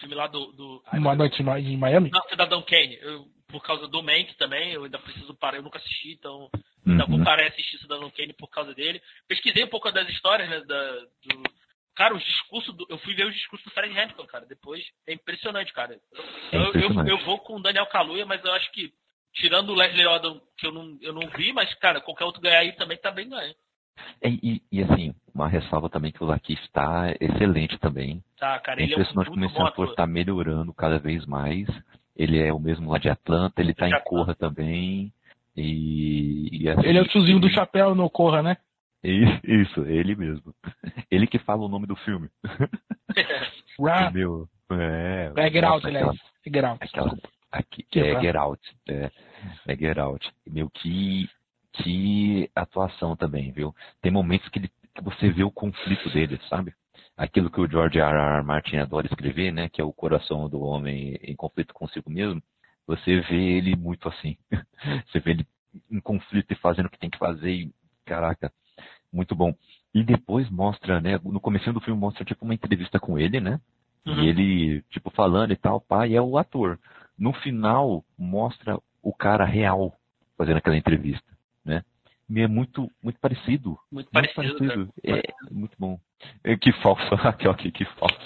Speaker 4: filme lá do. do
Speaker 5: Uma noite em Miami?
Speaker 4: Não, Cidadão Kane. Eu, por causa do Mank também, eu ainda preciso parar, eu nunca assisti, então ainda uhum. vou parar e assistir Cidadão Kane por causa dele. Pesquisei um pouco das histórias, né, da, do, Cara, os discursos do, Eu fui ver os discursos do Fred Hampton, cara, depois. É impressionante, cara. É impressionante. Eu, eu, eu, vou com o Daniel Kaluuya, mas eu acho que, tirando o Leslie Odom, que eu não, eu não vi, mas, cara, qualquer outro ganhar aí também tá bem ganho.
Speaker 3: É, e, e, assim, uma ressalva também que o Lakif está excelente também.
Speaker 4: Tá, cara, ele é
Speaker 3: impressionante como esse ator está melhorando cada vez mais. Ele é o mesmo lá de Atlanta, ele está em Corra também. E, e assim,
Speaker 5: ele é o tiozinho do chapéu no Corra, né?
Speaker 3: Isso, ele mesmo. Ele que fala o nome do filme.
Speaker 5: Meu, é, é Get Out, aliás. É Get Out.
Speaker 3: Aquela, aqui, é Get Out. É, é Get Out. Meu, que, que atuação também, viu? Tem momentos que, ele, que você vê o conflito dele, sabe? Aquilo que o George R. R. Martin adora escrever, né? Que é o coração do homem em conflito consigo mesmo. Você vê ele muito assim. Você vê ele em conflito e fazendo o que tem que fazer e, caraca, muito bom. E depois mostra, né? No começo do filme mostra tipo uma entrevista com ele, né? Uhum. E ele, tipo, falando e tal, pai, é o ator. No final, mostra o cara real fazendo aquela entrevista, né? E é muito, muito parecido.
Speaker 4: Muito, muito parecido. parecido.
Speaker 3: É, muito bom. É, que falso, aqui, ok, que falso.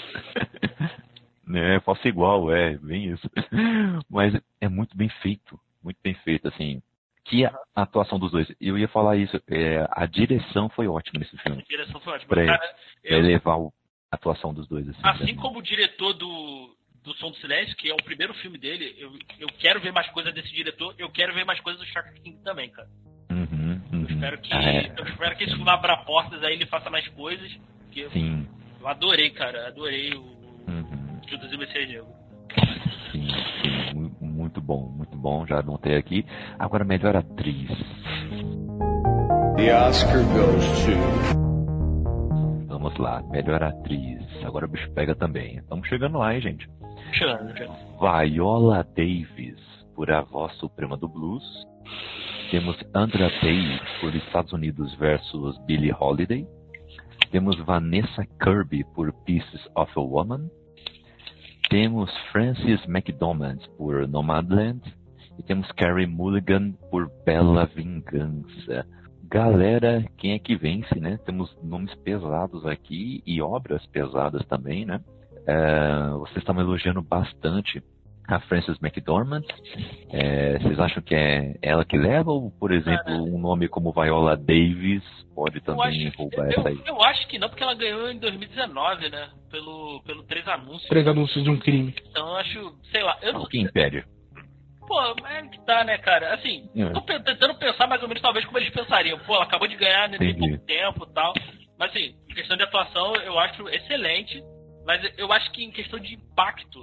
Speaker 3: né, falso igual, é, bem isso. Mas é muito bem feito, muito bem feito, assim que a atuação dos dois. Eu ia falar isso, é, a direção foi ótima nesse filme.
Speaker 4: A direção foi ótima.
Speaker 3: Pra, Cara, eu, elevar a atuação dos dois. Assim,
Speaker 4: assim como o diretor do, do Som do Silêncio, que é o primeiro filme dele, eu, eu quero ver mais coisas desse diretor, eu quero ver mais coisas do Shark King também, cara.
Speaker 3: Uhum, uhum.
Speaker 4: Eu espero que, ah, é. eu espero que esse filme abra portas aí ele faça mais coisas.
Speaker 3: Sim.
Speaker 4: Eu adorei, cara, adorei o uhum. Judas e o Messias Negro.
Speaker 3: Sim, muito bom, muito bom, já anotei aqui. Agora, melhor atriz. The Oscar goes to. Vamos lá, melhor atriz. Agora o bicho pega também. Estamos chegando lá, hein, gente?
Speaker 4: Chegando, chegando.
Speaker 3: Viola Davis, por A Voz Suprema do Blues. Temos Andra Day, por Estados Unidos versus Billie Holiday. Temos Vanessa Kirby por Pieces of a Woman. Temos Frances McDormand por Nomadland. E temos Carrie Mulligan por Bela Vingança. Galera, quem é que vence, né? Temos nomes pesados aqui e obras pesadas também, né? É, vocês estão elogiando bastante a Frances McDormand. É, vocês acham que é ela que leva ou, por exemplo, um nome como Viola Davis pode também acho, roubar
Speaker 4: eu,
Speaker 3: essa aí?
Speaker 4: Eu acho que não, porque ela ganhou em 2019, né? Pelo, pelo Três Anúncios.
Speaker 5: Três Anúncios de um Crime.
Speaker 4: Então eu acho, sei lá. Eu
Speaker 3: não, que império.
Speaker 4: Pô, é que tá, né, cara? Assim, é. tô tentando pensar mais ou menos talvez como eles pensariam. Pô, ela acabou de ganhar né, tem pouco tempo e tal. Mas assim, em questão de atuação, eu acho excelente. Mas eu acho que em questão de impacto,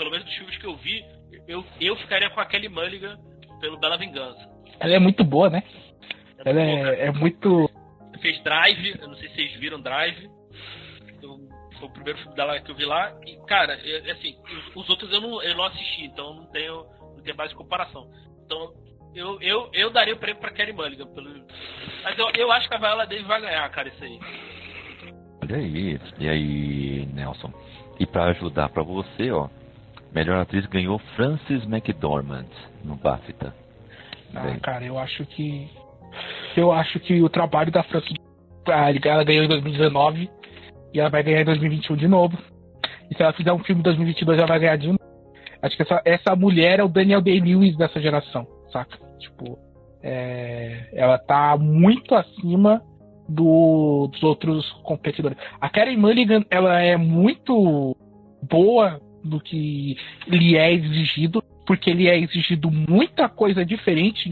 Speaker 4: pelo menos dos filmes que eu vi, eu, eu ficaria com a Kelly Mulligan pelo Bela Vingança.
Speaker 5: Ela é muito boa, né? É ela é, é, muito.
Speaker 4: Fez Drive, eu não sei se vocês viram Drive. Eu, foi o primeiro filme dela que eu vi lá. E, cara, eu, assim, os, os, outros eu não, eu não assisti, então não tenho, não tenho mais comparação. Então, eu, eu, eu daria o prêmio pra Kelly Mulligan. Pelo... Mas eu, eu acho que a Viola Davis vai ganhar, cara, isso aí.
Speaker 3: Olha aí. E aí, Nelson? E para ajudar para você, ó, melhor atriz ganhou Frances McDormand no BAFTA.
Speaker 5: Ah, cara, eu acho que eu acho que o trabalho da Frances ela ganhou em 2019 e ela vai ganhar em 2021 de novo. E se ela fizer um filme em 2022, ela vai ganhar de novo. Acho que essa, essa mulher é o Daniel Day-Lewis dessa geração, saca? Tipo, é, ela tá muito acima do, dos outros competidores. A Karen Mulligan, ela é muito boa do que lhe é exigido, porque lhe é exigido muita coisa diferente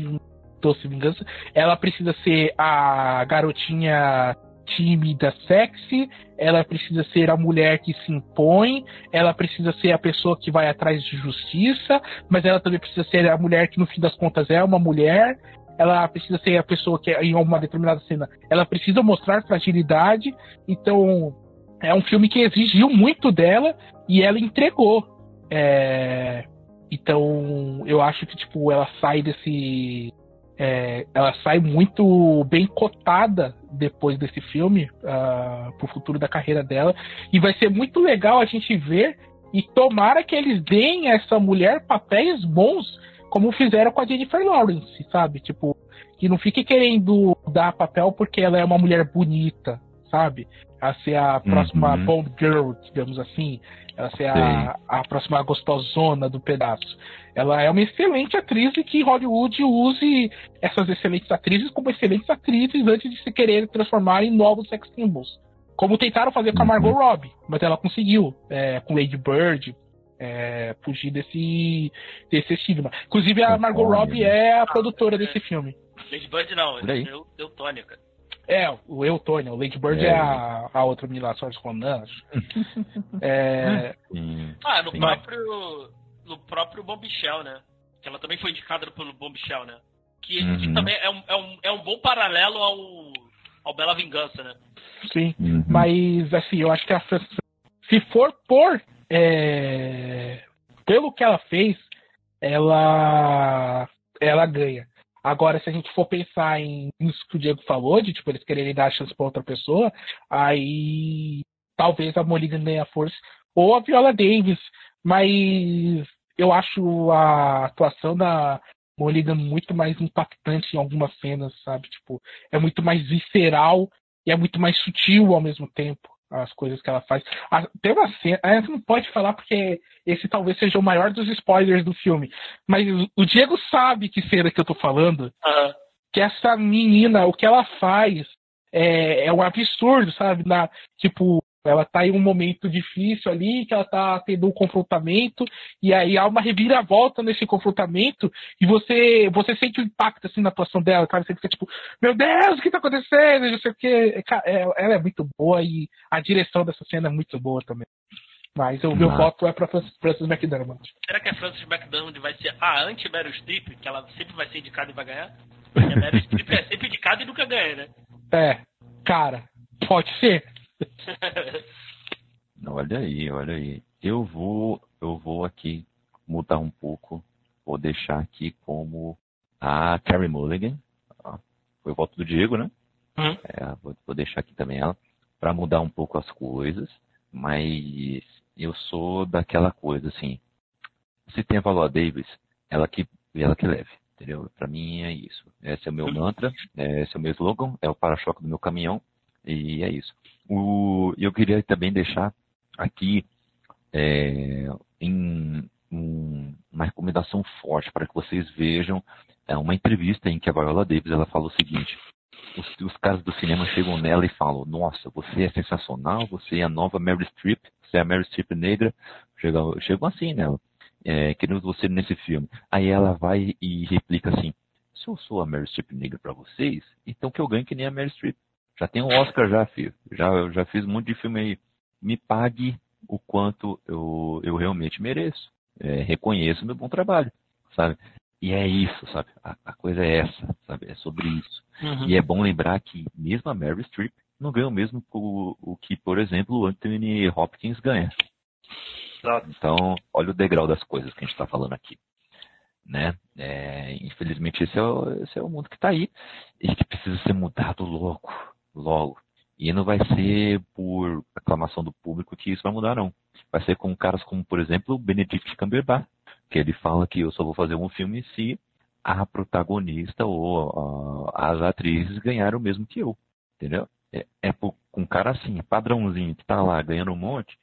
Speaker 5: Doce Vingança. Ela precisa ser a garotinha tímida, sexy, ela precisa ser a mulher que se impõe, ela precisa ser a pessoa que vai atrás de justiça, mas ela também precisa ser a mulher que no fim das contas é uma mulher, ela precisa ser a pessoa que em uma determinada cena, ela precisa mostrar fragilidade, então é um filme que exigiu muito dela e ela entregou. É, então eu acho que tipo ela sai desse é, ela sai muito bem cotada depois desse filme uh, pro futuro da carreira dela e vai ser muito legal a gente ver e tomara que eles deem a essa mulher papéis bons como fizeram com a Jennifer Lawrence, sabe? Tipo, que não fique querendo dar papel porque ela é uma mulher bonita, sabe? A ser a próxima uhum. Bond Girl, digamos assim. Ela ser a, a, próxima gostosona do pedaço. Ela é uma excelente atriz e que Hollywood use essas excelentes atrizes como excelentes atrizes antes de se querer transformar em novos sex symbols. Como tentaram fazer com a Margot uhum. Robbie, mas ela conseguiu, é, com Lady Bird, é, fugir desse, desse estigma. Inclusive, a Margot Robbie é a produtora desse filme.
Speaker 4: Lady Bird não, eu, eu Tônica.
Speaker 5: É, o Eutônio, o Lady Bird é, é a, a outra menina só Ronan. é...
Speaker 4: Ah, no Sim. próprio. No próprio Bombshell, né? Que ela também foi indicada pelo Bombshell, né? Que, uhum. que também é um, é, um, é um bom paralelo ao, ao Bela Vingança, né?
Speaker 5: Sim, uhum. mas assim, eu acho que a se for por é, pelo que ela fez, ela ela ganha. Agora, se a gente for pensar em isso que o Diego falou, de tipo, eles quererem dar a chance para outra pessoa, aí talvez a Mulligan ganhe a força, ou a Viola Davis, mas eu acho a atuação da Mulligan muito mais impactante em algumas cenas, sabe? Tipo, é muito mais visceral e é muito mais sutil ao mesmo tempo as coisas que ela faz. Tem uma cena, a gente não pode falar porque esse talvez seja o maior dos spoilers do filme, mas o Diego sabe que cena que eu tô falando, uhum. que essa menina, o que ela faz é, é um absurdo, sabe? Na, tipo, ela tá em um momento difícil ali, que ela tá tendo um confrontamento, e aí há uma reviravolta nesse confrontamento, e você você sente o impacto assim na atuação dela, sabe? Você fica tipo, meu Deus, o que tá acontecendo? Não sei o que. É, ela é muito boa e a direção dessa cena é muito boa também. Mas o meu voto é pra Francis McDermott.
Speaker 4: Será que a Francis McDermott vai ser a anti-Meryl Streep, que ela sempre vai ser indicada e vai ganhar? Porque a Meryl Streep é sempre indicada e nunca ganha, né?
Speaker 5: É, cara, pode ser.
Speaker 3: Olha aí, olha aí. Eu vou, eu vou aqui mudar um pouco. Vou deixar aqui como a Carrie Mulligan. Foi o voto do Diego, né? Uhum. É, vou, vou, deixar aqui também ela. para mudar um pouco as coisas, mas eu sou daquela coisa assim. Se tem a Valoa Davis, ela que, ela que leve, entendeu? Para mim é isso. Esse é o meu mantra, esse é o meu slogan, é o para-choque do meu caminhão e é isso. O, eu queria também deixar aqui é, em um, uma recomendação forte para que vocês vejam é, uma entrevista em que a Viola Davis ela fala o seguinte: os, os caras do cinema chegam nela e falam: Nossa, você é sensacional, você é a nova Mary Streep, você é a Mary Streep negra. Chegam, chegam assim nela, é, querendo você nesse filme. Aí ela vai e replica assim: Se eu sou a Mary Streep negra para vocês, então que eu ganhe que nem a Mary Streep. Já tenho um Oscar já, filho. Já, já fiz um monte de filme aí. Me pague o quanto eu, eu realmente mereço. É, reconheço meu bom trabalho, sabe? E é isso, sabe? A, a, coisa é essa, sabe? É sobre isso. Uhum. E é bom lembrar que mesmo a Mary Streep não ganhou mesmo o, o que, por exemplo, o Anthony Hopkins ganha. Então, olha o degrau das coisas que a gente está falando aqui. Né? É, infelizmente, esse é, o, esse é o mundo que está aí e que precisa ser mudado logo, logo. E não vai ser por aclamação do público que isso vai mudar, não. Vai ser com caras como, por exemplo, o Benedict Cumberbatch, que ele fala que eu só vou fazer um filme se a protagonista ou as atrizes ganharam o mesmo que eu, entendeu? É, é com um cara assim, padrãozinho, que tá lá ganhando um monte,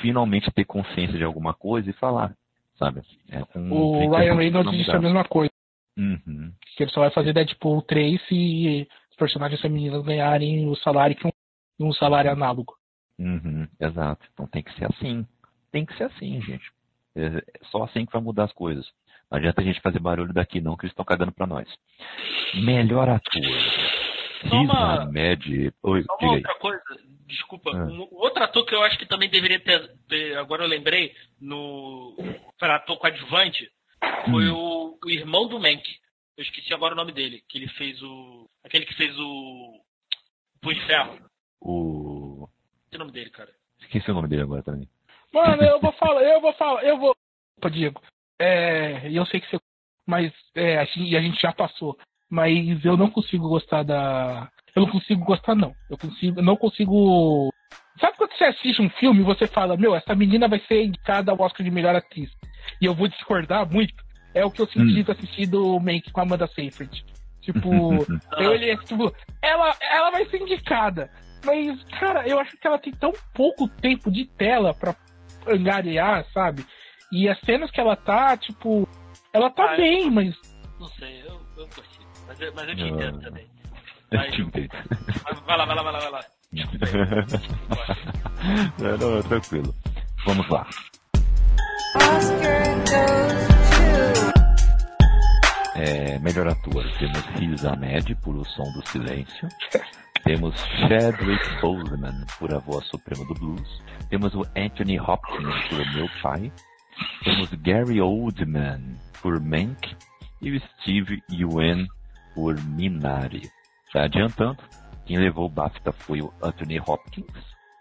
Speaker 3: finalmente ter consciência de alguma coisa e falar, sabe? É
Speaker 5: o Ryan Reynolds disse a mesma coisa. Uhum. Que ele só vai fazer Deadpool 3 se personagens femininos ganharem o salário que um, um salário análogo.
Speaker 3: Uhum, exato. Então tem que ser assim. Tem que ser assim, gente. É só assim que vai mudar as coisas. Não adianta a gente fazer barulho daqui não, que eles estão cagando pra nós. Melhor ator.
Speaker 4: Só uma, Med... Oi, só uma outra coisa, desculpa. Ah. Um, outro ator que eu acho que também deveria ter, ter agora eu lembrei, no para ator coadjuvante, foi hum. o, o, irmão do Mank. Eu esqueci agora o nome dele, que ele fez o. Aquele que fez o. Punho de Ferro.
Speaker 3: O.
Speaker 4: Esqueci o nome dele, cara.
Speaker 3: Esqueci o nome dele agora também.
Speaker 5: Mano, eu vou falar, eu vou falar, eu vou. Opa, Diego. É, eu sei que você. Mas é, a gente, a gente já passou. Mas eu não consigo gostar da. Eu não consigo gostar, não. Eu consigo, não consigo. Sabe quando você assiste um filme e você fala, meu, essa menina vai ser indicada ao Oscar de melhor atriz? E eu vou discordar muito. É o que eu senti hum. assistir do Make com a Amanda Seyfried. Tipo, eu olhei tipo, ela, ela vai ser indicada. Mas, cara, eu acho que ela tem tão pouco tempo de tela pra angariar, sabe? E as cenas que ela tá, tipo, ela tá ah, bem, eu, mas.
Speaker 4: Não sei, eu, eu curti. Mas eu, mas eu te entendo também. Mas, eu te entendo. Vai lá, vai lá, vai lá, vai lá.
Speaker 3: não, não, tranquilo. Vamos lá. É, melhor ator, temos Riz Ahmed por O Som do Silêncio. Temos Chadwick Boseman por A Voz Suprema do Blues. Temos o Anthony Hopkins por Meu Pai. Temos Gary Oldman por Mank. E o Steve Ewan por Minari. Já adiantando, quem levou o BAFTA foi o Anthony Hopkins,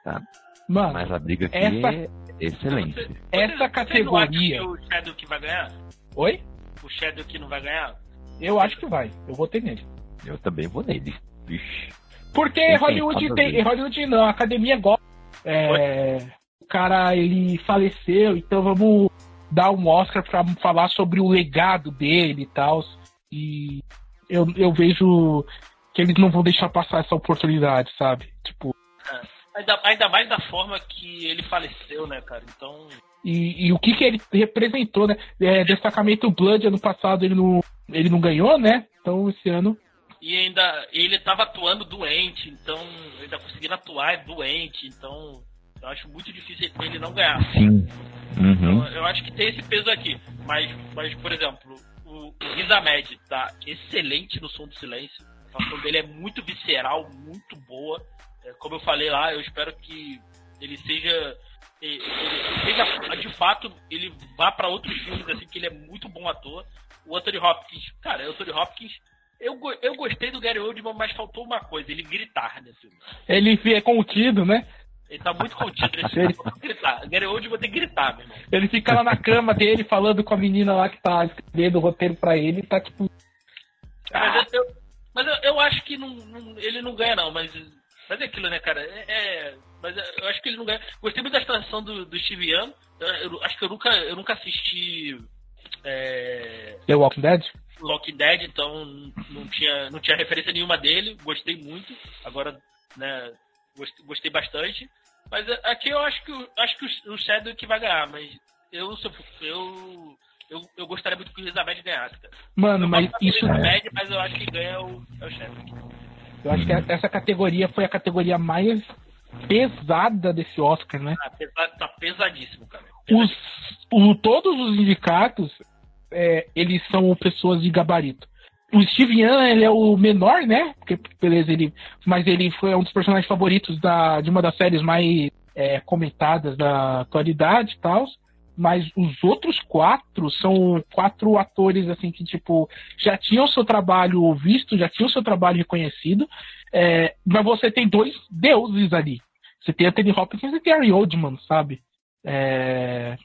Speaker 3: tá? Mano, Mas a briga aqui essa... é excelente.
Speaker 5: Essa categoria...
Speaker 4: Você não acha que o que vai ganhar?
Speaker 5: Oi?
Speaker 4: O Shadow que não vai ganhar?
Speaker 5: Eu acho que vai. Eu vou ter nele.
Speaker 3: Eu também vou nele. Vixe.
Speaker 5: Porque Hollywood tem. Hollywood não, a academia gosta. É, o cara ele faleceu, então vamos dar um Oscar para falar sobre o legado dele e tal. E eu, eu vejo que eles não vão deixar passar essa oportunidade, sabe? Tipo.
Speaker 4: É, ainda, ainda mais da forma que ele faleceu, né, cara? Então.
Speaker 5: E, e o que, que ele representou, né? É, destacamento Blood ano passado ele não, ele não ganhou, né? Então esse ano
Speaker 4: e ainda ele estava atuando doente, então ainda conseguindo atuar doente, então eu acho muito difícil ele não ganhar.
Speaker 3: Sim. Uhum.
Speaker 4: Então, eu acho que tem esse peso aqui. Mas, mas por exemplo, o, o Riz Ahmed tá excelente no som do silêncio. A atuação dele é muito visceral, muito boa. É, como eu falei lá, eu espero que ele seja ele, ele seja de fato ele vá para outros filmes assim que ele é muito bom ator. O Anthony Hopkins, cara, o Anthony Hopkins eu, eu gostei do Gary Oldman, mas faltou uma coisa, ele gritar nesse filme.
Speaker 5: Ele é contido, né?
Speaker 4: Ele tá muito contido nesse filme. gritar. Gary Oldman tem que gritar, meu irmão.
Speaker 5: Ele fica lá na cama dele falando com a menina lá que tá escrevendo o roteiro pra ele tá tipo.
Speaker 4: Mas, eu, mas eu, eu, acho que não, não, ele não ganha, não, mas Mas é aquilo, né, cara? É, é, mas eu acho que ele não ganha. Gostei muito da atuação do, do Steve Young. Eu, eu, acho que eu nunca, eu nunca assisti. É...
Speaker 5: The Walking Dead?
Speaker 4: Walking Dead, então não tinha, não tinha referência nenhuma dele. Gostei muito. Agora, né, gostei, gostei bastante. Mas aqui eu acho que, acho que o, Shadow que vai ganhar, mas eu, eu, eu, eu gostaria muito que o Elizabeth ganhasse, cara.
Speaker 5: Mano, eu mas isso.
Speaker 4: Elizabeth, é... mas eu acho que ganha o, é o Shadow.
Speaker 5: Eu acho que essa categoria foi a categoria mais pesada desse Oscar, né?
Speaker 4: Ah, pesa, tá pesadíssimo, cara.
Speaker 5: Os, o, todos os indicados, é, eles são pessoas de gabarito. O Steve Young, ele é o menor, né? Porque, beleza, ele, mas ele foi um dos personagens favoritos da, de uma das séries mais é, comentadas da atualidade e tal. Mas os outros quatro são quatro atores, assim, que, tipo, já tinham seu trabalho visto, já tinham seu trabalho reconhecido. É, mas você tem dois deuses ali. Você tem Anthony Hopkins e Gary Oldman, sabe? É,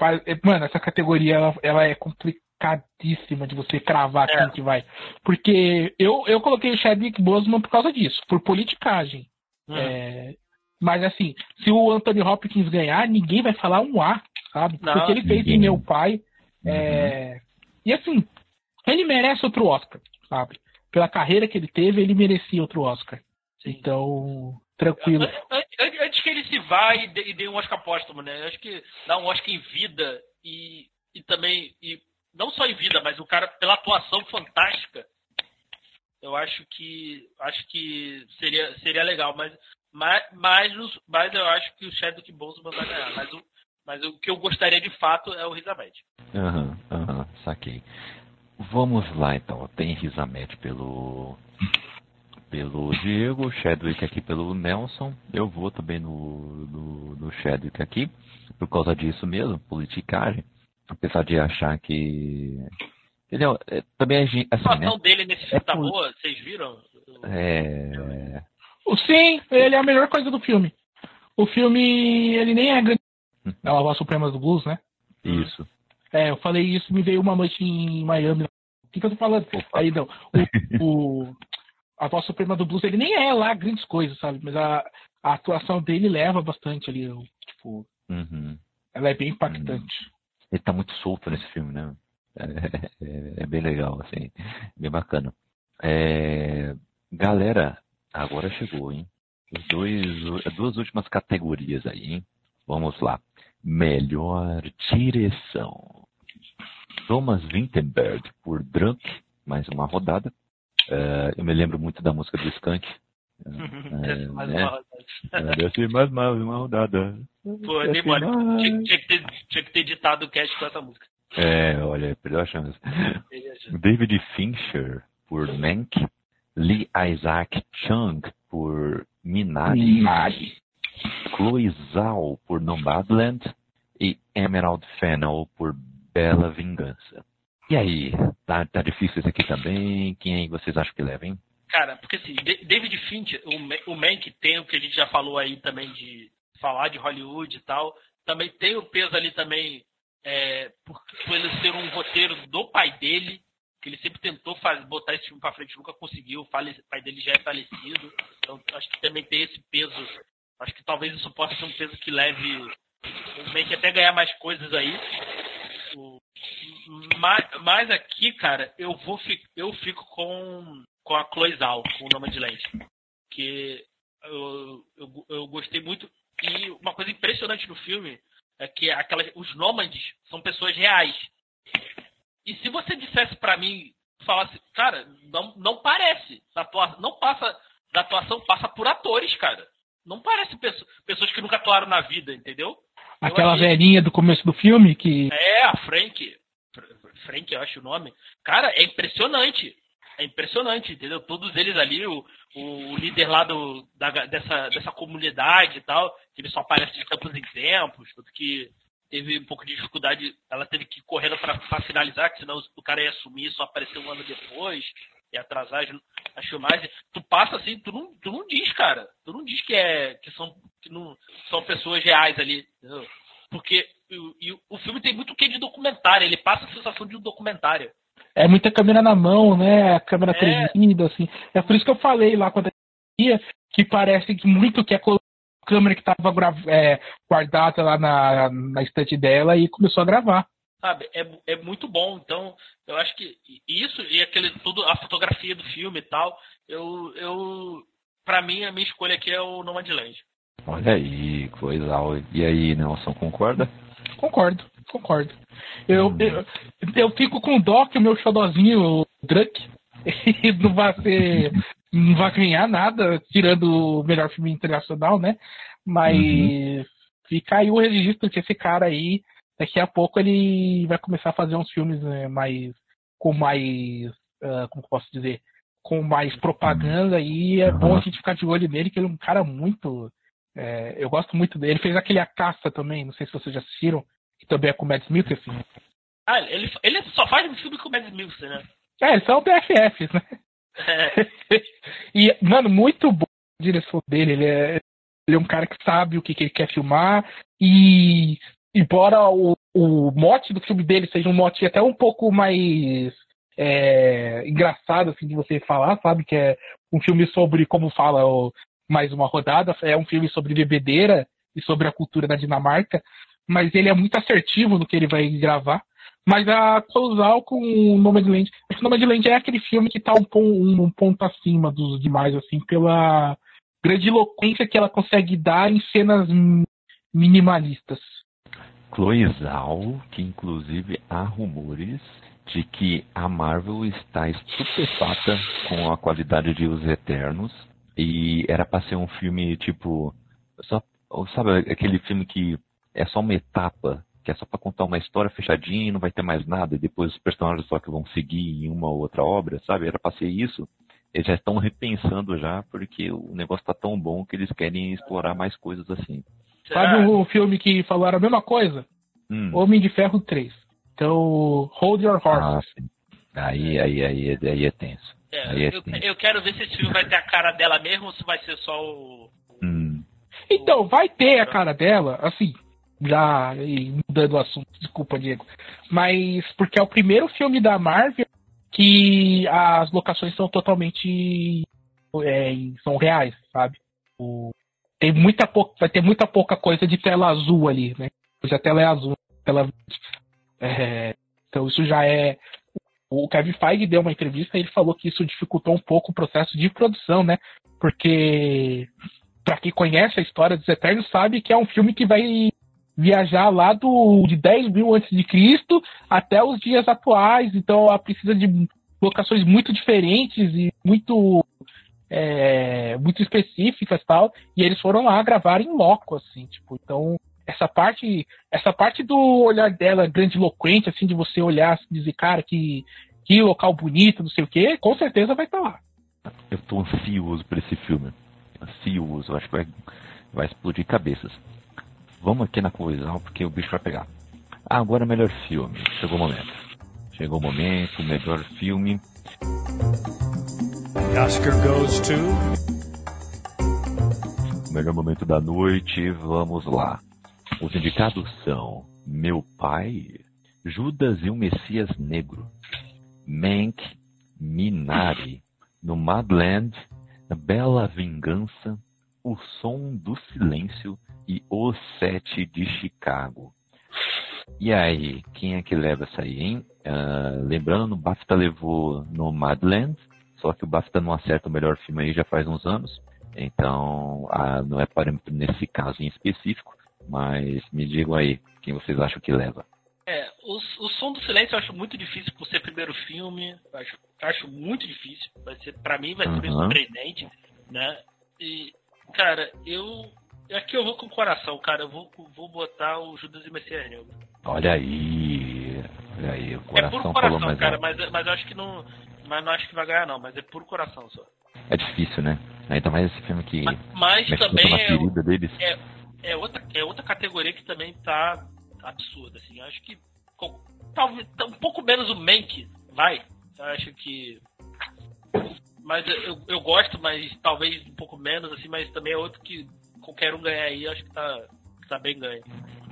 Speaker 5: é... Mano, essa categoria ela, ela, é complicadíssima de você cravar é. quem que vai. Porque eu, eu coloquei o Chadwick Boseman por causa disso, por politicagem. Uhum. É, mas assim, se o Anthony Hopkins ganhar, ninguém vai falar um A, sabe? Não, Porque ele fez em meu pai. É, uhum. E assim, ele merece outro Oscar, sabe? Pela carreira que ele teve, ele merecia outro Oscar. Sim. Então, tranquilo.
Speaker 4: Antes que ele se vá e dê, e dê um Oscar póstumo, né? Acho que dá um Oscar em vida e, e também. E não só em vida, mas o cara, pela atuação fantástica, eu acho que acho que seria, seria legal. Mas, mas, mas, mas eu acho que o Chadwick Boseman vai ganhar. Mas o, mas o que eu gostaria de fato é o Rizamete.
Speaker 3: Aham, uhum, aham, uhum, saquei. Vamos lá então. Tem Rizamete pelo pelo Diego, Chadwick aqui pelo Nelson. Eu vou também no, no, no Chadwick aqui, por causa disso mesmo, politicagem. Apesar de achar que. Entendeu? É, também assim,
Speaker 4: a situação né? dele nesse filme é tá por... boa, vocês viram?
Speaker 3: É.
Speaker 5: Sim, ele é a melhor coisa do filme. O filme, ele nem é grande. É a voz suprema do blues, né?
Speaker 3: Isso.
Speaker 5: É, eu falei isso, me veio uma noite em Miami. O que, que eu tô falando? Opa. Aí não. O, o, a voz suprema do blues, ele nem é lá grandes coisas, sabe? Mas a, a atuação dele leva bastante ali, tipo.
Speaker 3: Uhum.
Speaker 5: Ela é bem impactante. Uhum.
Speaker 3: Ele tá muito solto nesse filme, né? É, é, é bem legal, assim. Bem bacana. É, galera, agora chegou, hein? Dois, as duas últimas categorias aí, hein? Vamos lá. Melhor direção. Thomas Vinterberg por Drunk, mais uma rodada. Uh, eu me lembro muito da música do Skank.
Speaker 4: Uh, mais né? uma rodada.
Speaker 3: Desce mais, mais uma rodada.
Speaker 4: Pô, nem mole. Tinha, tinha, que ter, tinha que ter editado o cast com essa música.
Speaker 3: É, olha, perdeu a chance. David Fincher por Mank. Lee Isaac Chung por Minari. Minari. Chloe Zhao por Nomadland. E Emerald Fennel por Bela Vingança. E aí, tá, tá difícil isso aqui também? Quem vocês acham que leva, hein?
Speaker 4: Cara, porque assim, David Fincher, o, o Mank tem o que a gente já falou aí também de falar de Hollywood e tal. Também tem o peso ali também é, por, por ele ser um roteiro do pai dele, que ele sempre tentou fazer, botar esse filme pra frente, nunca conseguiu. O pai dele já é falecido. Então acho que também tem esse peso. Acho que talvez isso possa ser um peso que leve o Mank até ganhar mais coisas aí. O, mas, mas aqui, cara, eu vou eu fico com, com a Cloizal, com o nome de lente. Que eu, eu, eu, gostei muito. E uma coisa impressionante no filme é que aquelas, os nômades são pessoas reais. E se você dissesse para mim, falasse, cara, não, não parece. Não passa da atuação, passa por atores, cara. Não parece pessoas, que nunca atuaram na vida, entendeu?
Speaker 5: Aquela achei... velhinha do começo do filme que.
Speaker 4: É, a Frank. Frank, eu acho o nome. Cara, é impressionante. É impressionante, entendeu? Todos eles ali, o, o líder lá do, da, dessa, dessa comunidade e tal, que ele só aparece de tempos em tempos, tanto que teve um pouco de dificuldade, ela teve que correr para finalizar, que senão o cara ia sumir só aparecer um ano depois, e atrasar as, as filmagens. Tu passa assim, tu não, tu não diz, cara. Tu não diz que, é, que, são, que não, são pessoas reais ali, entendeu? Porque e, e, o filme tem muito o que de documentário, ele passa a sensação de um documentário.
Speaker 5: É muita câmera na mão, né? A câmera é. tremida, assim. É por isso que eu falei lá quando ia, que parece que muito que a câmera que estava é, guardada lá na, na estante dela e começou a gravar.
Speaker 4: Sabe, é, é muito bom. Então, eu acho que isso e aquele tudo, a fotografia do filme e tal, eu, eu para mim a minha escolha aqui é o Nomadland.
Speaker 3: Olha aí, coisa. E aí, Nelson, concorda?
Speaker 5: Concordo, concordo. Eu, hum. eu, eu, fico com dó que o meu xodozinho, o Drunk, não vai ser. não vai ganhar nada, tirando o melhor filme internacional, né? Mas uhum. fica aí o registro que esse cara aí, daqui a pouco ele vai começar a fazer uns filmes né, mais. com mais. Uh, como posso dizer? Com mais propaganda e é uhum. bom a gente ficar de olho nele, que ele é um cara muito. É, eu gosto muito dele. Ele fez aquele A Caça também, não sei se vocês já assistiram, que também é com o Mads Mikkelsen.
Speaker 4: Ah, ele, ele só faz filme com o Mads Mikkelsen, né?
Speaker 5: É, eles são BFFs, né? É. e, mano, muito bom a direção dele. Ele é, ele é um cara que sabe o que, que ele quer filmar. E, embora o, o mote do filme dele seja um mote até um pouco mais é, engraçado assim de você falar, sabe? Que é um filme sobre, como fala o, mais uma rodada, é um filme sobre bebedeira e sobre a cultura da Dinamarca, mas ele é muito assertivo no que ele vai gravar. Mas a Closal com o Nomadland. Acho que Nomadland é aquele filme que tá um, um, um, ponto acima dos demais, assim, pela grande eloquência que ela consegue dar em cenas minimalistas.
Speaker 3: Cloizal, que inclusive há rumores de que a Marvel está estupefata com a qualidade de Os Eternos e era para ser um filme tipo só sabe aquele filme que é só uma etapa que é só para contar uma história fechadinha e não vai ter mais nada, e depois os personagens só que vão seguir em uma ou outra obra, sabe? Era para ser isso. Eles já estão repensando já, porque o negócio tá tão bom que eles querem explorar mais coisas assim.
Speaker 5: Sabe o um filme que falaram a mesma coisa? Hum. Homem de Ferro 3. Então, Hold Your Horses.
Speaker 3: Ah, aí, aí, aí, aí é tenso.
Speaker 4: É, aí é eu, tenso. eu, quero ver se esse filme vai ter a cara dela mesmo ou se vai ser só o.
Speaker 5: Hum. Então, vai ter a cara dela, assim, já mudando o assunto, desculpa, Diego. Mas porque é o primeiro filme da Marvel que as locações são totalmente é, são reais, sabe? O, tem muita pouca, vai ter muita pouca coisa de tela azul ali, né? Hoje a tela é azul, tela é, então isso já é o Kevin Feige deu uma entrevista e ele falou que isso dificultou um pouco o processo de produção, né? Porque para quem conhece a história dos Eternos sabe que é um filme que vai viajar lá do, de 10 mil antes de Cristo até os dias atuais. Então ela precisa de locações muito diferentes e muito é, muito específicas tal. E eles foram lá gravar em loco, assim, tipo, então essa parte essa parte do olhar dela grandiloquente, assim, de você olhar e dizer, cara, que, que local bonito, não sei o que, com certeza vai estar lá.
Speaker 3: Eu tô ansioso por esse filme. Ansioso, acho que vai, vai explodir cabeças. Vamos aqui na colisão porque o bicho vai pegar. Ah, agora melhor filme. Chegou o momento. Chegou o momento, melhor filme. Oscar goes to. Melhor momento da noite, vamos lá. Os indicados são Meu Pai, Judas e o Messias Negro, Mank, Minari, Nomadland, Bela Vingança, O Som do Silêncio e Os Sete de Chicago. E aí, quem é que leva essa aí, hein? Uh, lembrando, o BAFTA levou no Madland, só que o BAFTA não acerta o melhor filme aí já faz uns anos. Então, uh, não é parâmetro nesse caso em específico, mas me digam aí, quem vocês acham que leva?
Speaker 4: É, o, o Som do Silêncio eu acho muito difícil por ser primeiro filme, acho, acho muito difícil. Vai ser, pra mim vai ser uhum. surpreendente, né? E, cara, eu Aqui eu vou com o coração, cara. Eu vou, vou botar o Judas e Messias Negro.
Speaker 3: Olha aí. Olha aí, o
Speaker 4: coração É puro coração, cara, mas, mas eu acho que não. Mas não acho que vai ganhar, não, mas é puro coração só.
Speaker 3: É difícil, né? Ainda mais esse filme que.
Speaker 4: Mas, mas também é, deles. É, é, outra, é outra categoria que também tá absurda, assim. Acho que. Talvez tá um pouco menos o Mank, vai. Eu acho que. Mas eu, eu gosto, mas talvez um pouco menos, assim, mas também é outro que qualquer um ganhar aí, acho que tá, tá bem ganho.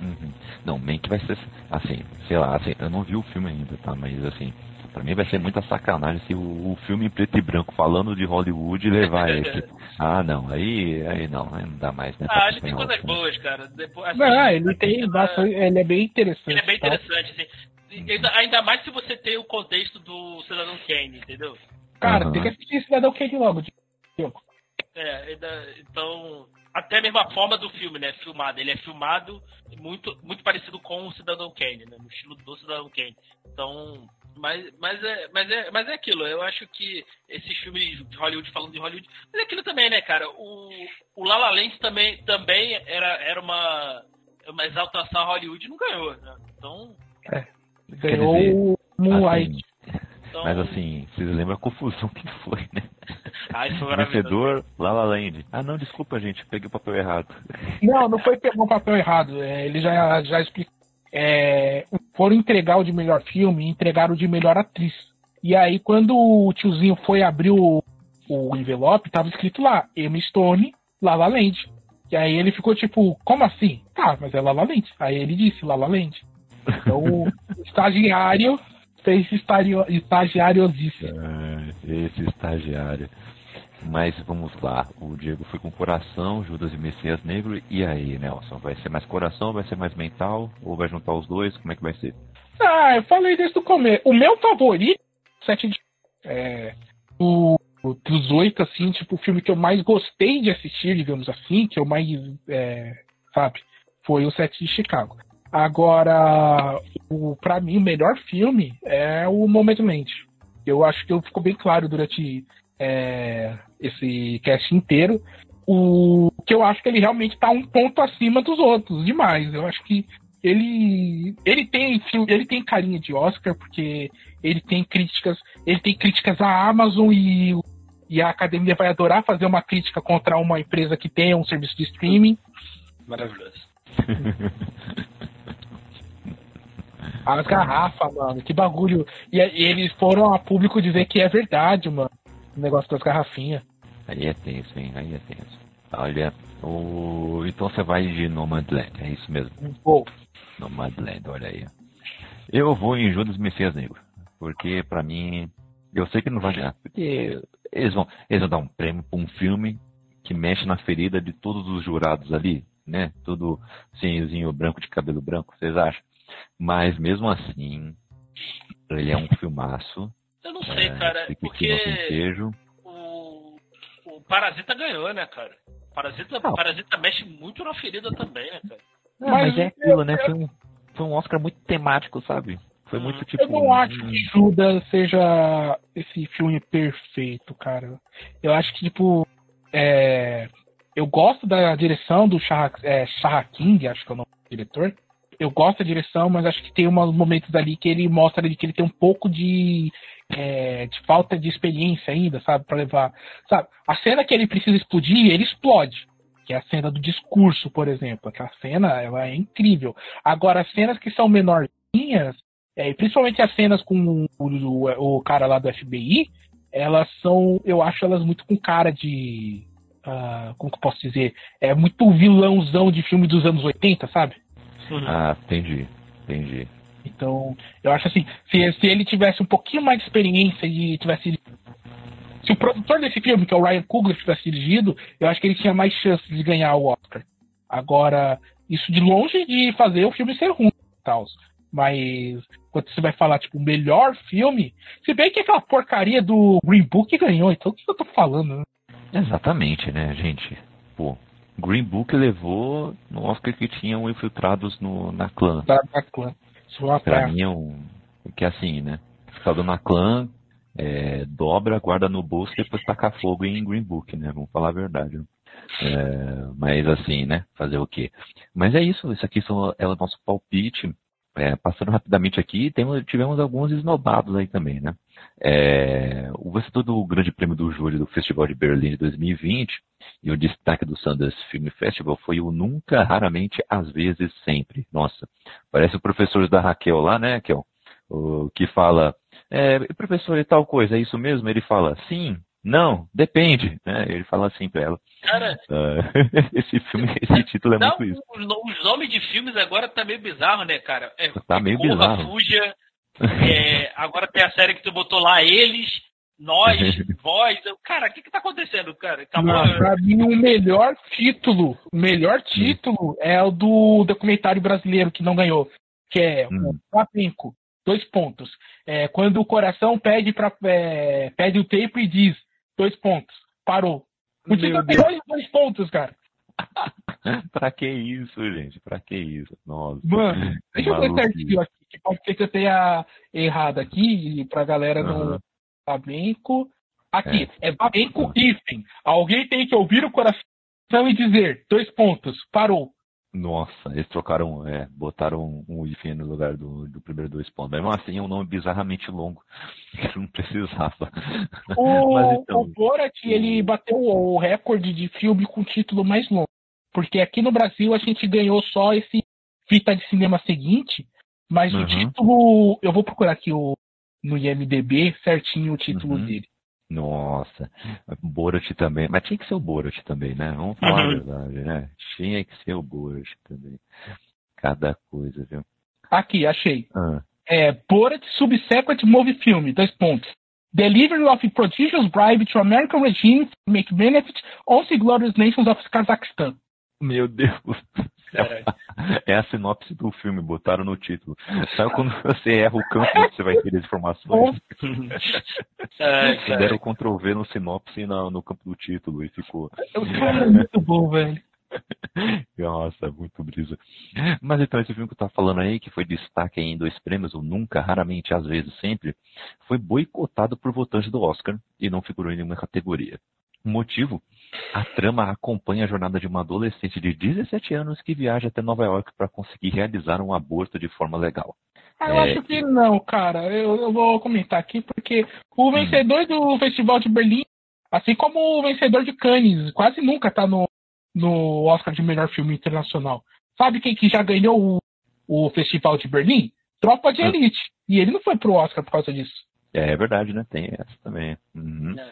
Speaker 3: Uhum. Não, Mank vai ser, assim, sei lá, assim, eu não vi o filme ainda, tá? Mas, assim, pra mim vai ser muita sacanagem se o, o filme em preto e branco falando de Hollywood levar esse. ah, não, aí, aí não, aí não dá mais, né?
Speaker 4: Ah, ele tem coisas boas, cara. Depois, assim,
Speaker 5: não, ele tem ele é bem interessante.
Speaker 4: Ele é bem interessante, tá? assim. Ainda mais se você tem o contexto do Cidadão Kane, entendeu?
Speaker 5: Cara, uhum. tem que assistir Cidadão Kane logo.
Speaker 4: É, então, até a forma do filme, né? Filmado. Ele é filmado muito, muito parecido com o Cidadão Kane, né? No estilo do Cidadão Kane. Então, mas, mas, é, mas, é, mas é aquilo. Eu acho que esses filmes de Hollywood falando de Hollywood. Mas é aquilo também, né, cara? O, o La La Land também, também era, era uma, uma exaltação a Hollywood e não ganhou, né? Então.
Speaker 5: É, ganhou o Moonlight.
Speaker 3: Assim, então... Mas assim, vocês lembram a confusão que foi, né? Ah, isso foi Vencedor, La La Land. Ah, não, desculpa, gente, peguei o papel errado.
Speaker 5: Não, não foi pegar o papel errado. É, ele já, já explicou. É, foram entregar o de melhor filme e entregaram o de melhor atriz. E aí, quando o tiozinho foi abrir o, o envelope, tava escrito lá, Emma Stone, La La Land. E aí ele ficou tipo, como assim? Tá, mas é La La Land. Aí ele disse La La Land. Então, o estagiário fez estagiariosíssimo.
Speaker 3: É, esse estagiário. Mas vamos lá, o Diego foi com coração, Judas e Messias Negro, e aí, Nelson? Vai ser mais coração, vai ser mais mental? Ou vai juntar os dois? Como é que vai ser?
Speaker 5: Ah, eu falei desde o começo. O meu favorito, Sete de. É, o, dos oito, assim, tipo, o filme que eu mais gostei de assistir, digamos assim, que eu mais. É, sabe? Foi o Sete de Chicago. Agora, o, pra mim, o melhor filme é o Momento Mente. Eu acho que ficou bem claro durante é, esse cast inteiro. O que eu acho que ele realmente está um ponto acima dos outros, demais. Eu acho que ele ele tem ele tem carinha de Oscar porque ele tem críticas ele tem críticas à Amazon e e a academia vai adorar fazer uma crítica contra uma empresa que tem um serviço de streaming
Speaker 4: maravilhoso
Speaker 5: as garrafas mano que bagulho e, e eles foram a público dizer que é verdade mano o negócio das garrafinhas.
Speaker 3: Aí é tenso, hein? Aí é tenso. Olha, o... então você vai de Nomadland, é isso mesmo?
Speaker 5: Vou.
Speaker 3: Nomadland, olha aí. Eu vou em Judas Messias Negro, porque para mim, eu sei que não vai ganhar, porque eles vão, eles vão dar um prêmio pra um filme que mexe na ferida de todos os jurados ali, né? Tudo senhozinho branco de cabelo branco, vocês acham? Mas mesmo assim, ele é um filmaço
Speaker 4: eu não sei, é, cara, porque o, o Parasita ganhou, né, cara? Parasita, ah. Parasita mexe muito na ferida também, né, cara?
Speaker 3: Não, mas, mas é aquilo, né? Foi um, foi um Oscar muito temático, sabe? Foi muito tipo.
Speaker 5: Eu não acho que Judas seja esse filme perfeito, cara. Eu acho que, tipo. É... Eu gosto da direção do Shah, é, Shah King, acho que é o nome do diretor. Eu gosto da direção, mas acho que tem uns momentos ali que ele mostra ali que ele tem um pouco de é, de falta de experiência ainda, sabe, para levar, sabe? A cena que ele precisa explodir, ele explode, que é a cena do discurso, por exemplo. Aquela cena, ela é incrível. Agora, as cenas que são menorzinhas, é, principalmente as cenas com o, o, o, cara lá do FBI, elas são, eu acho elas muito com cara de, uh, como que eu posso dizer, é muito vilãozão de filme dos anos 80, sabe?
Speaker 3: Ah, entendi, entendi.
Speaker 5: Então, eu acho assim, se, se ele tivesse um pouquinho mais de experiência e tivesse. Se o produtor desse filme, que é o Ryan Coogler, tivesse dirigido, eu acho que ele tinha mais chances de ganhar o Oscar. Agora, isso de longe de fazer o filme ser ruim tal. Mas quando você vai falar, tipo, o melhor filme, se bem que aquela porcaria do Green Book ganhou, então o que eu tô falando, né?
Speaker 3: Exatamente, né, gente? Pô, Green Book levou no Oscar que tinham infiltrados no, na clã.
Speaker 5: Da, da clã.
Speaker 3: Pra mim é um. Que é assim, né? Ficador na clã, é, dobra, guarda no bolso e depois tacar fogo em Green Book, né? Vamos falar a verdade. É, mas assim, né? Fazer o quê? Mas é isso, isso aqui são, é o nosso palpite. É, passando rapidamente aqui, temos, tivemos alguns esnobados aí também, né? É, o vencedor do Grande Prêmio do Júri do Festival de Berlim de 2020 e o destaque do Sundance Film Festival foi o Nunca, Raramente, Às vezes, Sempre. Nossa, parece o professor da Raquel lá, né, Raquel? O que fala, é, professor, e tal coisa, é isso mesmo? Ele fala, sim, Não, depende. Né? Ele fala assim pra ela.
Speaker 4: Cara,
Speaker 3: uh, esse filme, esse título é
Speaker 4: não,
Speaker 3: muito isso.
Speaker 4: Os, os, nomes de filmes agora tá meio bizarro, né, cara? É,
Speaker 3: tá meio
Speaker 4: Corra,
Speaker 3: bizarro.
Speaker 4: Fuja. É, agora tem a série que tu botou lá, eles, nós, vós. Cara, o que que tá acontecendo, cara? Acabou.
Speaker 5: Não, pra mim, o melhor título, o melhor título é o do documentário brasileiro que não ganhou, que é
Speaker 3: Hum.
Speaker 5: o Flamengo. Dois pontos. É, quando o coração pede, pra, é, pede o tempo e diz, dois pontos. Parou. O título tem dois, dois pontos, cara.
Speaker 3: pra que isso, gente? Pra que isso? Nossa.
Speaker 5: Mano, deixa eu ver certinho aqui, que pode ser que eu tenha errado aqui, pra galera
Speaker 3: Aham.
Speaker 5: no Flamengo. Aqui, é, Flamengo hífen. Alguém tem que ouvir o coração e dizer, dois pontos, parou.
Speaker 3: Nossa, eles trocaram, é, botaram um hífen no lugar do, do primeiro dois pontos. Mesmo assim, é um nome bizarramente longo. que não precisava.
Speaker 5: O,
Speaker 3: Mas então,
Speaker 5: o Borat, ele bateu o recorde de filme com título mais longo. Porque aqui no Brasil a gente ganhou só esse fita de cinema seguinte, mas o
Speaker 3: Uhum.
Speaker 5: título, eu vou procurar aqui o, no IMDB certinho o título
Speaker 3: Uhum.
Speaker 5: dele.
Speaker 3: Nossa, Borat também. Mas tinha que ser o Borat também, né? Vamos falar a
Speaker 4: Uhum.
Speaker 3: verdade, né? Tinha que ser o Borat também. Cada coisa, viu?
Speaker 5: Aqui, achei.
Speaker 3: Ah,
Speaker 5: É, Borat Subsequent Movie Film, dois pontos. Delivery of prodigious bribe to American regime to make benefit 11 glorious nations of Kazakhstan.
Speaker 3: Meu Deus. É a sinopse do filme, botaram no título. Sabe quando você erra o campo que você vai ter as informações?
Speaker 4: Ai,
Speaker 3: Deram Ctrl V no sinopse na- no campo do título e ficou.
Speaker 5: O filme é muito bom, velho.
Speaker 3: Nossa, muito brisa. Mas então, esse filme que eu tava falando aí, que foi destaque em dois prêmios, ou nunca, raramente, às vezes, sempre, foi boicotado por votantes do Oscar e não figurou em nenhuma categoria. Motivo? A trama acompanha a jornada de uma adolescente de 17 anos que viaja até Nova York para conseguir realizar um aborto de forma legal.
Speaker 5: Ah, eu
Speaker 3: É,
Speaker 5: acho que não, cara. Eu, eu vou comentar aqui porque o vencedor do Festival de Berlim, assim como o vencedor de Cannes, quase nunca tá no, no Oscar de melhor filme internacional. Sabe quem que já ganhou o, o Festival de Berlim? Tropa de
Speaker 3: Hum.
Speaker 5: Elite. E ele não foi pro Oscar por causa disso.
Speaker 3: É, é verdade, né? Tem essa também. Uhum.
Speaker 4: É.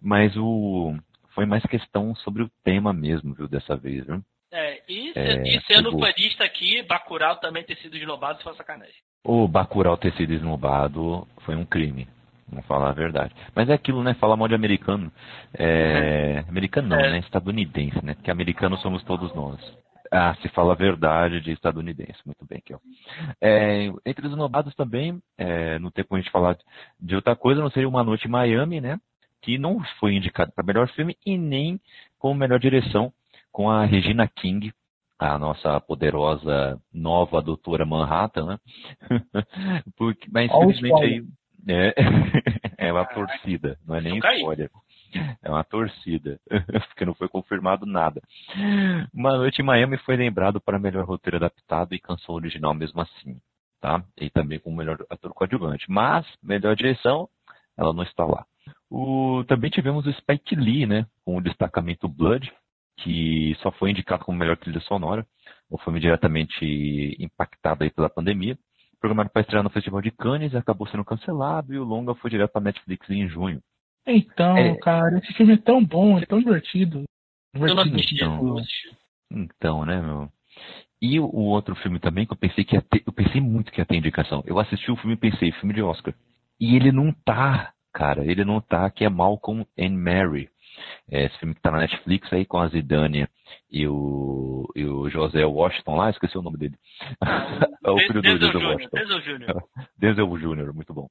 Speaker 3: Mas o. Foi mais questão sobre o tema mesmo, viu, dessa vez, viu?
Speaker 4: É, e,
Speaker 3: É,
Speaker 4: e sendo
Speaker 3: pegou.
Speaker 4: fanista aqui, Bacurau também ter sido esnobado foi uma sacanagem.
Speaker 3: O Bacurau ter sido esnobado foi um crime. Vamos falar a verdade. Mas é aquilo, né? Fala mal de americano. É... Americano não,
Speaker 4: É.
Speaker 3: né? Estadunidense, né? Porque americanos somos todos nós. Ah, se fala a verdade de estadunidense. Muito bem, Kel. É, entre os esnobados também, é, não tem como a gente falar de outra coisa, não seria Uma Noite em Miami, né? Que não foi indicado para melhor filme e nem como melhor direção com a Regina King, a nossa poderosa nova doutora Manhattan, né? Porque, mas infelizmente aí é, é uma torcida, não é nem spoiler. É uma torcida, porque não foi confirmado nada. Uma Noite em Miami foi lembrado para melhor roteiro adaptado e canção original mesmo assim, tá? E também com melhor ator coadjuvante. Mas, melhor direção, ela não está lá. O, também tivemos o Spike Lee, né? Com o destacamento Blood, que só foi indicado como melhor trilha sonora. O filme diretamente impactado aí pela pandemia. Programado para estrear no Festival de Cannes, acabou sendo cancelado e o longa foi direto para Netflix em junho.
Speaker 5: Então,
Speaker 3: É.
Speaker 5: cara, esse filme é tão bom, é tão divertido. Divertido.
Speaker 3: então. Então, né, meu? E o, o outro filme também que eu pensei que ia ter, eu pensei muito que ia ter indicação. Eu assisti o filme e pensei, filme de Oscar. E ele não tá, cara, ele não tá, que é Malcolm and Mary. É, esse filme que tá na Netflix aí com a Zidane e o, e o José Washington lá, esqueci o nome dele. é o filho do
Speaker 4: Denzel
Speaker 3: Denzel
Speaker 4: Júnior,
Speaker 3: Washington.
Speaker 4: Denzel Júnior.
Speaker 3: Denzel muito bom.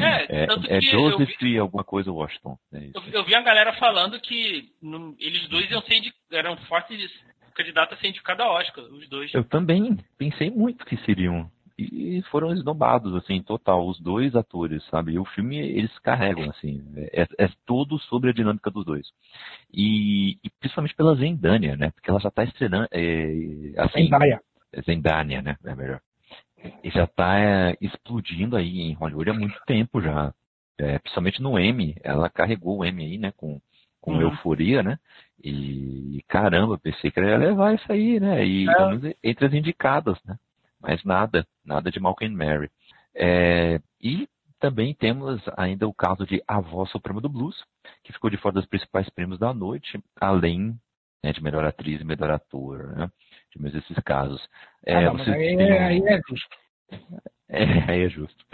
Speaker 4: É,
Speaker 3: É, é Joseph
Speaker 4: vi,
Speaker 3: e alguma coisa Washington. É
Speaker 4: eu, eu vi a galera falando que não- eles dois iam ser eram fortes candidatos a ser indicados a Oscar, os dois.
Speaker 3: Eu também pensei muito que seriam. E foram esnobados, assim, total, os dois atores, sabe? E o filme, eles carregam, assim, é, é todo sobre a dinâmica dos dois. E, e principalmente pela Zendania, né? Porque ela já tá estreando, é, assim,
Speaker 5: Zendaya.
Speaker 3: Zendania, né? É melhor. E já tá é, explodindo aí em Hollywood há muito tempo já. É, principalmente no M, ela carregou o M aí, né? Com, com
Speaker 4: Uhum.
Speaker 3: euforia, né? E caramba, pensei que ela ia levar isso aí, né? E
Speaker 4: É.
Speaker 3: entre as indicadas, né? Mas nada, nada de Malcolm Mary. É, e também temos ainda o caso de A Voz Suprema do Blues, que ficou de fora dos principais prêmios da noite, além né, de melhor atriz e melhor ator, né? Tivemos esses casos.
Speaker 5: É, ah, não, aí, é, aí é justo.
Speaker 3: É, aí é justo.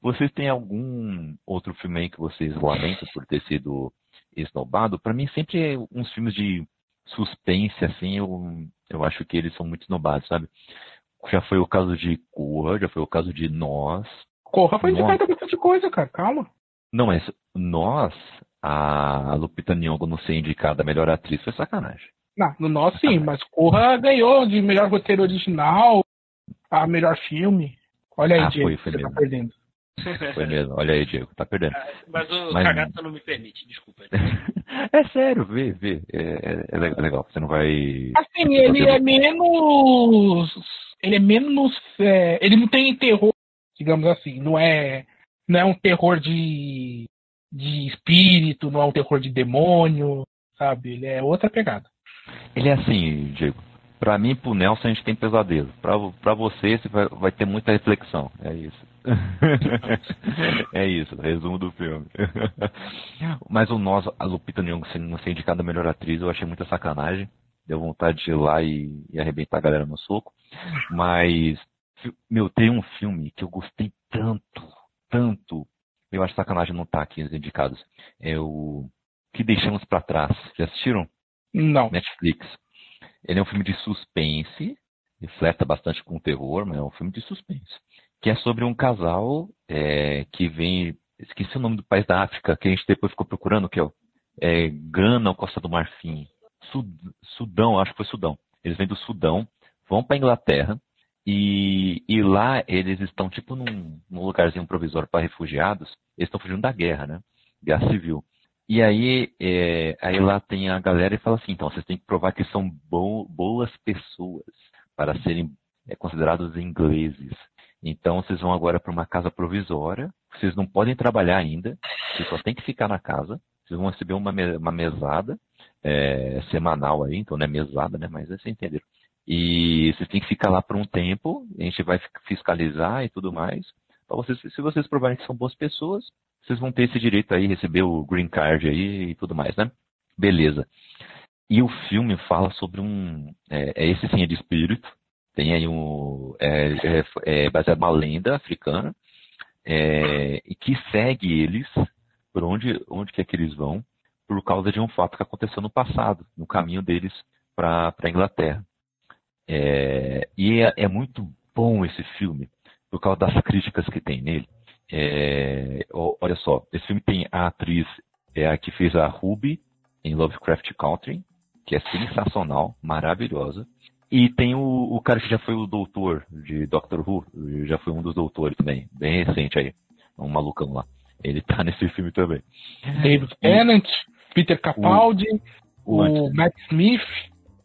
Speaker 3: Vocês têm algum outro filme aí que vocês lamentam por ter sido esnobado? Para mim, sempre uns filmes de suspense, assim, eu, eu acho que eles são muito esnobados, sabe? Já foi o caso de Corra, já foi o caso de Nós.
Speaker 5: Corra foi indicada bastante coisa, cara, calma.
Speaker 3: Não, mas Nós, a Lupita Nyong'o não ser indicada a melhor atriz foi sacanagem.
Speaker 5: Não, no Nós sim, mas Corra ganhou de melhor roteiro original, a melhor filme. Olha aí, ah, Diego, foi, foi você tá mesmo. tá perdendo.
Speaker 3: Foi mesmo, olha aí, Diego, tá perdendo. Ah,
Speaker 4: mas o mas... cagaço não me permite, desculpa.
Speaker 3: é sério, vê, vê. É, é, é, legal, você não vai.
Speaker 5: Assim, ele é menos. Ele é menos. É... ele não tem terror, digamos assim. Não é. Não é um terror de. de espírito, não é um terror de demônio, sabe? Ele é outra pegada.
Speaker 3: Ele é assim, Diego. Pra mim, pro Nelson, a gente tem pesadelo. Pra você, você vai, vai ter muita reflexão. É isso. é isso, resumo do filme. Mas o nós, a Lupita Nyong'o sendo indicada a melhor atriz, eu achei muita sacanagem. Deu vontade de ir lá e, e arrebentar a galera no soco. Mas, meu, tem um filme que eu gostei tanto, tanto. Eu acho sacanagem não estar tá aqui nos indicados. É o Que Deixamos para Trás. Já assistiram?
Speaker 5: Não.
Speaker 3: Netflix. Ele é um filme de suspense, refleta bastante com terror, mas é um filme de suspense. Que é sobre um casal é, que vem. Esqueci o nome do país da África, que a gente depois ficou procurando, que é, é Gana ou Costa do Marfim. Sud, Sudão, acho que foi Sudão. Eles vêm do Sudão, vão para Inglaterra, e, e, lá eles estão tipo num, num lugarzinho provisório para refugiados. Eles estão fugindo da guerra, né? Guerra civil. E aí, é, aí lá tem a galera e fala assim, então vocês têm que provar que são bo boas pessoas para serem é, considerados ingleses. Então vocês vão agora para uma casa provisória, vocês não podem trabalhar ainda, vocês só têm que ficar na casa, vocês vão receber uma, me uma mesada é, semanal aí, então não é mesada, né? Mas é, você entender. E vocês têm que ficar lá por um tempo, a gente vai fiscalizar e tudo mais. Vocês, se vocês provarem que são boas pessoas, vocês vão ter esse direito aí, receber o green card aí e tudo mais, né? Beleza. E o filme fala sobre um. É, é esse sim é de espírito. Tem aí um. É, é, é baseado numa lenda africana. É, e que segue eles por onde, onde que é que eles vão, por causa de um fato que aconteceu no passado, no caminho deles para a Inglaterra. É, e é, é muito bom esse filme, por causa das críticas que tem nele. É, olha só, esse filme tem a atriz é a que fez a Ruby em Lovecraft Country, que é sensacional, maravilhosa. E tem o, o cara que já foi o doutor de Doctor Who, já foi um dos doutores também, bem recente aí, um malucão lá. Ele tá nesse filme também.
Speaker 5: David Tennant, Peter Capaldi, o, o, Matt Smith.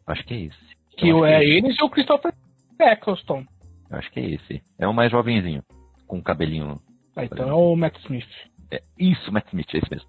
Speaker 3: Acho que é esse.
Speaker 5: Que é, é eles e o Christopher Eccleston.
Speaker 3: Acho que é esse. É o mais jovenzinho, com o cabelinho
Speaker 5: ah, então é o Matt Smith.
Speaker 3: É, isso, Matt Smith, é esse mesmo.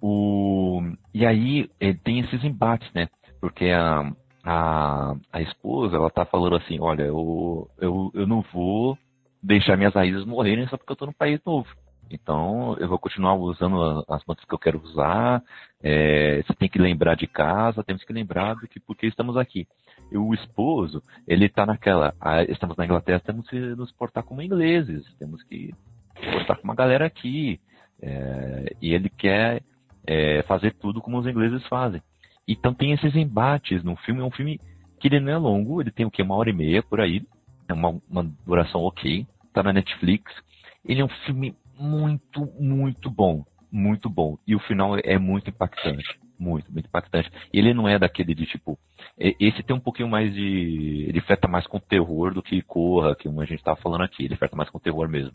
Speaker 3: O, e aí é, tem esses embates, né? Porque a, a, a esposa, ela tá falando assim, olha, eu, eu, eu não vou deixar minhas raízes morrerem só porque eu tô num país novo. Então, eu vou continuar usando as plantas que eu quero usar. É, você tem que lembrar de casa, temos que lembrar do que porque estamos aqui. E o esposo, ele está naquela. Ah, estamos na Inglaterra, temos que nos portar como ingleses, temos que gostar com uma galera aqui. É, e ele quer é, fazer tudo como os ingleses fazem. Então tem esses embates no filme. É um filme que ele não é longo, ele tem o que? Uma hora e meia por aí. É uma, uma duração ok. Tá na Netflix. Ele é um filme muito, muito bom. Muito bom. E o final é muito impactante. Muito, muito impactante. Ele não é daquele de tipo. Esse tem um pouquinho mais de. Ele feta mais com terror do que Corra, que a gente tava falando aqui. Ele feta mais com terror mesmo.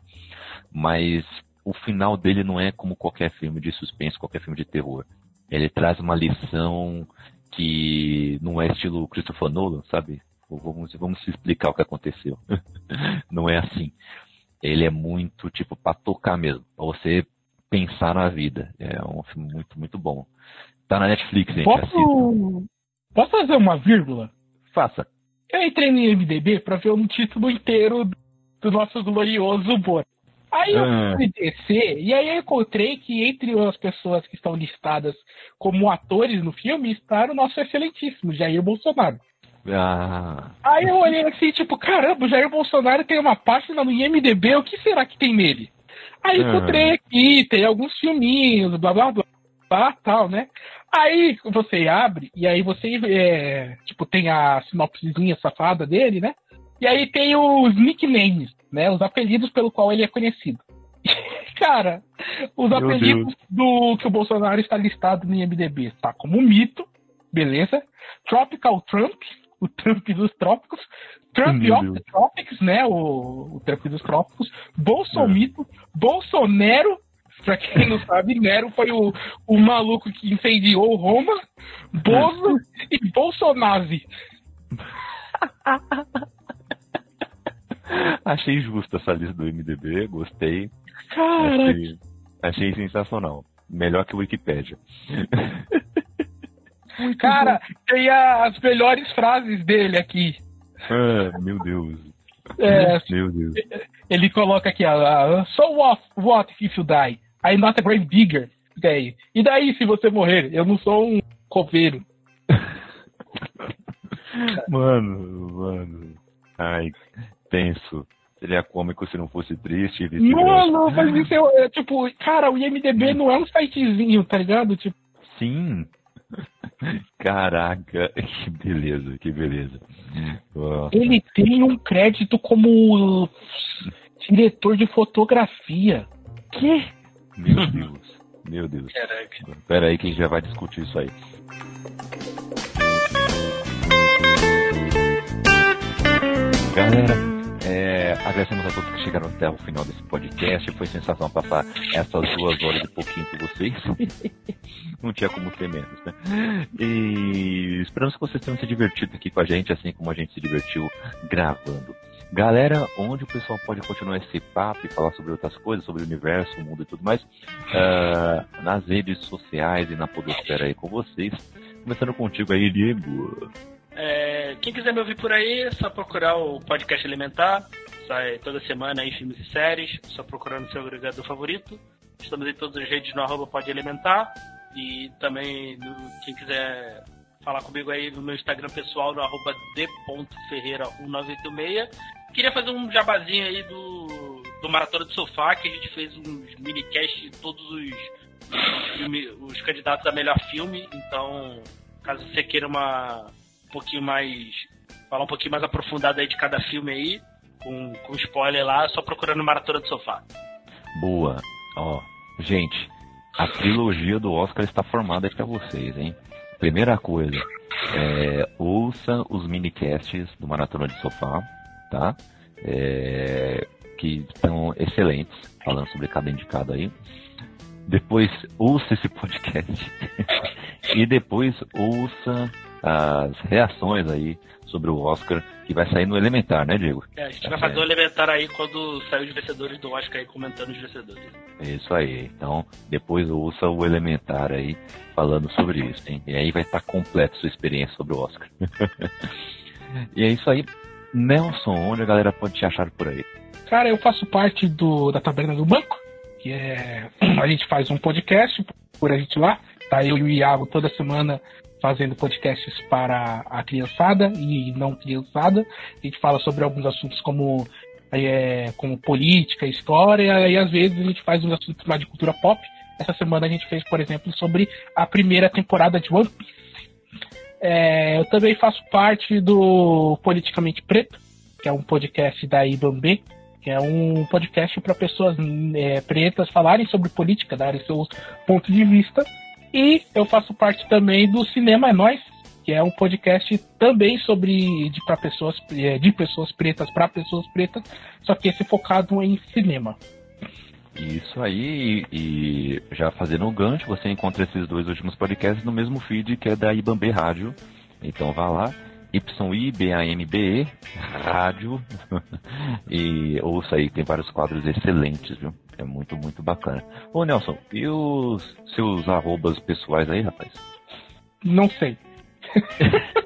Speaker 3: Mas o final dele não é como qualquer filme de suspense, qualquer filme de terror. Ele traz uma lição que não é estilo Christopher Nolan, sabe? Vamos, vamos explicar o que aconteceu. não é assim. Ele é muito, tipo, para tocar mesmo, para você pensar na vida. É um filme muito, muito bom. Tá na Netflix, gente.
Speaker 5: Posso, posso fazer uma vírgula?
Speaker 3: Faça.
Speaker 5: Eu entrei no MDB para ver um título inteiro do nosso glorioso Bora. Aí eu ah. fui descer, e aí eu encontrei que entre as pessoas que estão listadas como atores no filme está o nosso excelentíssimo Jair Bolsonaro.
Speaker 3: Ah.
Speaker 5: Aí eu olhei assim, tipo, caramba, o Jair Bolsonaro tem uma página no IMDB, o que será que tem nele? Aí ah. encontrei aqui, tem alguns filminhos, blá blá blá, blá tal, né? Aí você abre, e aí você, é, tipo, tem a sinopsezinha safada dele, né? E aí tem os nicknames, né? Os apelidos pelo qual ele é conhecido. Cara, os Meu apelidos Deus. do que o Bolsonaro está listado no IMDB tá como mito, beleza? Tropical Trump, o Trump dos trópicos, Trump Meu of the Tropics, né? O, o Trump dos trópicos, Bolsomito, é. Bolsonaro, pra quem não sabe, Nero foi o, o maluco que incendiou Roma, Bozo e Bolsonaro.
Speaker 3: Achei justa essa lista do MDB, gostei.
Speaker 5: Achei,
Speaker 3: achei sensacional. Melhor que o Wikipedia.
Speaker 5: Cara, tem as melhores frases dele aqui.
Speaker 3: Ah, meu Deus.
Speaker 5: É, meu Deus. Ele coloca aqui, uh, so what, what if you die? I'm not a grave digger. E daí se você morrer? Eu não sou um coveiro.
Speaker 3: mano, mano. Ai, tenso. Seria cômico se não fosse triste.
Speaker 5: Mano, mas isso é, é, tipo, cara, o IMDB não é um sitezinho, tá ligado? Tipo...
Speaker 3: Sim. Caraca, que beleza, que beleza.
Speaker 5: Nossa. Ele tem um crédito como diretor de fotografia. Que?
Speaker 3: Meu Deus, meu Deus. Caraca. Pera aí que a gente já vai discutir isso aí. Galera, agradecemos a todos que chegaram até o final desse podcast. Foi sensacional passar essas duas horas e pouquinho com vocês. Não tinha como ser menos, né? E esperamos que vocês tenham se divertido aqui com a gente, assim como a gente se divertiu gravando. Galera, onde o pessoal pode continuar esse papo e falar sobre outras coisas, sobre o universo, o mundo e tudo mais, uh, nas redes sociais e na podosfera aí com vocês. Começando contigo aí, Diego.
Speaker 4: É, quem quiser me ouvir por aí, é só procurar o podcast Elementar. Sai toda semana aí filmes e séries. Só procurar no seu agregador favorito. Estamos em todas as redes no arroba pode elementar. E também, no, quem quiser falar comigo aí no meu Instagram pessoal, no arroba d.ferreira1986. Queria fazer um jabazinho aí do, do Maratona do Sofá, que a gente fez uns minicast de todos os, os, os candidatos a melhor filme. Então, caso você queira uma pouquinho mais. falar um pouquinho mais aprofundado aí de cada filme aí, com, com spoiler lá, só procurando Maratona do Sofá.
Speaker 3: Boa. Ó, gente, a trilogia do Oscar está formada para vocês, hein? Primeira coisa, é, ouça os minicasts do Maratona de Sofá, tá? É, que estão excelentes, falando sobre cada indicado aí. Depois ouça esse podcast e depois ouça as reações aí sobre o Oscar que vai sair no Elementar, né, Diego?
Speaker 4: É, a gente vai fazer o Elementar aí quando sair os vencedores do Oscar aí comentando os vencedores.
Speaker 3: É isso aí. Então, depois ouça o Elementar aí falando sobre isso, hein? E aí vai estar completo sua experiência sobre o Oscar. e é isso aí. Nelson, onde a galera pode te achar por aí?
Speaker 5: Cara, eu faço parte do, da Taberna do Banco, que é. A gente faz um podcast por a gente lá. Tá eu e o Iago toda semana fazendo podcasts para a criançada e não criançada. A gente fala sobre alguns assuntos como, é, como política, história, e às vezes a gente faz uns assuntos mais de cultura pop. Essa semana a gente fez, por exemplo, sobre a primeira temporada de One Piece. É, eu também faço parte do Politicamente Preto, que é um podcast da Ibambe, que é um podcast para pessoas é, pretas falarem sobre política, darem seus pontos de vista. E eu faço parte também do Cinema é Nós, que é um podcast também sobre de para pessoas é, de pessoas pretas para pessoas pretas, só que esse focado em cinema.
Speaker 3: Isso aí, e já fazendo um gancho, você encontra esses dois últimos podcasts no mesmo feed que é da Ibambe Rádio. Então vá lá, Y-I-B-A-M-B-E, rádio, e ouça aí, tem vários quadros excelentes, viu? É muito, muito bacana. Ô Nelson, e os seus arrobas pessoais aí, rapaz?
Speaker 5: Não sei.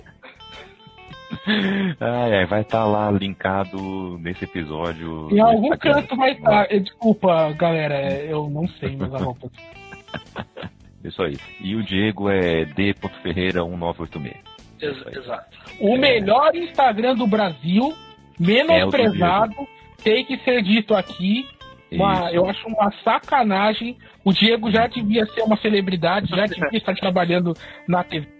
Speaker 3: ai, ai, vai estar tá lá linkado nesse episódio.
Speaker 5: Em algum canto vai estar. Tá. Desculpa, galera, eu não sei meus roupas.
Speaker 3: Isso aí. E o Diego é d.ferreira1986.
Speaker 4: Exato.
Speaker 5: O melhor Instagram do Brasil, menosprezado, é tem que ser dito aqui. Uma, eu acho uma sacanagem. O Diego já devia ser uma celebridade, já devia estar trabalhando na TV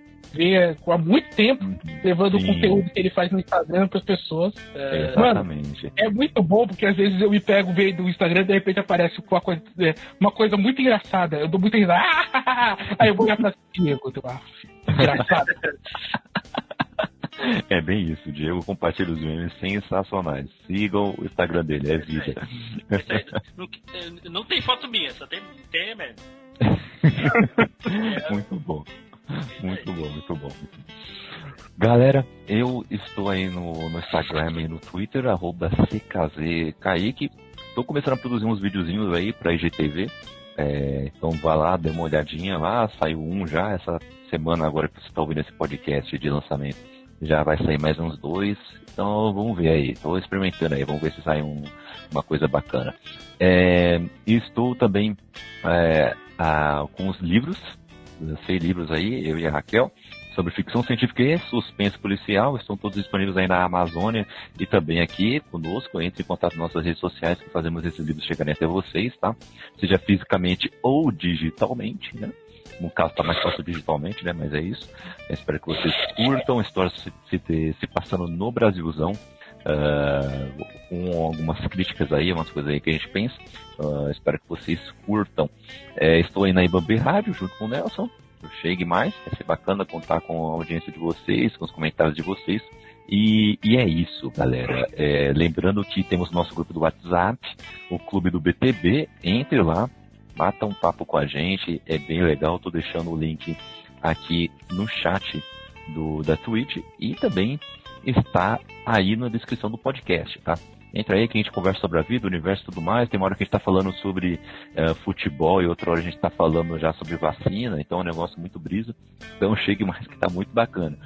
Speaker 5: há muito tempo, levando Sim. o conteúdo que ele faz no Instagram para as pessoas.
Speaker 3: É, Exatamente.
Speaker 5: Mano, é muito bom, porque às vezes eu me pego vendo o Instagram e de repente aparece uma coisa, é, uma coisa muito engraçada. Eu dou muita risada. Aí eu vou olhar para Diego. Engraçado.
Speaker 3: É bem isso, Diego compartilha os memes sensacionais. Sigam o Instagram dele, é vida.
Speaker 4: Não, não tem foto minha, só tem, tem meme.
Speaker 3: muito bom. Muito bom, muito bom. Galera, eu estou aí no, no Instagram e no Twitter, arroba CKZKaique. Estou começando a produzir uns videozinhos aí para IGTV. É, então vá lá, dê uma olhadinha lá, saiu um já essa semana agora que você está ouvindo esse podcast de lançamento. Já vai sair mais uns dois. Então vamos ver aí. Estou experimentando aí, vamos ver se sai um, uma coisa bacana. É, estou também é, a, com os livros lancei livros aí, eu e a Raquel, sobre ficção científica e suspense policial. Estão todos disponíveis aí na Amazônia e também aqui conosco. Entre em contato nas nossas redes sociais que fazemos esses livros chegarem até vocês, tá? Seja fisicamente ou digitalmente, né? No caso está mais fácil digitalmente, né? Mas é isso. Eu espero que vocês curtam. História se, se, se passando no Brasilzão. Uh, com algumas críticas aí, umas coisas aí que a gente pensa. Uh, espero que vocês curtam. É, estou aí na Ibambi Rádio junto com o Nelson. Chegue mais, vai ser bacana contar com a audiência de vocês, com os comentários de vocês. E, e é isso, galera. É, lembrando que temos nosso grupo do WhatsApp, o Clube do BTB. Entre lá, bata um papo com a gente, é bem legal. Tô deixando o link aqui no chat do, da Twitch e também está aí na descrição do podcast, tá? Entra aí que a gente conversa sobre a vida, o universo e tudo mais. Tem uma hora que a gente está falando sobre uh, futebol e outra hora a gente está falando já sobre vacina, então é um negócio muito brisa. Então chegue mais que está muito bacana.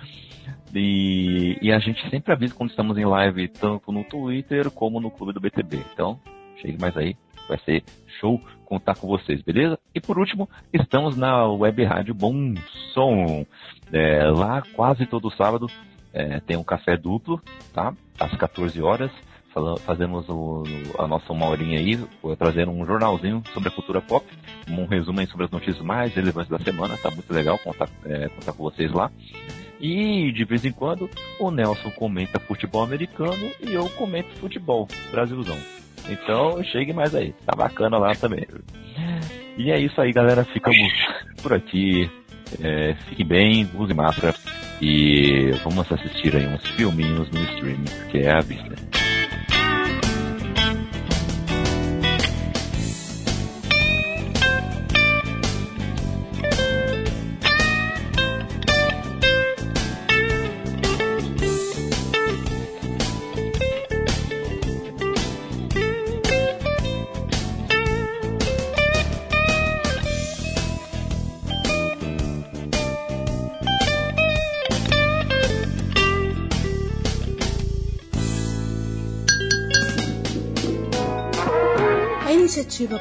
Speaker 3: E, e, a gente sempre avisa quando estamos em live, tanto no Twitter como no Clube do BTB. Então, chegue mais aí, vai ser show contar com vocês, beleza? E por último, estamos na Web Rádio Bom Som. É, lá quase todo sábado é, tem um café duplo, tá? Às 14 horas. Fazemos o, a nossa uma horinha aí, trazendo um jornalzinho sobre a cultura pop, um resumo aí sobre as notícias mais relevantes da semana, tá muito legal contar, é, contar com vocês lá. E de vez em quando o Nelson comenta futebol americano e eu comento futebol Brasilzão. Então chegue mais aí, tá bacana lá também. E é isso aí, galera. Ficamos por aqui. É, fique bem, use máscara e vamos assistir aí uns filminhos no streaming, que é a vida.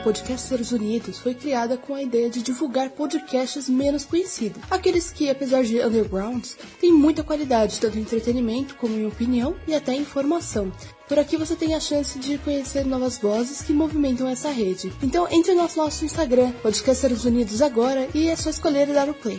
Speaker 1: Podcasters Unidos foi criada com a ideia de divulgar podcasts menos conhecidos, aqueles que, apesar de undergrounds, têm muita qualidade, tanto em entretenimento como em opinião e até informação. Por aqui você tem a chance de conhecer novas vozes que movimentam essa rede. Então entre no nosso Instagram, Podcasters Unidos agora, e é só escolher e dar o play.